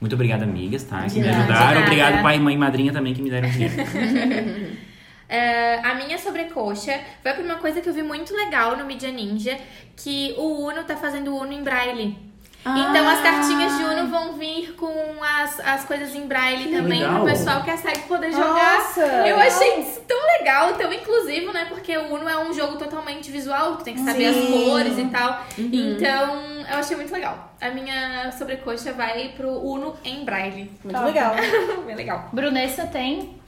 Muito obrigada, amigas, tá? Que me ajudaram. Obrigado, pai, mãe e madrinha também, que me deram dinheiro. [laughs] É, a minha sobrecoxa vai pra uma coisa que eu vi muito legal no Media Ninja, que o Uno tá fazendo Uno em braille. Então as cartinhas de Uno vão vir com as, as coisas em braille também legal. pro pessoal que é cego poder jogar. Nossa! Eu achei isso tão legal, tão inclusivo, né? Porque o Uno é um jogo totalmente visual, tu tem que saber as Sim. cores e tal. Então, eu achei muito legal. A minha sobrecoxa vai pro Uno em braille. Muito legal. [laughs] Bem legal. Brunessa tem.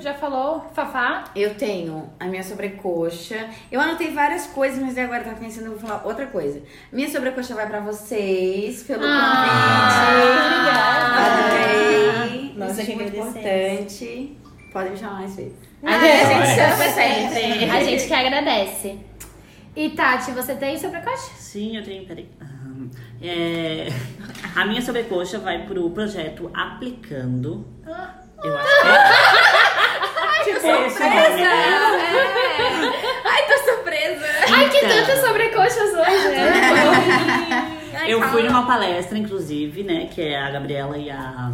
Já falou? Fafá? Eu tenho a minha sobrecoxa. Eu anotei várias coisas, mas agora eu tava pensando, eu vou falar outra coisa. Minha sobrecoxa vai pra vocês, pelo Ah, convite. Adorei. Nós Isso é que muito importante. Podem me chamar mais vezes. A Olha. gente chama sempre. A gente que agradece. E Tati, você tem sobrecoxa? Sim, eu tenho, peraí. Aham. É, a minha sobrecoxa vai pro projeto Aplicando. Eu acho que é. [laughs] Tipo, esse né? É. Ai, tô surpresa. Ai, que Então. tantas sobrecoxas hoje, né? Ai, [laughs] Eu calma. fui numa palestra, inclusive, né, que é a Gabriela e a,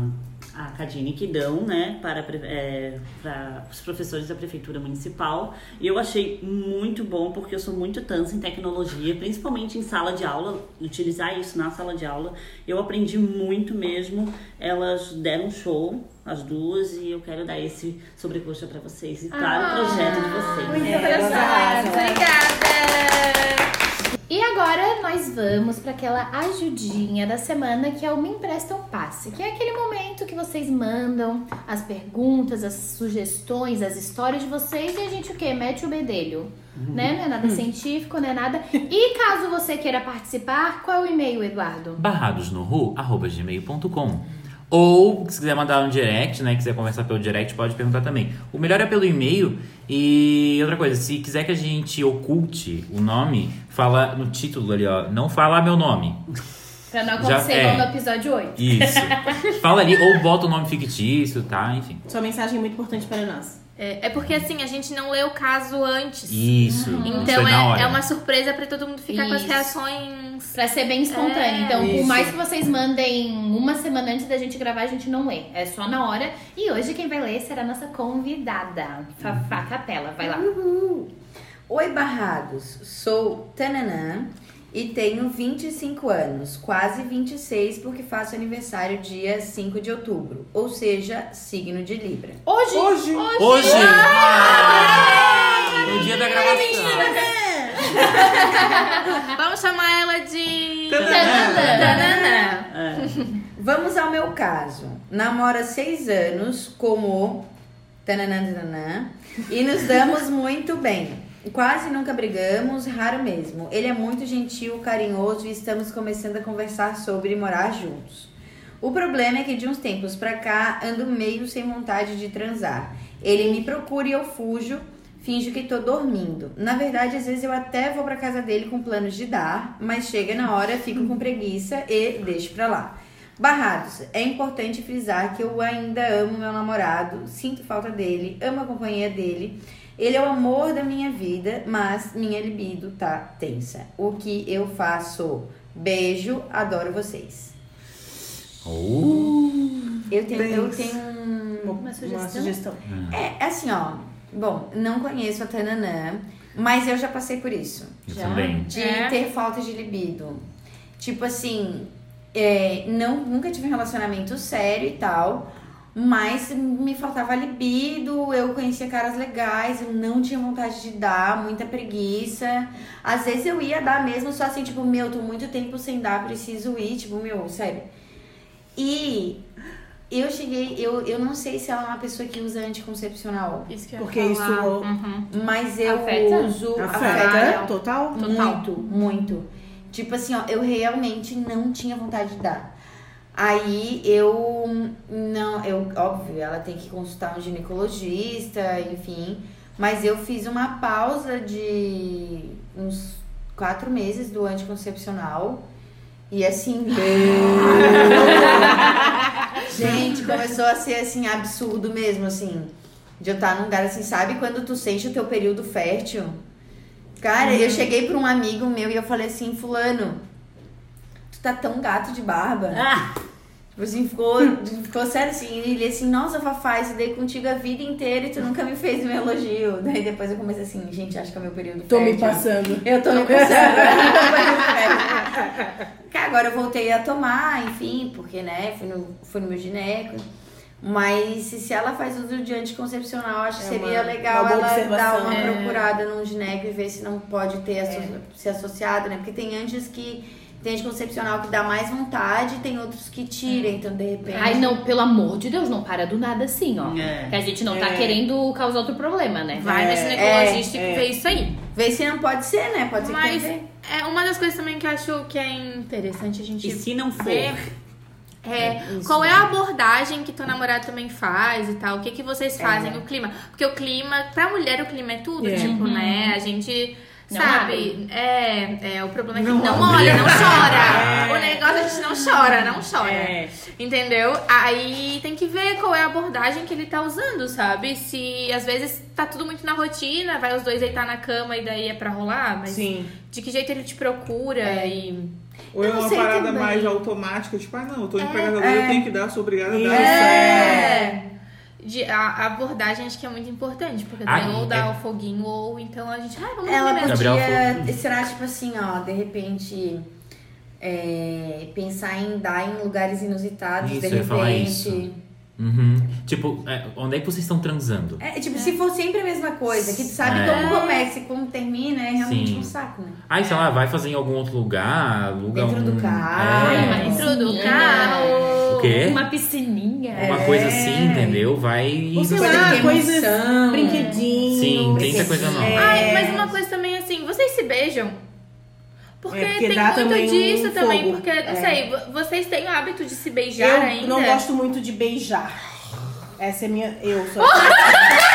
a Cadine que dão, né, para, é, para os professores da Prefeitura Municipal. E eu achei muito bom, porque eu sou muito tansa em tecnologia, principalmente em sala de aula, utilizar isso na sala de aula. Eu aprendi muito mesmo. Elas deram um show, as duas, e eu quero dar esse sobrecoxa para vocês e para o projeto de vocês. Muito É. obrigada. Obrigada. E agora nós vamos para aquela ajudinha da semana que é o Me Empresta um Passe, que é aquele momento que vocês mandam as perguntas, as sugestões, as histórias de vocês e a gente o quê? Mete o bedelho. Né? Não é nada científico, não é nada. E caso você queira participar, qual é o e-mail, Eduardo? barradosnoru.gmail.com Ou, se quiser mandar um direct, né? Quiser conversar pelo direct, pode perguntar também. O melhor é pelo e-mail. E outra coisa, se quiser que a gente oculte o nome, fala no título ali, ó. Não fala meu nome. Pra não Já- acontecer é. igual no episódio 8. Isso. [laughs] fala ali, ou bota o nome fictício, tá? Enfim. Sua mensagem é muito importante para nós. É, é porque assim, a gente não lê o caso antes. Isso. Então isso é é, é uma surpresa pra todo mundo ficar com as Isso. reações. Pra ser bem espontâneo. É, então, por isso. mais que vocês mandem uma semana antes da gente gravar, a gente não lê. É só na hora. E hoje quem vai ler será a nossa convidada, Fafá Capela. Vai lá. Uhul. Oi, barrados. Sou Tananã e tenho 25 anos, quase 26, porque faço aniversário dia 5 de outubro, ou seja, signo de Libra. Hoje, Hoje. Hoje! Ah! No dia da gravação. Vamos chamar ela de. Tananã. Tananã. Vamos ao meu caso. Namoro há 6 anos com o Tananã, tananã, e nos damos muito bem. Quase nunca brigamos, raro mesmo. Ele é muito gentil, carinhoso e estamos começando a conversar sobre morar juntos. O problema é que de uns tempos pra cá ando meio sem vontade de transar. Ele me procura e eu fujo, finjo que tô dormindo. Na verdade, às vezes eu até vou pra casa dele com planos de dar, mas chega na hora, fico com preguiça e deixo pra lá. Barrados, é importante frisar que eu ainda amo meu namorado, sinto falta dele, amo a companhia dele. Ele é o amor da minha vida, mas minha libido tá tensa. O que eu faço? Beijo, adoro vocês. Oh. Eu tenho, eu tenho um- Uma sugestão? sugestão. É, assim, ó. Bom, não conheço a Tananã, mas eu já passei por isso. Eu Já? também. De É? ter falta de libido. Tipo assim, é, não, nunca tive um relacionamento sério e tal, mas me faltava libido, eu conhecia caras legais, eu não tinha vontade de dar, muita preguiça. Às vezes eu ia dar mesmo, só assim, tipo, meu, tô muito tempo sem dar, preciso ir, tipo, meu, sério. E eu cheguei, eu, eu não sei se ela é uma pessoa que usa anticoncepcional, Isso que eu Porque falar. isso Uhum. mas eu Afeta? uso afeta total. Muito, muito. Tipo assim, ó, eu realmente não tinha vontade de dar. Aí eu não, eu óbvio, ela tem que consultar um ginecologista, enfim. Mas eu fiz uma pausa de uns quatro meses do anticoncepcional. E assim, [laughs] gente, começou a ser assim, absurdo mesmo, assim. De eu estar num lugar assim, sabe quando tu sente o teu período fértil? Cara, eu cheguei pra um amigo meu e eu falei assim, fulano, tu tá tão gato de barba. Ah, [laughs] assim, ficou, ficou sério assim. E ele assim, nossa, Fafá, estudei contigo a vida inteira e tu nunca me fez um elogio. Daí depois eu comecei assim, gente, acho que é o meu período Tô me fértil. passando. Eu tô me passando. Cara, [laughs] agora eu voltei a tomar, enfim, porque, né, fui no, fui no meu gineco. Mas se ela faz uso de anticoncepcional, acho que É seria uma- legal uma ela dar uma É. procurada num gineco e ver se não pode ter asso se associado, né? Porque tem antes que tem anticoncepcional que dá mais vontade e tem outros que tira, então de repente. Ai, não, pelo amor de Deus, não para do nada assim, ó. É. Que a gente não tá É. querendo causar outro problema, né? Vai É, ginecologista é, e é. vê isso aí. Vê se não pode ser, né? Pode ser Mas que é uma das coisas também que eu acho que é interessante a gente e se não for? ver é, qual é a abordagem que teu namorado também faz e tal, o que que vocês fazem, o clima. Porque o clima, pra mulher o clima é tudo, É. tipo, né? A gente. Não sabe? É, é, o problema é que Não não, olha, não chora. [laughs] É. O negócio a gente não chora, não chora. É. Entendeu? Aí tem que ver qual é a abordagem que ele tá usando, sabe? Se às vezes tá tudo muito na rotina, vai os dois deitar na cama e daí é pra rolar, mas Sim. de que jeito ele te procura É. e. Ou é Eu uma parada também. mais automática, tipo, ah não, eu tô pra casa é. eu tenho que dar, sou obrigada a Isso. dar. É. De, a, a abordagem acho que é muito importante, porque Ah, daí ou é- dá o foguinho, ou então a gente. Ah, vamos Ela mesmo. Gabriel podia. Será tipo assim, ó, de repente. é, pensar em dar em lugares inusitados, Isso, de eu ia falar repente. isso. Uhum. Tipo, é, onde é que vocês estão transando? É, tipo, se for sempre a mesma coisa, que tu sabe É. como começa e como termina, é realmente Sim. um saco, né? Aí, sei lá, vai fazer em algum outro lugar, aluga Dentro um... do carro. É, Dentro do Sim. carro. O quê? Uma piscininha. Uma coisa assim, entendeu? Vai e Ou sei você- lá, coisas, emoção. brinquedinhos. Sim, tem essa coisa nova. É. Ai, mas uma coisa também assim, vocês se beijam? Porque, É, porque tem dá muito também um disso também, fogo. porque, não É. sei, vo- vocês têm o hábito de se beijar Eu ainda? não gosto muito de beijar. Essa é minha. Eu sou. [laughs]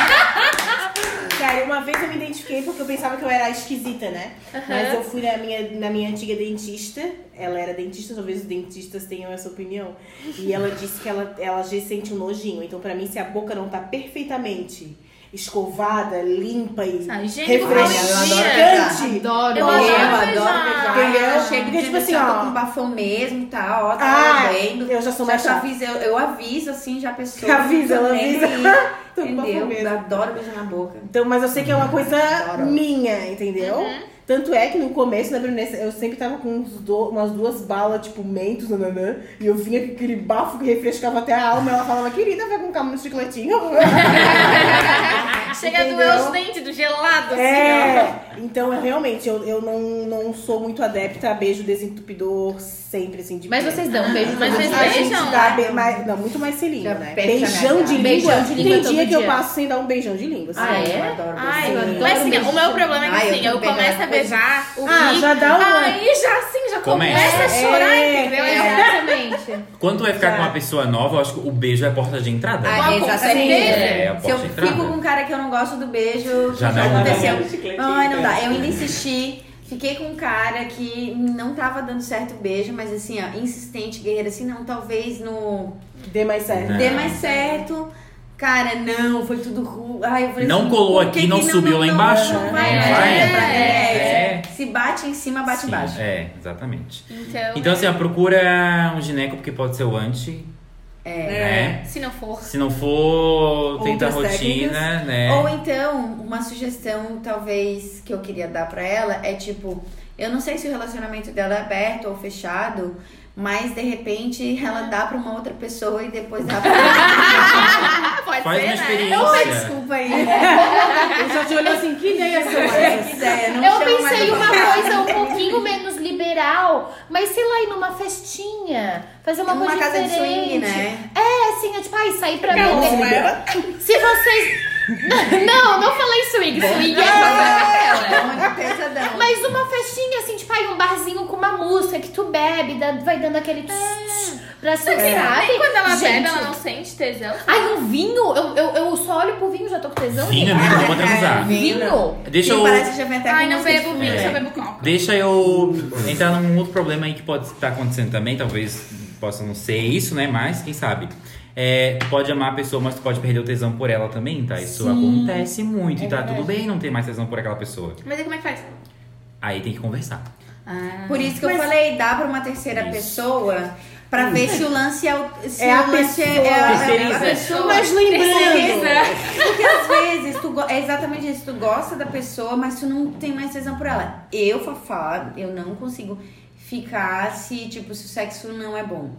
Sério, uma vez eu me identifiquei porque eu pensava que eu era esquisita, né? Mas eu fui na minha, na minha antiga dentista. Ela era dentista, talvez os dentistas tenham essa opinião. E ela disse que ela, ela já sente um nojinho. Então, pra mim, se a boca não tá perfeitamente escovada, limpa e Ah, refrescante. Adoro. Eu Eu adoro adoro beijar. beijar. Entendeu? Eu chego Porque, tipo assim, ó. com bafão mesmo, tá? Ó, tá Ah, vendo. eu já sou Já mais chata. aviso, eu, eu aviso assim já a pessoa. Avisa, ela avisa. [laughs] Tô com bafão Entendeu? Eu adoro beijar na boca. Então, mas eu sei que é uma coisa Adoro. minha, entendeu? Tanto é que no começo da Brunessa eu sempre tava com uns do- umas duas balas, tipo, mentos, nananã, e eu vinha com aquele bafo que refrescava até a alma, e ela falava, querida, vai com calma no chicletinho. [laughs] Chega a doer os dentes do gelado, assim, ó. É, então eu realmente, eu, eu não, não sou muito adepta a beijo desentupidor sempre, assim, de Mas pé. vocês dão beijo Mas todos vocês A dias? gente beijam? dá be- mais, não, muito mais selinho, né? Beijão de. Beijão de língua Tem todo dia que eu dia. passo sem dar um beijão de língua. assim. Ah, é? Eu adoro Ai, beijar. Sim. mas assim, o meu problema é que eu assim, eu começo a beijar o Ah, Rick, já dá uma- Aí já assim, já Começa. começa a chorar, É, entendeu? é. Exatamente. [laughs] Quando tu vai ficar Já. com uma pessoa nova, eu acho que o beijo é a porta de entrada. Ah, exatamente. É, a Se eu porta de entrada. fico com um cara que eu não gosto do beijo, Já já, não, aconteceu. não. Ai, não dá. Eu ainda insisti. Fiquei com um cara que não tava dando certo o beijo, mas assim, ó, insistente, guerreira, assim, não, talvez no. Dê mais certo. Não. Dê mais certo. Cara, não, foi tudo ruim. Ai, eu falei Não assim, colou aqui, não que subiu lá embaixo. Não vai, É, não vai. é, pra- é, É. Se bate em cima, bate Sim, embaixo. É, exatamente. Então, Então, assim, ó, procura um gineco, porque pode ser o anti, É. né? se não for. Se não for, tenta a rotina, técnicas. né? Ou então, uma sugestão, talvez, que eu queria dar pra ela é tipo, eu não sei se o relacionamento dela é aberto ou fechado, mas de repente ela dá pra uma outra pessoa e depois dá pra. Ah, pode Faz ser, uma né? experiência. Opa, desculpa aí. [laughs] Ele só te olhou assim, que ideia não Eu pensei eu uma coisa um pouquinho menos liberal, mas sei lá, ir numa festinha, fazer uma, Uma coisa casa de diferente. swing, né? É, assim, é tipo, ai, sair pra beber. Se vocês. [laughs] Não, não falei swing. Swing é É, onde pesadão. Mas uma festinha assim, tipo, ai, um barzinho com uma música que tu bebe, vai dando aquele tss, tss pra Sabe, sabe? nem quando ela Gente. bebe, ela não sente tesão. Ai, um vinho? Eu, eu, eu só olho pro vinho já tô com tesão. Vinho é muito bom pra transar. Vinho? Deixa eu, parece que já vem até Ai, não bebo vinho, É. só bebo coca. deixa eu entrar num outro problema aí que pode estar acontecendo também, talvez possa não ser isso, né? Mas quem sabe. É, tu pode amar a pessoa, mas tu pode perder o tesão por ela também, tá? Isso acontece muito e tá tudo bem não ter mais tesão por aquela pessoa. Mas aí como é que faz? Aí tem que conversar. Ah. Por isso que eu falei, dá pra uma terceira Isso. pessoa pra ver se o lance é o. Se É a o lance é- pessoa. é, a- é pessoa. Mas lembrando. Porque às vezes tu go- é exatamente isso, tu gosta da pessoa, mas tu não tem mais tesão por ela. Eu, Fafá, eu não consigo ficar se, tipo, se o sexo não é bom.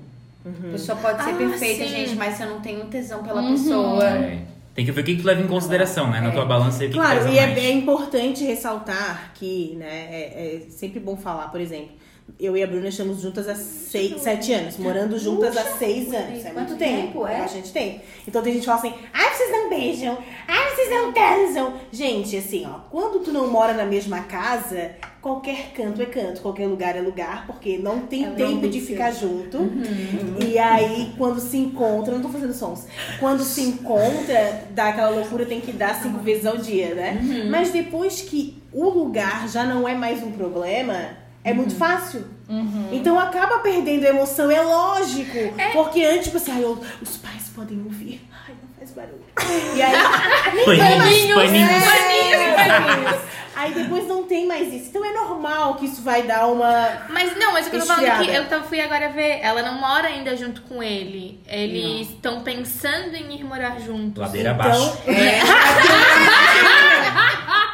A pessoa pode ser Ah, perfeita, sim. gente, mas se eu não tenho tesão pela pessoa. É. Tem que ver o que que tu leva em consideração, né? Na tua balança aí o que que Claro, pesa e é, mais. é importante ressaltar que, né, é, é sempre bom falar, por exemplo, eu e a Bruna estamos juntas há seis, sete anos, morando juntas há seis anos. É Quanto muito tempo, é? A gente tem. Então tem gente que fala assim, ai, vocês não beijam, ai, vocês não transam. Gente, assim, ó, quando tu não mora na mesma casa, qualquer canto é canto, qualquer lugar é lugar, porque não tem É tempo de ficar junto. Uhum. E aí, quando se encontra, não tô fazendo sons. Quando se encontra, dá aquela loucura, tem que dar cinco vezes ao dia, né? Uhum. Mas depois que o lugar já não é mais um problema, é Uhum. muito fácil. Então acaba perdendo a emoção, é lógico. Porque antes, tipo assim, ai, eu- os pais podem ouvir. Ai, não faz barulho. E aí, [laughs] Paninhos, paninhos. é, [laughs] aí depois não tem mais isso. Então é normal que isso vai dar uma. Mas não, mas o que eu tô falando é que eu fui agora ver, ela não mora ainda junto com ele. Eles estão pensando em ir morar juntos. Ladeira Então, abaixo.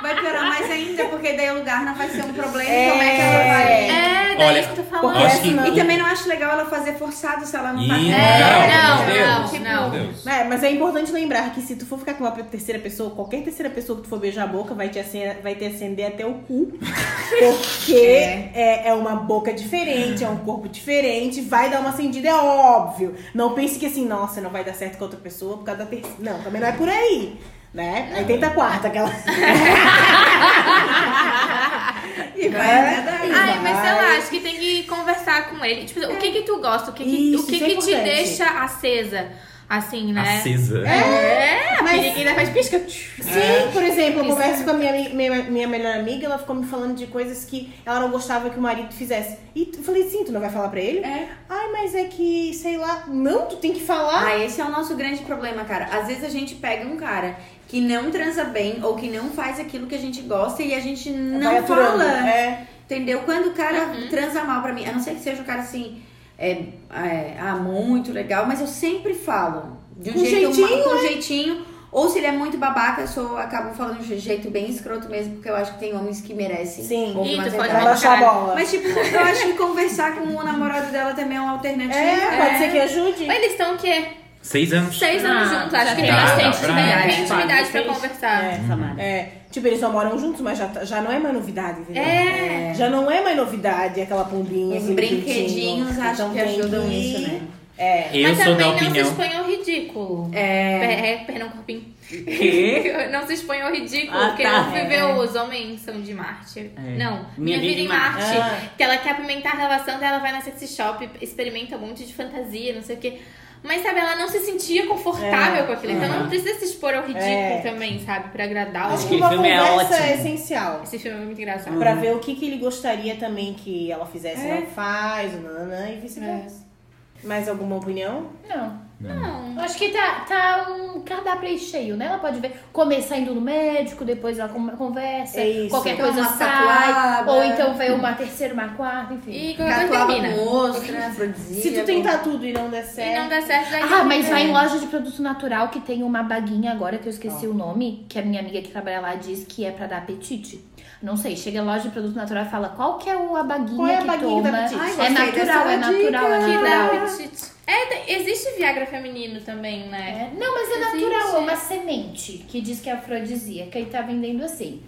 Vai piorar mais ainda, porque daí o lugar não vai ser um problema. É. Como é que ela vai. É, daí Olha, isso que eu tô falando. acho que E também não acho legal ela fazer forçado se ela não tá É, não, não, Deus. não. Deus. É, mas é importante lembrar que se tu for ficar com uma terceira pessoa, qualquer terceira pessoa que tu for beijar a boca vai te acender, vai te acender até o cu. Porque [laughs] é. É, uma boca diferente, é um corpo diferente, vai dar uma acendida, é óbvio. Não pense que assim, nossa, não vai dar certo com outra pessoa por causa da terceira. Não, também não é por aí. Né? Aí tenta a quarta, aquela. [laughs] E vai até daí. Ai, mas sei lá, Vai. acho que tem que conversar com ele. Tipo, o que que tu gosta? O que que, Isso, o que, é que te importante. deixa acesa? Assim, né? Acesa. É, a Mas- periquita faz pisca. Sim, por exemplo, eu converso é com a minha, minha, minha melhor amiga, ela ficou me falando de coisas que ela não gostava que o marido fizesse. E eu falei, sim, tu não vai falar pra ele? É. Ai, mas é que, sei lá, não, tu tem que falar. Ah, esse é o nosso grande problema, cara. Às vezes a gente pega um cara que não transa bem ou que não faz aquilo que a gente gosta e a gente não fala. É. Entendeu? Quando o cara transa mal pra mim, a não ser que seja um cara assim, é, é, ah, muito legal, mas eu sempre falo. De um Com jeito, jeitinho, com né? jeitinho. Ou se ele é muito babaca, eu sou, acabo falando de um jeito bem escroto mesmo, porque eu acho que tem homens que merecem. Sim. umas tu pode baixar a bola. Mas, tipo, eu acho que conversar com o namorado dela também é uma alternativa. É, pode ser que ajude. Mas eles estão o quê? Seis anos. Seis anos Ah, juntos. Acho que tem bastante intimidade, intimidade pra conversar. É. Samara. É, tipo, eles não moram juntos, mas já, tá- já não é mais novidade, entendeu? É. Já não é mais novidade aquela pombinha, Os aquele brinquedinhos acho Então que ajudam que- nisso, né? É. Eu Mas sou da também não se opinião. expõe ao ridículo. É. É, perdão, corpinho. Quê? [laughs] Não se expõe ao ridículo, Ah, porque tá. não viveu os homens são de Marte. É. Não, Minha Minha, Vida em Marte. Ah. Que ela quer apimentar a relação dela, vai na sexy shop, experimenta um monte de fantasia, não sei o quê. Mas, sabe, ela não se sentia confortável É. com aquilo. Então Aham. não precisa se expor ao ridículo É. também, sabe? Pra agradar o Acho que uma filme é conversa é, ótimo. essencial. Esse filme é muito engraçado. Pra ver o que, que ele gostaria também que ela fizesse e É. não faz, nananã, e vice-versa. Mais alguma opinião? Não. Não. Eu acho que tá, tá um cardápio aí cheio, né? Ela pode ver, começar indo no médico, depois ela conversa, É isso. qualquer Toma coisa uma sai, tatuada. ou então vem uma terceira, uma quarta, enfim. E qualquer coisa Catuaba termina. com ostra, [laughs] afrodisíaco. Se tu tentar tudo e não der certo. E não dá certo, daí Ah, mas vai em loja de produto natural que tem uma baguinha agora que eu esqueci o nome, que a minha amiga que trabalha lá diz que é pra dar apetite. Não sei, chega em loja de produto natural e fala qual que é o- a baguinha Qual é a que baguinha que dá toma. apetite? Ai, é gostei natural, dessa é natural, é. Que dá natural. apetite. É, existe Viagra feminino também, né? É, não, mas é Existe. natural, é uma semente que diz que é afrodisíaca e tá vendendo assim.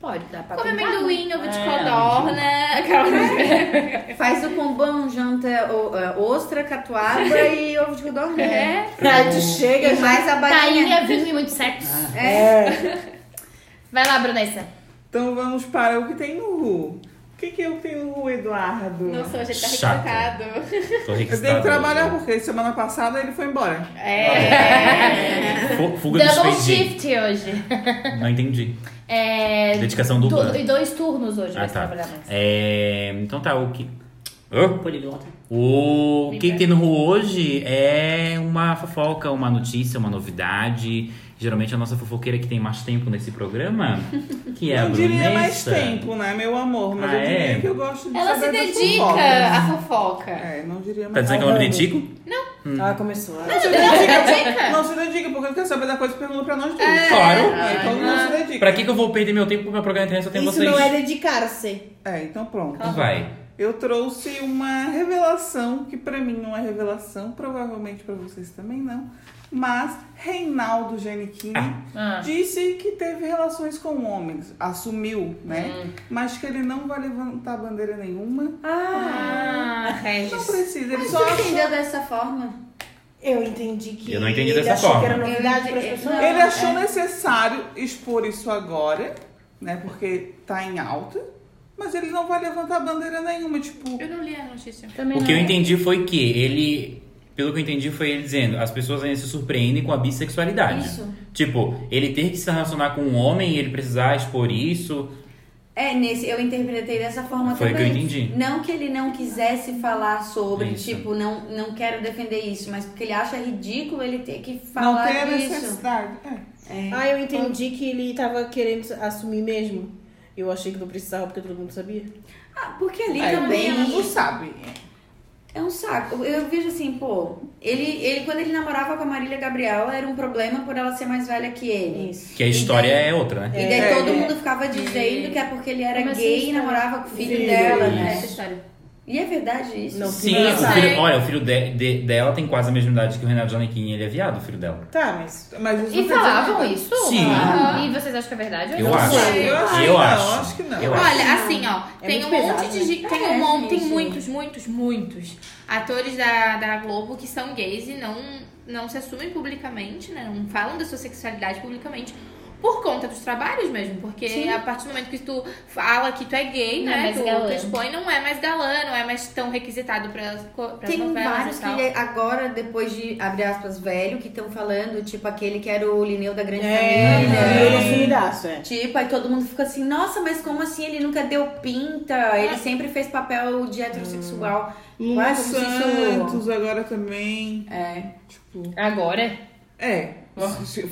Pode dar pra Come amendoim, ovo de É, codorna. [laughs] Aquela... Faz o combão, janta o- é, ostra, catuaba [laughs] e ovo de codorna. É. Tu chega E mais a bainha. Tainha, vinho e muito sexo. É. [laughs] Vai lá, Brunessa. Então vamos para o que tem no Ru. O que, que eu tenho Ru, Eduardo? Nossa, hoje ele tá Chato. requisitado. Tô eu tenho que trabalhar hoje. porque semana passada ele foi embora. É. Fu- Fuga do Double expediente. shift hoje. Não entendi. É, Dedicação dupla. do- E dois turnos hoje Ah, vai tá. trabalhar mais. É, então tá, o que. Poliglota. O que tem no Ru hoje é uma fofoca, uma notícia, uma novidade. Geralmente a nossa fofoqueira que tem mais tempo nesse programa, que é [laughs] a não diria mais Brunessa. tempo, né, meu amor? Mas Ah, eu diria é? que eu gosto de Ela se dedica à fofoca. É, não diria mais. Tá dizendo que eu não me dedico? Ah, começou. Não se dedica, não se dedica, porque eu quero saber da coisa e pergunta pra nós dois. Claro. É, então não se dedica. Pra que, que eu vou perder meu tempo com o meu programa de internet só tem Isso vocês? não é dedicar-se. É, então pronto. Então vai. Eu trouxe uma revelação, que pra mim não é revelação, provavelmente pra vocês também não. Mas Reinaldo Giannichini Ah. disse que teve relações com homens, assumiu, né? Hum. Mas que ele não vai levantar bandeira nenhuma. Ah, Não Regis. precisa, ele Mas só tu achou. entendeu dessa forma? Eu entendi que. Eu não entendi ele dessa achou forma. não. Ele achou é. necessário expor isso agora, né? Porque tá em alta. Mas ele não vai levantar bandeira nenhuma, tipo. Eu não li a notícia. Também O não. que eu entendi foi que ele. Pelo que eu entendi, foi ele dizendo: as pessoas ainda se surpreendem com a bissexualidade. Isso. Tipo, ele ter que se relacionar com um homem e ele precisar expor isso. É, nesse, eu interpretei dessa forma Foi o que também. eu entendi. Não que ele não quisesse falar sobre, Isso. tipo, não, não quero defender isso, mas porque ele acha ridículo ele ter que Não falar tem a disso. necessidade. É. É. Ah, eu entendi que ele tava querendo assumir mesmo. Eu achei que não precisava porque todo mundo sabia. Ah, porque ali É, também todo mundo sabe. É um saco. Eu vejo assim, pô, ele, ele quando ele namorava com a Marília Gabriela era um problema por ela ser mais velha que ele. Isso. Que a história é outra, né? E daí É, todo é. mundo ficava dizendo que é porque ele era Como gay e namorava com o filho Filho, dela, isso. né? Essa história. E é verdade isso? Não, Sim, não o filho, olha, o filho de- de- dela tem quase a mesma idade que o Renato Giannichini, ele é viado, o filho dela. Tá, mas. Mas E falavam nada. isso? Sim. Ah, E vocês acham que é verdade? Eu não? acho. Eu acho Eu acho. acho que não. Eu acho. Olha, assim, ó, É tem um monte pesado, de. gente- Tem É, um monte, tem muitos, muitos, muitos atores da, da Globo que são gays e não, não se assumem publicamente, né? Não falam da sua sexualidade publicamente. Por conta dos trabalhos mesmo, porque a partir do momento que tu fala que tu é gay, Não é né? mais tu, galã. expõe, não é mais galã, não é mais tão requisitado para as Tem vários que ele- agora, depois de, abre aspas, velho, que estão falando, tipo aquele que era o Lineu da Grande É, ele é Família. sumidaço, é. Tipo, aí todo mundo fica assim, nossa, mas como assim? Ele nunca deu pinta, ele sempre fez papel de heterossexual. Isso- Santos agora também. É. Tipo. Agora? É.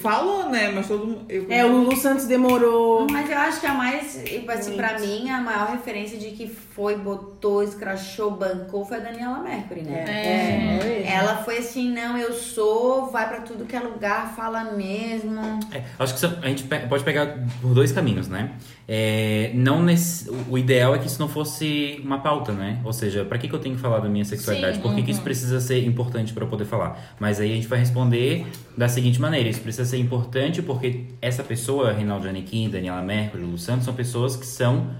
Falou, né? Mas todo mundo. eu- É, o Lulu Santos demorou. Mas eu acho que a mais, tipo assim, pra mim, a maior referência de que foi, botou, escrachou, bancou foi a Daniela Mercury, né? É, é. Ela foi assim, não, eu sou, vai pra tudo que é lugar, fala mesmo. É, acho que a gente pode pegar por dois caminhos, né? É, não nesse, o- ideal é que isso não fosse uma pauta, né? Ou seja, pra que, que eu tenho que falar da minha sexualidade? Sim, Por que, que isso precisa ser importante pra eu poder falar? Mas aí a gente vai responder da seguinte maneira: isso precisa ser importante porque essa pessoa, Reinaldo Giannichini, Daniela Mercury, Lu Santos, são pessoas que são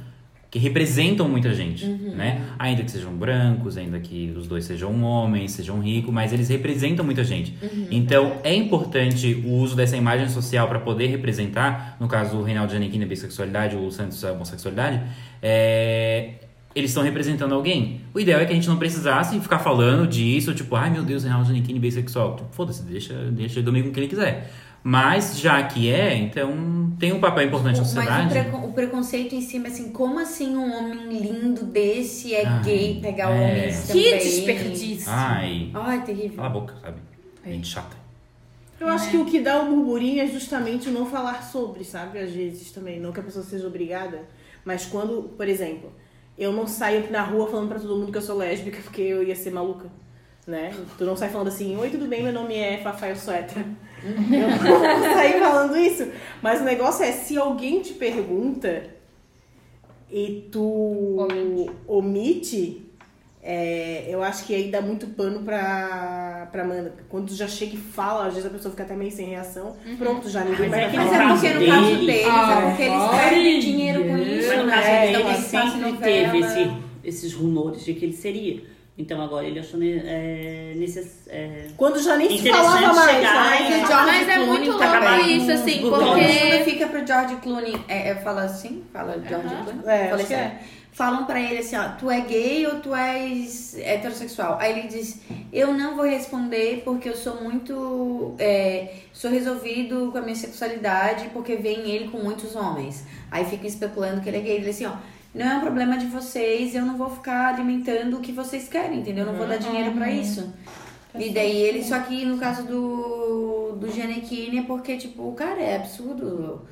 que representam muita gente, né? Ainda que sejam brancos, ainda que os dois sejam homens, sejam ricos, mas eles representam muita gente. Então, é importante o uso dessa imagem social para poder representar, no caso, o Reinaldo Giannichini a bissexualidade, o Santos a homossexualidade, é, eles estão representando alguém. O ideal é que a gente não precisasse ficar falando disso, tipo, ai meu Deus, Reinaldo Giannichini bissexual. Tipo, Foda-se, deixa, deixa ele dormir com quem ele quiser. Mas, já que é, então tem um papel importante na Mas o, sociedade. precon- o preconceito em cima, assim, como assim um homem lindo desse é Ai, gay pegar é. homens Que também? desperdício. Ai, Ai, terrível. cala a boca, sabe? Gente chata. Eu acho que o que dá o burburinho é justamente o não falar sobre, sabe? Às vezes também. Não que a pessoa seja obrigada. Mas quando, por exemplo, eu não saio na rua falando pra todo mundo que eu sou lésbica porque eu ia ser maluca. Né? Tu não sai falando assim, oi, tudo bem, meu nome é sou hétero. [laughs] Eu não vou sair falando isso. Mas o negócio é, se alguém te pergunta e tu Omite. omite, É, eu acho que aí dá muito pano pra, pra Amanda. Quando já chega e fala, às vezes a pessoa fica até meio sem reação. Pronto, já ninguém Mas vai é que Mas falar. é porque no caso deles, Ah, é porque eles perdem dinheiro com isso, Mas no né? caso É, dele, Então, ele eles fazem sempre teve esse, esses rumores de que ele seria. Então agora ele achou é, necess, é, Quando já nem se falava mais. chegar né? Mas o George Mas é Clooney muito tá louco acabando isso, assim, porque- porque. fica pro George Clooney, é, é, fala assim? Fala George Clooney? É, Falei acho que é. Falam pra ele assim, ó, tu é gay ou tu és heterossexual? Aí ele diz, eu não vou responder porque eu sou muito, é, sou resolvido com a minha sexualidade porque vem ele com muitos homens. Aí fica especulando que ele é gay. Ele assim, ó, não é um problema de vocês, eu não vou ficar alimentando o que vocês querem, entendeu? Eu não vou dar dinheiro pra isso. E daí ele, só que no caso do, do Giannichini é porque, tipo, cara, é absurdo.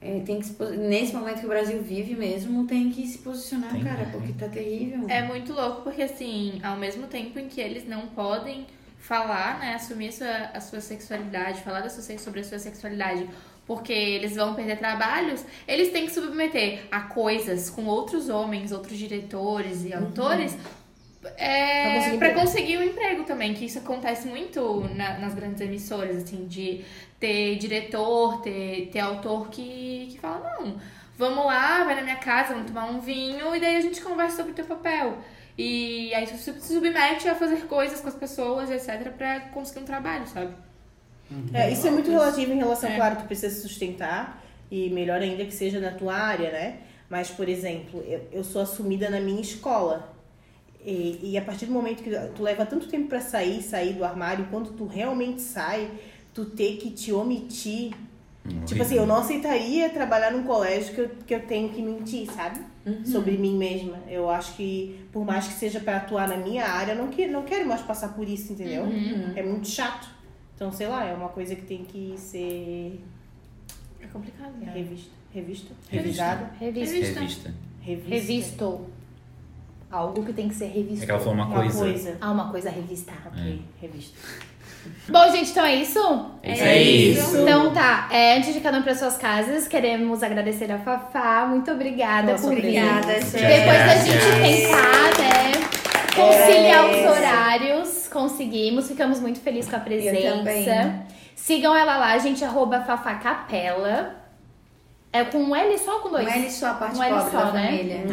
É, tem que se nesse momento que o Brasil vive mesmo, tem que se posicionar, Tem, cara, né? porque tá terrível. É muito louco porque, assim, ao mesmo tempo em que eles não podem falar, né, assumir a sua, a sua sexualidade, falar da sua, sobre a sua sexualidade, porque eles vão perder trabalhos, eles têm que submeter a coisas com outros homens, outros diretores e autores. É, Pra conseguir um emprego também, que isso acontece muito na- nas grandes emissoras, assim, de ter diretor, ter, ter autor que, que fala, não, vamos lá, vai na minha casa, vamos tomar um vinho e daí a gente conversa sobre o teu papel. E aí você se submete a fazer coisas com as pessoas, etc, pra conseguir um trabalho, sabe? É, isso é muito relativo em relação, É. claro, tu precisa se sustentar e melhor ainda que seja na tua área, né? Mas, por exemplo, eu, eu sou assumida na minha escola. E, e a partir do momento que tu leva tanto tempo pra sair, sair do armário, quando tu realmente sai, tu ter que te omitir. Tipo assim, eu não aceitaria trabalhar num colégio que eu, que eu tenho que mentir, sabe? Sobre mim mesma. Eu acho que, por mais que seja pra atuar na minha área, eu não, que, não quero mais passar por isso, entendeu? É muito chato. Então, sei lá, é uma coisa que tem que ser É complicado. revista. Revista? Revista. Revisada? Revista. Revista. Revista. Revista. Revisto. Algo que tem que ser revisto. É que ela falou uma, Uma coisa. coisa. Ah, uma coisa revistada. Ok, revista. Bom, gente, então é isso? É É isso. Então tá, é, antes de cada um para suas casas, queremos agradecer a Fafá. Muito obrigada Nossa, por vir. Obrigada, gente. Depois da gracias. gente tentar, né, conciliar É. os horários, conseguimos. Ficamos muito felizes com a presença. Sigam ela lá, gente, arroba Fafá Capela. É com um L só ou com dois? Um L só, a parte Um L pobre só, da né? família.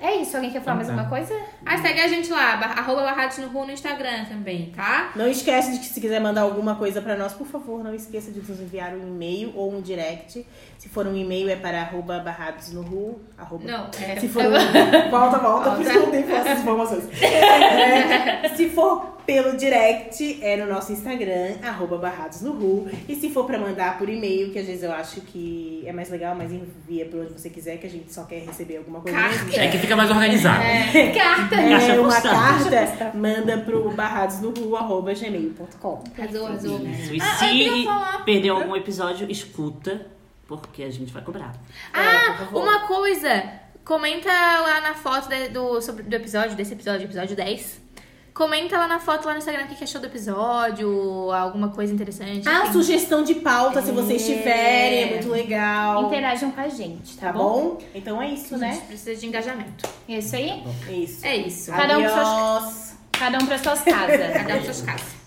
É, É isso, alguém quer falar mais Então tá. alguma coisa? Ah, segue a gente lá, arroba Barrados no Ru no Instagram também, tá? Não esquece de que se quiser mandar alguma coisa pra nós, por favor, não esqueça de nos enviar um e-mail ou um direct. Se for um e-mail é para arroba barrados no ru, arroba Não, é. Se for um... volta, volta, por isso que eu não tenho essas informações. É, se for pelo direct, é no nosso Instagram, arroba barrados no Ru. E se for pra mandar por e-mail, que às vezes eu acho que é mais legal, mas envia por onde você quiser, que a gente só quer receber alguma coisa Carta. É que fica mais organizado. Carta! É, uma carta, manda pro barradosnoru.gmail.com. Arrasou, arrasou. Isso. E Ah, queria se perdeu algum episódio, escuta, porque a gente vai cobrar. Ah, uma coisa. Comenta lá na foto de- do, sobre, do episódio, desse episódio, episódio 10. Comenta lá na foto, lá no Instagram, o que achou do episódio, alguma coisa interessante. Ah, sugestão de pauta, se vocês tiverem, é muito legal. Interajam com a gente, tá, Tá bom? Então é isso, A né? gente precisa de engajamento. É isso aí? É isso. É isso. Cada um com suas-. Cada um para suas casas. [laughs] Cada um suas casas.